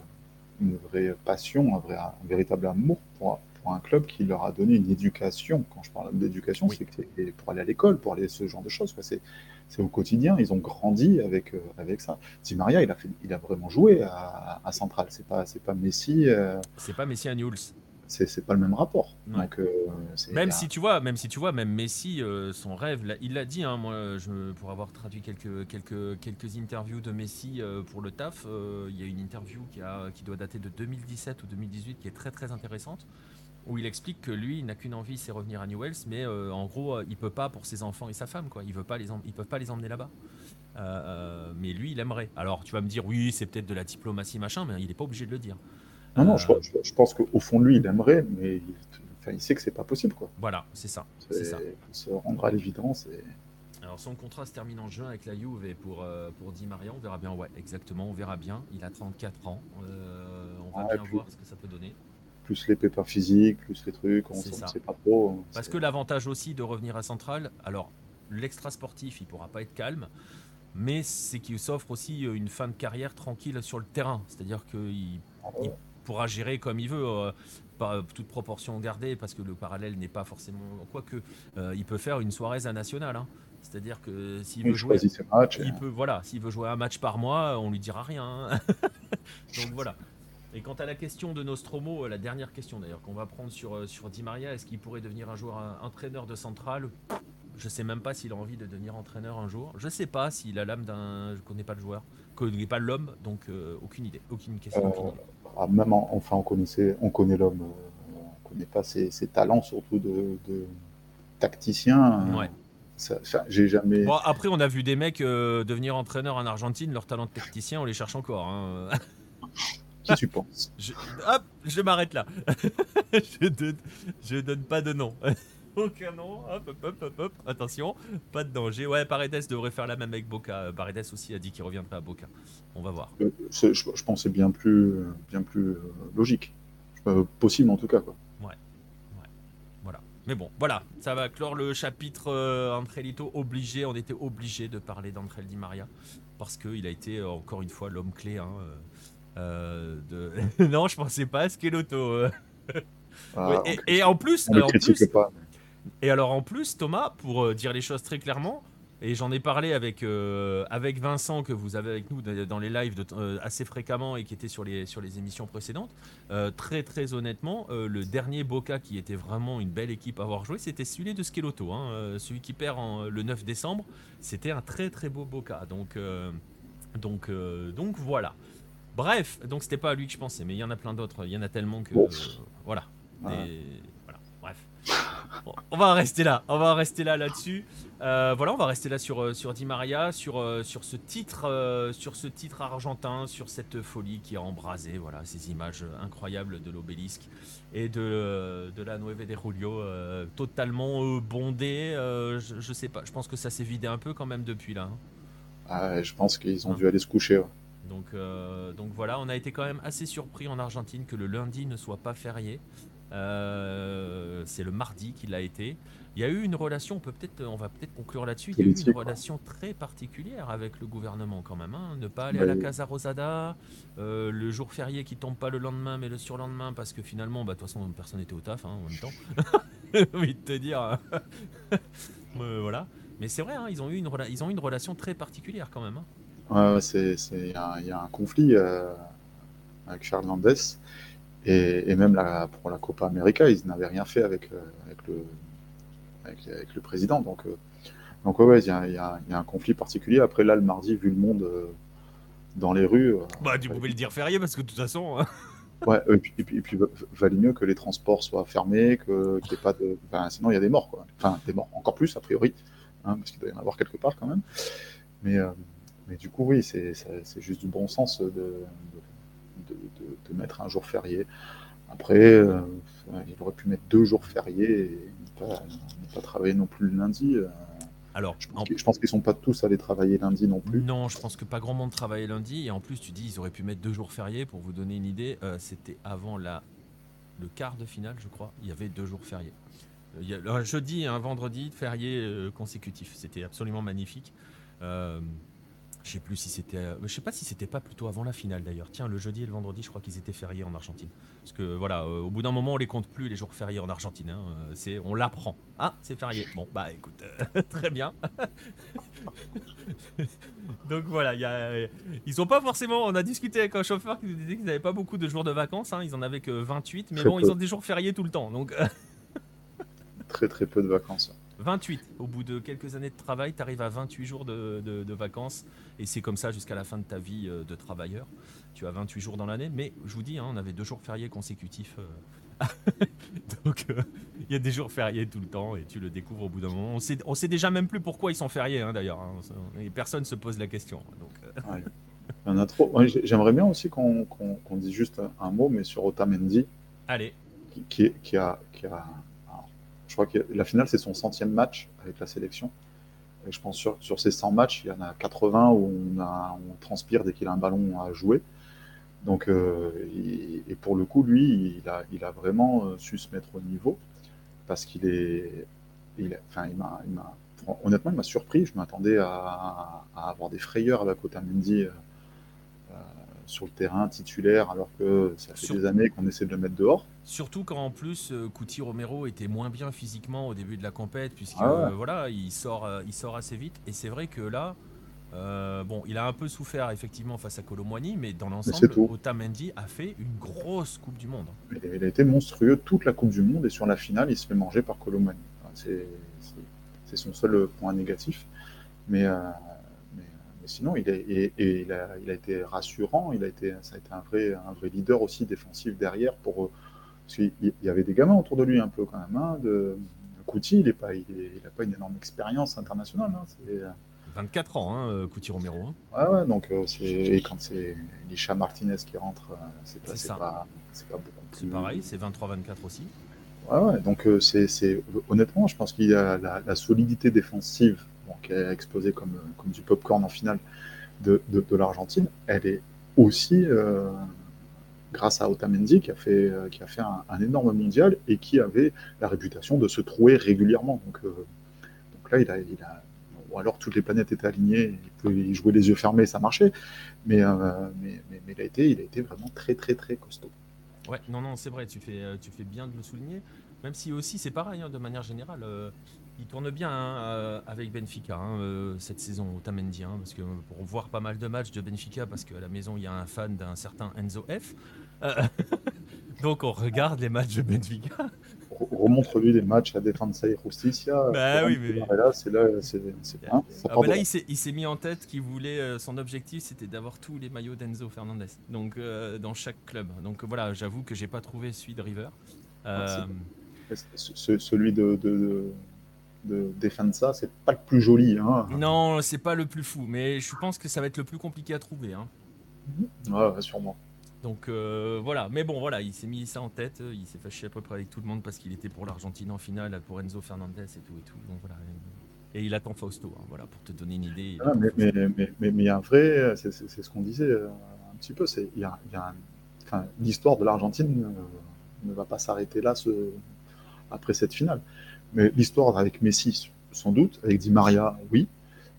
une vraie passion, un, vrai, un véritable amour pour, un club qui leur a donné une éducation. Quand je parle d'éducation, c'est pour aller à l'école, pour aller ce genre de choses. C'est au quotidien. Ils ont grandi avec, euh, avec ça. Di Maria, il a, fait, il a vraiment joué à, à Central. C'est pas, pas Messi. Euh, c'est pas Messi à Newell's c'est pas le même rapport. Donc, euh, même si tu vois, même si tu vois, même Messi, son rêve, il l'a dit. Hein, moi, je, pour avoir traduit quelques quelques quelques interviews de Messi pour le taf, il y a une interview qui a qui doit dater de 2017 ou 2018 qui est très très intéressante où il explique que lui, il n'a qu'une envie, c'est revenir à Newells, mais euh, en gros, euh, il peut pas pour ses enfants et sa femme, quoi. Il veut pas les, ils peuvent pas les emmener là-bas. Euh, mais lui, il aimerait. Alors, tu vas me dire, oui, c'est peut-être de la diplomatie, machin, mais il n'est pas obligé de le dire. Non, non, je, pense qu'au fond de lui, il aimerait, mais il, il sait que c'est pas possible, quoi. Voilà, c'est ça. C'est ça. Se rendra à l'évidence. Alors son contrat se termine en juin avec la Juve et pour, pour Di Maria, on verra bien. Ouais, exactement, on verra bien. Il a 34 ans. on va bien voir ce que ça peut donner plus les pépins physiques, plus les trucs, on ne sait pas trop. Hein, Parce que l'avantage aussi de revenir à Central, alors l'extra sportif, il pourra pas être calme, mais c'est qu'il s'offre aussi euh, une fin de carrière tranquille sur le terrain. C'est-à-dire qu'il ah pourra gérer comme il veut. Euh, pas toute proportion gardée parce que le parallèle n'est pas forcément quoique euh, il peut faire une soirée à national hein. c'est-à-dire que s'il veut jouer il peut voilà s'il veut jouer un match par mois on lui dira rien hein. donc voilà et quant à la question de Nostromo, euh, la dernière question d'ailleurs qu'on va prendre sur, euh, sur Di Maria, est-ce qu'il pourrait devenir un joueur un, entraîneur de centrale? Je sais même pas s'il a envie de devenir entraîneur un jour. Je sais pas s'il a l'âme d'un. Je connais pas le joueur, je connais pas l'homme, donc euh, aucune idée, aucune question. Euh, ah, même enfin, on connaissait, on connaît l'homme. On connaît pas ses, talents, surtout de, tacticien. Ouais. j'ai jamais. Bon, après, on a vu des mecs devenir entraîneur en Argentine, leur talent de tacticien, on les cherche encore. Hein. Qui tu penses? Je, Hop, je m'arrête là. je, donne, je donne pas de nom. Aucun nom. Hop, hop, hop, hop, Attention, pas de danger. Ouais, Paredes devrait faire la même avec Boca. Paredes aussi a dit qu'il reviendrait à Boca. On va voir. Euh, je, je, pensais bien plus, bien plus euh, logique. Euh, possible en tout cas. Quoi. Ouais. ouais. Voilà. Mais bon, voilà. Ça va clore le chapitre Andrelito obligé. On était obligé de parler d'Andrel Di Maria. Parce qu'il a été, encore une fois, l'homme clé. Hein, de... non, je pensais pas à Skeloto. Ah, et, en plus, on en plus, pas. Et alors en plus, Thomas, pour euh, dire les choses très clairement, et j'en ai parlé avec, euh, avec Vincent, que vous avez avec nous dans les lives euh, assez fréquemment et qui était sur les, sur les émissions précédentes. très très honnêtement, le dernier Boca qui était vraiment une belle équipe à avoir joué, c'était celui de Skeloto. Hein, celui qui perd en, le 9 décembre. C'était un très très beau Boca. Donc, donc, donc voilà. Bref, donc c'était pas à lui que je pensais, mais il y en a plein d'autres. Il y en a tellement que. voilà. voilà. Bref on va rester là, on va rester là là-dessus. Euh, voilà, on va rester là sur, euh, sur Di Maria, sur, euh, sur, ce titre, sur ce titre argentin, sur cette folie qui a embrasé, voilà, ces images incroyables de l'obélisque et de, de la Nueve de Julio, totalement bondé. Je, je, sais pas, je pense que ça s'est vidé un peu quand même depuis là. Hein. Ah, je pense qu'ils ont dû aller se coucher. Donc, donc voilà, on a été quand même assez surpris en Argentine que le lundi ne soit pas férié. Euh, c'est le mardi qu'il a été. Il y a eu une relation, on, peut peut-être, on va peut-être conclure là-dessus. Il y a eu une relation très particulière avec le gouvernement quand même. Hein. Ne pas aller à la Casa Rosada, euh, le jour férié qui tombe pas le lendemain mais le surlendemain parce que finalement, bah, de toute façon, personne n'était au taf hein, en même temps. J'ai envie de te dire. Euh, voilà. Mais c'est vrai, hein, ils, ont eu une ils ont eu une relation très particulière quand même. Ouais, c'est, il y, a un conflit avec Charles Landes. Et, même la, pour la Copa América, ils n'avaient rien fait avec, euh, avec, le, avec, le président. Donc, euh, donc ouais, il y, a, y, a, un conflit particulier. Après, là, le mardi, vu le monde euh, dans les rues. bah, tu pouvais le dire férié parce que de toute façon. Hein. ouais, et puis, et puis, et puis, valait mieux que les transports soient fermés, que, qu'il n'y ait pas de. sinon, il y a des morts, quoi. Enfin, des morts, encore plus, a priori, hein, parce qu'il doit y en avoir quelque part quand même. Mais, mais du coup, oui, c'est, juste du bon sens de, de de, mettre un jour férié. Après, euh, il aurait pu mettre deux jours fériés et ne pas, travailler non plus le lundi. Euh. Alors, je pense, qu'ils ne sont pas tous allés travailler lundi non plus. Non, je pense que pas grand monde travaillait lundi. Et en plus, tu dis, ils auraient pu mettre deux jours fériés. Pour vous donner une idée, euh, c'était avant la, le quart de finale, je crois. Il y avait deux jours fériés. Il y a, un jeudi et un vendredi férié consécutif. C'était absolument magnifique. Je sais plus si c'était. Euh, je sais pas si c'était pas plutôt avant la finale d'ailleurs. Tiens, le jeudi et le vendredi, je crois qu'ils étaient fériés en Argentine. Parce que voilà, euh, au bout d'un moment, on les compte plus les jours fériés en Argentine. Hein. Euh, c'est, on l'apprend. Ah, c'est férié. Bon, bah écoute, très bien. Donc voilà, y a, ils ont pas forcément. On a discuté avec un chauffeur qui nous disait qu'ils n'avaient pas beaucoup de jours de vacances. Hein. Ils en avaient que 28, mais bon, ils ont des jours fériés tout le temps. Donc très très peu de vacances. 28. Au bout de quelques années de travail, tu arrives à 28 jours de, vacances. Et c'est comme ça jusqu'à la fin de ta vie euh, de travailleur. Tu as 28 jours dans l'année. Mais je vous dis, hein, on avait deux jours fériés consécutifs. Euh. Donc, euh, il y a des jours fériés tout le temps et tu le découvres au bout d'un moment. On sait, on sait déjà même plus pourquoi ils sont fériés, hein, d'ailleurs. Hein. Et personne se pose la question. Donc, Il y en a trop. J'aimerais bien aussi qu'on dise juste un mot, mais sur Otamendi. Allez. Qui, qui, a, qui a crois que la finale, c'est son centième match avec la sélection. Et je pense sur, sur ces 100 matchs, il y en a 80 où on, a, on transpire dès qu'il a un ballon à jouer. Donc, euh, et, pour le coup, lui, il a, il a vraiment euh, su se mettre au niveau parce qu'il est. Il, enfin, il m'a, honnêtement, il m'a surpris. Je m'attendais à, à, avoir des frayeurs avec Otamendi euh, sur le terrain titulaire alors que ça fait des années qu'on essaie de le mettre dehors. Surtout quand en plus euh, Couty Romero était moins bien physiquement au début de la compète puisque ah euh, voilà il sort euh, il sort assez vite et c'est vrai que là bon il a un peu souffert effectivement face à Colomwani mais dans l'ensemble Otamendi a fait une grosse Coupe du Monde. Il a été monstrueux toute la Coupe du Monde et sur la finale il se fait manger par Colomwani. c'est son seul point négatif. Mais, mais, sinon, il, est, et, il, a, il, a, été rassurant. Il a été, ça a été un vrai, un vrai leader aussi défensif derrière. Pour, parce qu'il y avait des gamins autour de lui un peu quand même. Hein, de, Couty, il n'a pas, il, pas une énorme expérience internationale. Hein, 24 ans, hein, euh, Couty Romero. Hein. Ouais, ouais, donc euh, c'est et quand c'est Lisha Martinez qui rentre, euh, c'est pas, pas, beaucoup. C'est pareil, c'est 23-24 aussi. Ouais, ouais, donc c'est honnêtement, je pense qu'il y a la, solidité défensive qui a explosé comme, comme du popcorn en finale de, de, l'Argentine, elle est aussi grâce à Otamendi qui a fait, qui a fait un, énorme mondial et qui avait la réputation de se trouver régulièrement. Donc, donc là, il a, il a, alors toutes les planètes étaient alignées, il pouvait jouer les yeux fermés, ça marchait. Mais, euh, mais, il, a été, il a été vraiment très, très, très costaud. Ouais, non, non, c'est vrai, tu fais, euh, tu fais bien de le souligner. Même si aussi, c'est pareil, hein, de manière générale, euh, il tourne bien hein, avec Benfica hein, cette saison, Otamendi, hein, parce que pour voir pas mal de matchs de Benfica, parce qu'à la maison, il y a un fan d'un certain Enzo F. donc on regarde les matchs de Benfica remontre-lui les matchs à Defensa et Justicia. Bah oui, mais... Là, c'est là, c'est, ah, bah là, il s'est, mis en tête qu'il voulait, euh, son objectif, c'était d'avoir tous les maillots d'Enzo Fernandez, donc euh, dans chaque club. Donc voilà, j'avoue que j'ai pas trouvé celui de River. Euh, celui de, de, de Defensa, c'est pas le plus joli. Hein. Non, c'est pas le plus fou, mais je pense que ça va être le plus compliqué à trouver. Hein. Ouais, sûrement. Donc euh, voilà, mais bon voilà, il s'est mis ça en tête, il s'est fâché à peu près avec tout le monde parce qu'il était pour l'Argentine en finale, pour Enzo Fernandez et tout et tout. Et il attend Fausto, hein, voilà, pour te donner une idée. Ah, mais, mais, mais, mais, il y a un vrai, c'est ce qu'on disait euh, un petit peu, c'est il l'histoire de l'Argentine euh, ne va pas s'arrêter là après cette finale. Mais l'histoire avec Messi, sans doute, avec Di Maria, oui,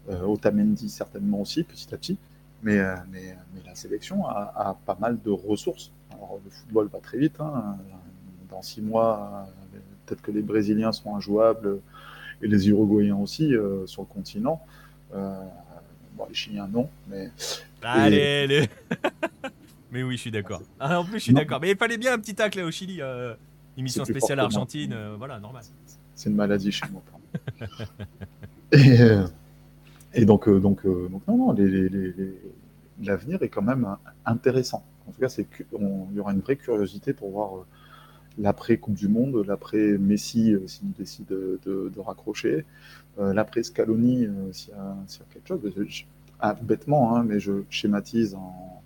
Otamendi certainement aussi, petit à petit. Mais, euh, mais, mais, la sélection a, pas mal de ressources. Alors, le football va très vite. Hein. Dans six mois, peut-être que les Brésiliens sont injouables et les Uruguayens aussi euh, sur le continent. Euh, bon, les Chiliens, non. Mais, Allez, mais oui, je suis d'accord. Ah, en plus, je suis d'accord. Mais il fallait bien un petit tacle au Chili. émission spéciale Argentine. voilà, normal. C'est une maladie chez moi. et. Et donc, euh, donc, euh, donc non, non, l'avenir est quand même intéressant. En tout cas, il y aura une vraie curiosité pour voir euh, l'après Coupe du Monde, l'après Messi s'il décide de, raccrocher, l'après Scaloni s'il y, a quelque chose. Ah, bêtement, hein, mais je schématise en,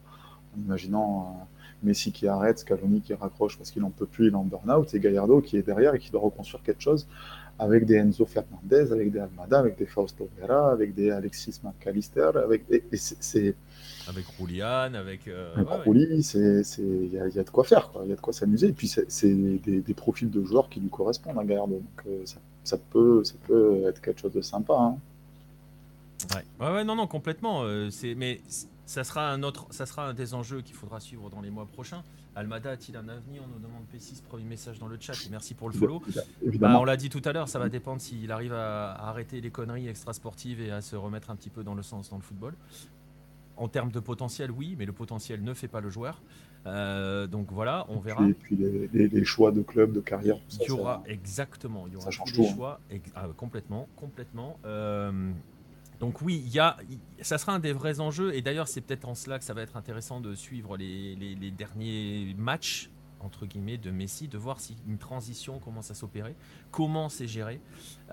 imaginant Messi qui arrête, Scaloni qui raccroche parce qu'il n'en peut plus, il est en burn-out, et Gallardo qui est derrière et qui doit reconstruire quelque chose avec des Enzo Fernandez, avec des Almada, avec des Fausto Vera, avec des Alexis McAllister, avec c'est avec Roulian, avec euh, Rouli, c'est il y, a de quoi faire, il y a de quoi s'amuser. Et puis c'est des, des, profils de joueurs qui lui correspondent à Gallardo, donc euh, ça, ça, peut ça peut être quelque chose de sympa. Hein. Ouais. ouais, non, non, complètement. Euh, c'est mais ça sera un autre, ça sera un des enjeux qu'il faudra suivre dans les mois prochains. Almada a-t-il un avenir On nous demande P6, premier message dans le chat. merci pour le follow. Bah, on l'a dit tout à l'heure, ça va dépendre s'il arrive à, arrêter les conneries extrasportives et à se remettre un petit peu dans le sens dans le football. En termes de potentiel, oui, mais le potentiel ne fait pas le joueur. Euh, donc voilà, on verra. Et puis les, choix de club, de carrière. il y aura exactement, il y aura des hein. choix ah, complètement, complètement. Euh, donc oui, il y a, ça sera un des vrais enjeux, et d'ailleurs c'est peut-être en cela que ça va être intéressant de suivre les, derniers matchs entre guillemets de Messi, de voir si une transition commence à s'opérer, comment c'est géré.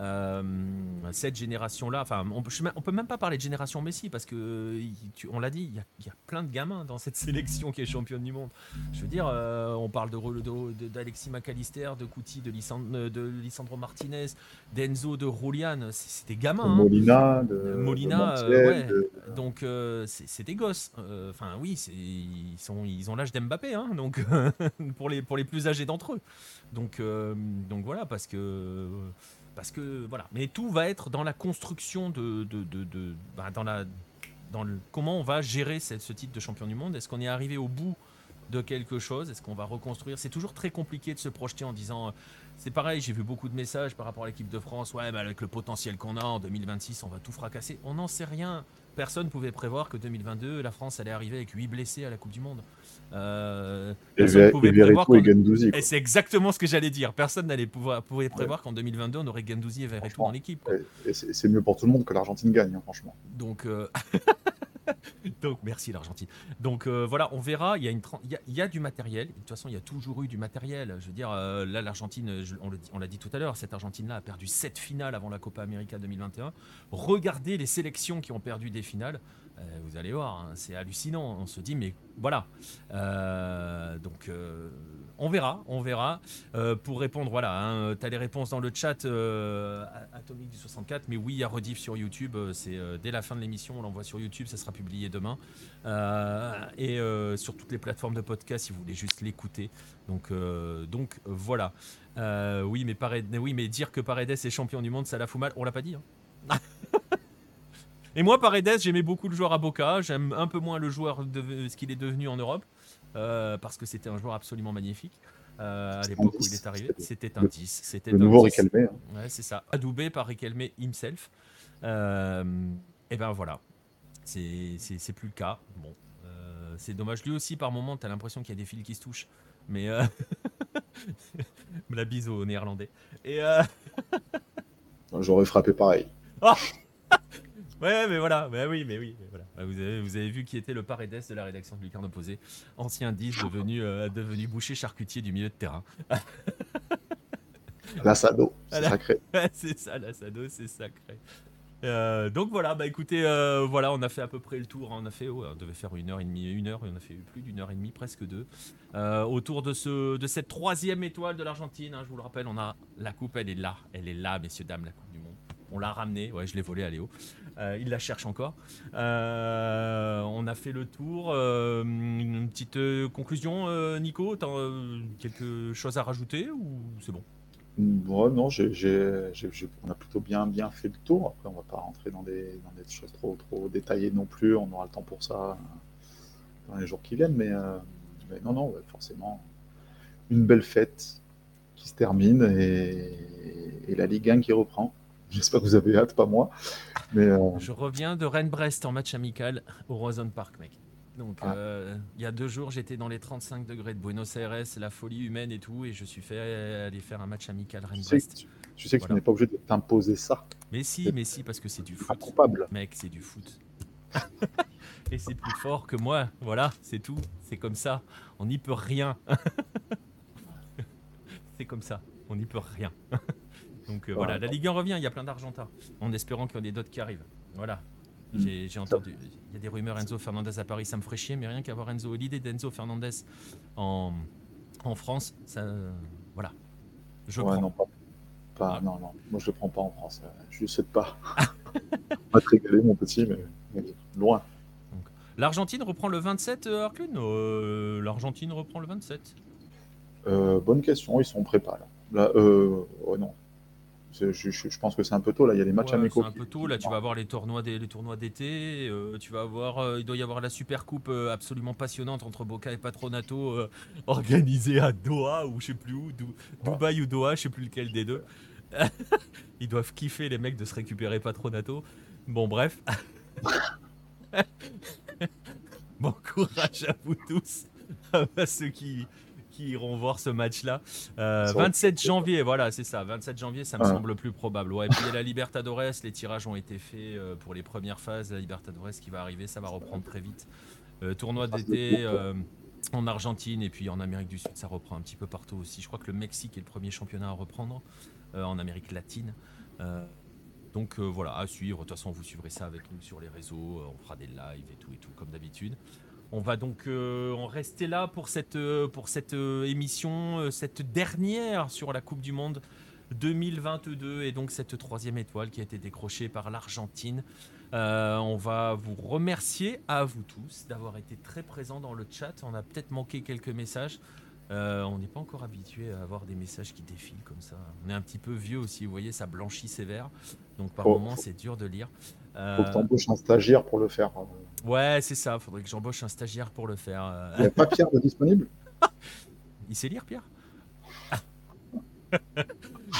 Euh, cette génération-là, enfin, on peut, peut même pas parler de génération Messi parce que, on l'a dit, il y, a, plein de gamins dans cette sélection qui est championne du monde. Je veux dire, euh, on parle de d'Alexis McAllister, de Couti, de, de Lisandro Martinez, d'Enzo, de Rolian, c'est des gamins. Molina, de, Molina, euh, ouais. Donc c'est des gosses. Enfin oui, ils sont, ils ont l'âge d'Mbappé, hein, donc pour les pour les plus âgés d'entre eux. Donc donc voilà parce que voilà. Mais tout va être dans la construction de, bah, comment on va gérer ce, ce titre de champion du monde. Est-ce qu'on est arrivé au bout de quelque chose? Est-ce qu'on va reconstruire? C'est toujours très compliqué de se projeter en disant. C'est pareil, j'ai vu beaucoup de messages par rapport à l'équipe de France. Ouais, mais avec le potentiel qu'on a en 2026, on va tout fracasser. On n'en sait rien. Personne ne pouvait prévoir que 2022, la France allait arriver avec 8 blessés à la Coupe du Monde. Euh, et, et, c'est exactement ce que j'allais dire. Personne n'allait pouvoir pouvait prévoir qu'en 2022 on aurait Gendouzi et Verretou dans l'équipe. C'est mieux pour tout le monde que l'Argentine gagne, hein, franchement. Donc euh, Donc merci l'Argentine. Donc euh, voilà, on verra. Il y, a une il, y a, du matériel. De toute façon, il y a toujours eu du matériel. Je veux dire, euh, là, l'Argentine, on l'a dit tout à l'heure, cette Argentine-là a perdu 7 finales avant la Copa América 2021. Regardez les sélections qui ont perdu des finales. Euh, vous allez voir, hein, c'est hallucinant. On se dit, mais voilà. donc on verra, on verra. pour répondre, voilà, hein, tu as les réponses dans le chat Atomique du 64, mais oui, il y a rediff sur YouTube. C'est dès la fin de l'émission, on l'envoie sur YouTube, ça sera publié demain. Euh, et euh, sur toutes les plateformes de podcast si vous voulez juste l'écouter. Donc, euh, donc voilà. oui, mais oui, mais dire que Paredes est champion du monde, ça la fout mal. On l'a pas dit. Hein. et moi, Paredes, j'aimais beaucoup le joueur à Boca. J'aime un peu moins le joueur de ce qu'il est devenu en Europe. Parce que c'était un joueur absolument magnifique. à l'époque où il est arrivé, c'était un 10. C'était le nouveau Riquelme. Hein. Ouais, c'est ça. Adoubé par Riquelme himself. et ben voilà c'est plus le cas. Bon, euh, c'est dommage. Lui aussi, par moment, tu as l'impression qu'il y a des fils qui se touchent. Mais euh, la bise au néerlandais. Et euh, J'aurais frappé pareil. ouais, mais voilà, mais oui, mais oui, voilà. Vous avez, vous avez vu qui était le Paredes de la rédaction de Lucarne Opposé, ancien 10 devenu, devenu boucher charcutier du milieu de terrain. L'assado, c'est sacré. c'est ça, l'assado, c'est sacré. Euh, donc voilà, bah écoutez, euh, voilà, on a fait à peu près le tour. Hein. On a fait, on devait faire une heure et demie, une heure, et on a fait plus d'une heure et demie, presque deux, euh, autour de ce, de cette troisième étoile de l'Argentine. Hein. je vous le rappelle, on a la coupe, elle est là, elle est là, messieurs dames, la coupe du monde. On l'a ramenée, ouais, je l'ai volée à Léo. il la cherche encore. on a fait le tour. une petite conclusion, Nico, quelque chose à rajouter ou c'est bon? Ouais, non, on a plutôt bien, fait le tour. Après, on va pas rentrer dans des, choses trop, trop détaillées non plus. On aura le temps pour ça euh, dans les jours qui viennent. Mais, euh, non, non, forcément, une belle fête qui se termine et, la Ligue 1 qui reprend. J'espère que vous avez hâte, pas moi. Mais, euh, Je reviens de Rennes-Brest en match amical au Roison Park, mec. Donc, ah. euh, il y a deux jours, j'étais dans les 35 degrés de Buenos Aires, la folie humaine et tout, et je suis fait aller faire un match amical Rennes-Brest. Tu sais que tu n'es pas obligé de t'imposer ça. Mais si, mais si, parce que c'est du foot. Improbable. Mec, c'est du foot. et c'est plus fort que moi. Voilà, c'est tout. C'est comme ça. On n'y peut rien. c'est comme ça. On n'y peut rien. Donc euh, voilà, la Ligue 1 revient. Il y a plein d'Argentins. En espérant qu'il y en ait d'autres qui arrivent. Voilà. Mm. J'ai entendu. Il y a des rumeurs Enzo Fernandez à Paris, ça me ferait chier, mais rien qu'avoir Enzo. L'idée d'Enzo Fernandez en, en France, ça. Voilà. Je ouais, Non, pas, non, non. Moi, je le prends pas en France. Je ne souhaite pas. pas te régaler, mon petit, mais, loin. L'Argentine reprend le 27, euh, Arclune euh, L'Argentine reprend le 27 euh, Bonne question, ils sont préparés. Là. là euh, non, je, pense que c'est un peu tôt. Là, il y a les matchs amicaux. C'est un peu tôt. Là, tu vas avoir les tournois des, les tournois d'été. Euh, tu vas avoir, euh, il doit y avoir la super coupe euh, absolument passionnante entre Boca et Patronato organisée à Doha ou je sais plus où, Dubaï ou Doha, je sais plus lequel des deux. Ils doivent kiffer les mecs de se récupérer Patronato. Bon, bref. bon courage à vous tous, à ceux qui iront voir ce match-là. 27 euh, janvier, voilà, c'est ça. 27 janvier, ça me semble plus probable. Ouais, puis il y a la Libertadores, les tirages ont été faits euh, pour les premières phases. La Libertadores qui va arriver, ça va reprendre très vite. Euh, tournoi d'été en Argentine et puis en Amérique du Sud, ça reprend un petit peu partout aussi. Je crois que le Mexique est le premier championnat à reprendre en Amérique latine. donc voilà, à suivre. De toute façon, vous suivrez ça avec nous sur les réseaux. On fera des lives et tout et tout comme d'habitude. On va donc euh, en rester là pour cette, euh, pour cette euh, émission, cette dernière sur la Coupe du Monde 2022 et donc cette troisième étoile qui a été décrochée par l'Argentine. on va vous remercier à vous tous d'avoir été très présents dans le chat. On a peut-être manqué quelques messages. on n'est pas encore habitué à avoir des messages qui défilent comme ça. On est un petit peu vieux aussi, vous voyez, ça blanchit sévère. Donc par moments, c'est dur de lire. Faut que tu embauches un stagiaire pour le faire. Ouais, c'est ça. Faudrait que j'embauche un stagiaire pour le faire. Il n'y a pas Pierre de disponible? Il sait lire, Pierre?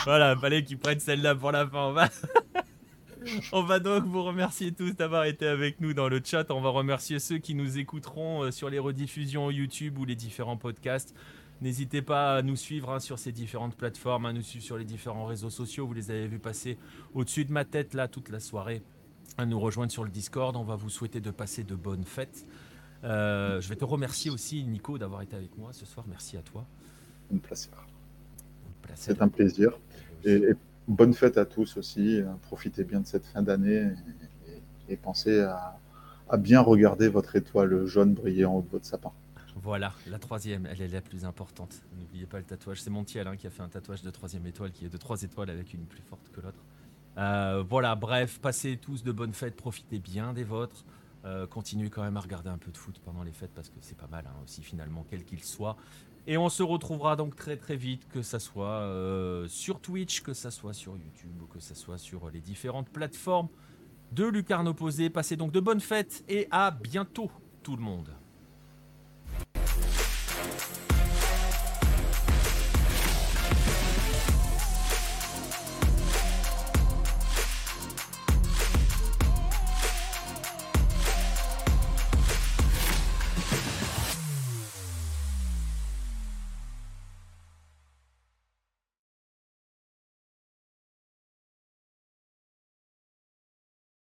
Voilà, fallait qu'il prenne celle-là pour la fin. On va... On va donc vous remercier tous d'avoir été avec nous dans le chat. On va remercier ceux qui nous écouteront euh, sur les rediffusions YouTube ou les différents podcasts. N'hésitez pas à nous suivre hein, sur ces différentes plateformes, à nous suivre sur les différents réseaux sociaux. Vous les avez vus passer au-dessus de ma tête là toute la soirée. À nous rejoindre sur le Discord. On va vous souhaiter de passer de bonnes fêtes. Euh, je vais te remercier aussi, Nico, d'avoir été avec moi ce soir. Merci à toi. Un plaisir. C'est un plaisir. Et, bonne fête à tous aussi. Profitez bien de cette fin d'année et, pensez à, à bien regarder votre étoile jaune briller en haut de votre sapin. Voilà, la troisième, elle est la plus importante. N'oubliez pas le tatouage. C'est Montiel hein, qui a fait un tatouage de troisième étoile qui est de trois étoiles avec une plus forte que l'autre. Euh, voilà, bref, passez tous de bonnes fêtes, profitez bien des vôtres. Euh, continuez quand même à regarder un peu de foot pendant les fêtes parce que c'est pas mal hein, aussi finalement, quel qu'il soit. Et on se retrouvera donc très très vite, que ça soit euh, sur Twitch, que ça soit sur YouTube, ou que ça soit sur les différentes plateformes de Lucarne Opposé. Passez donc de bonnes fêtes et à bientôt tout le monde.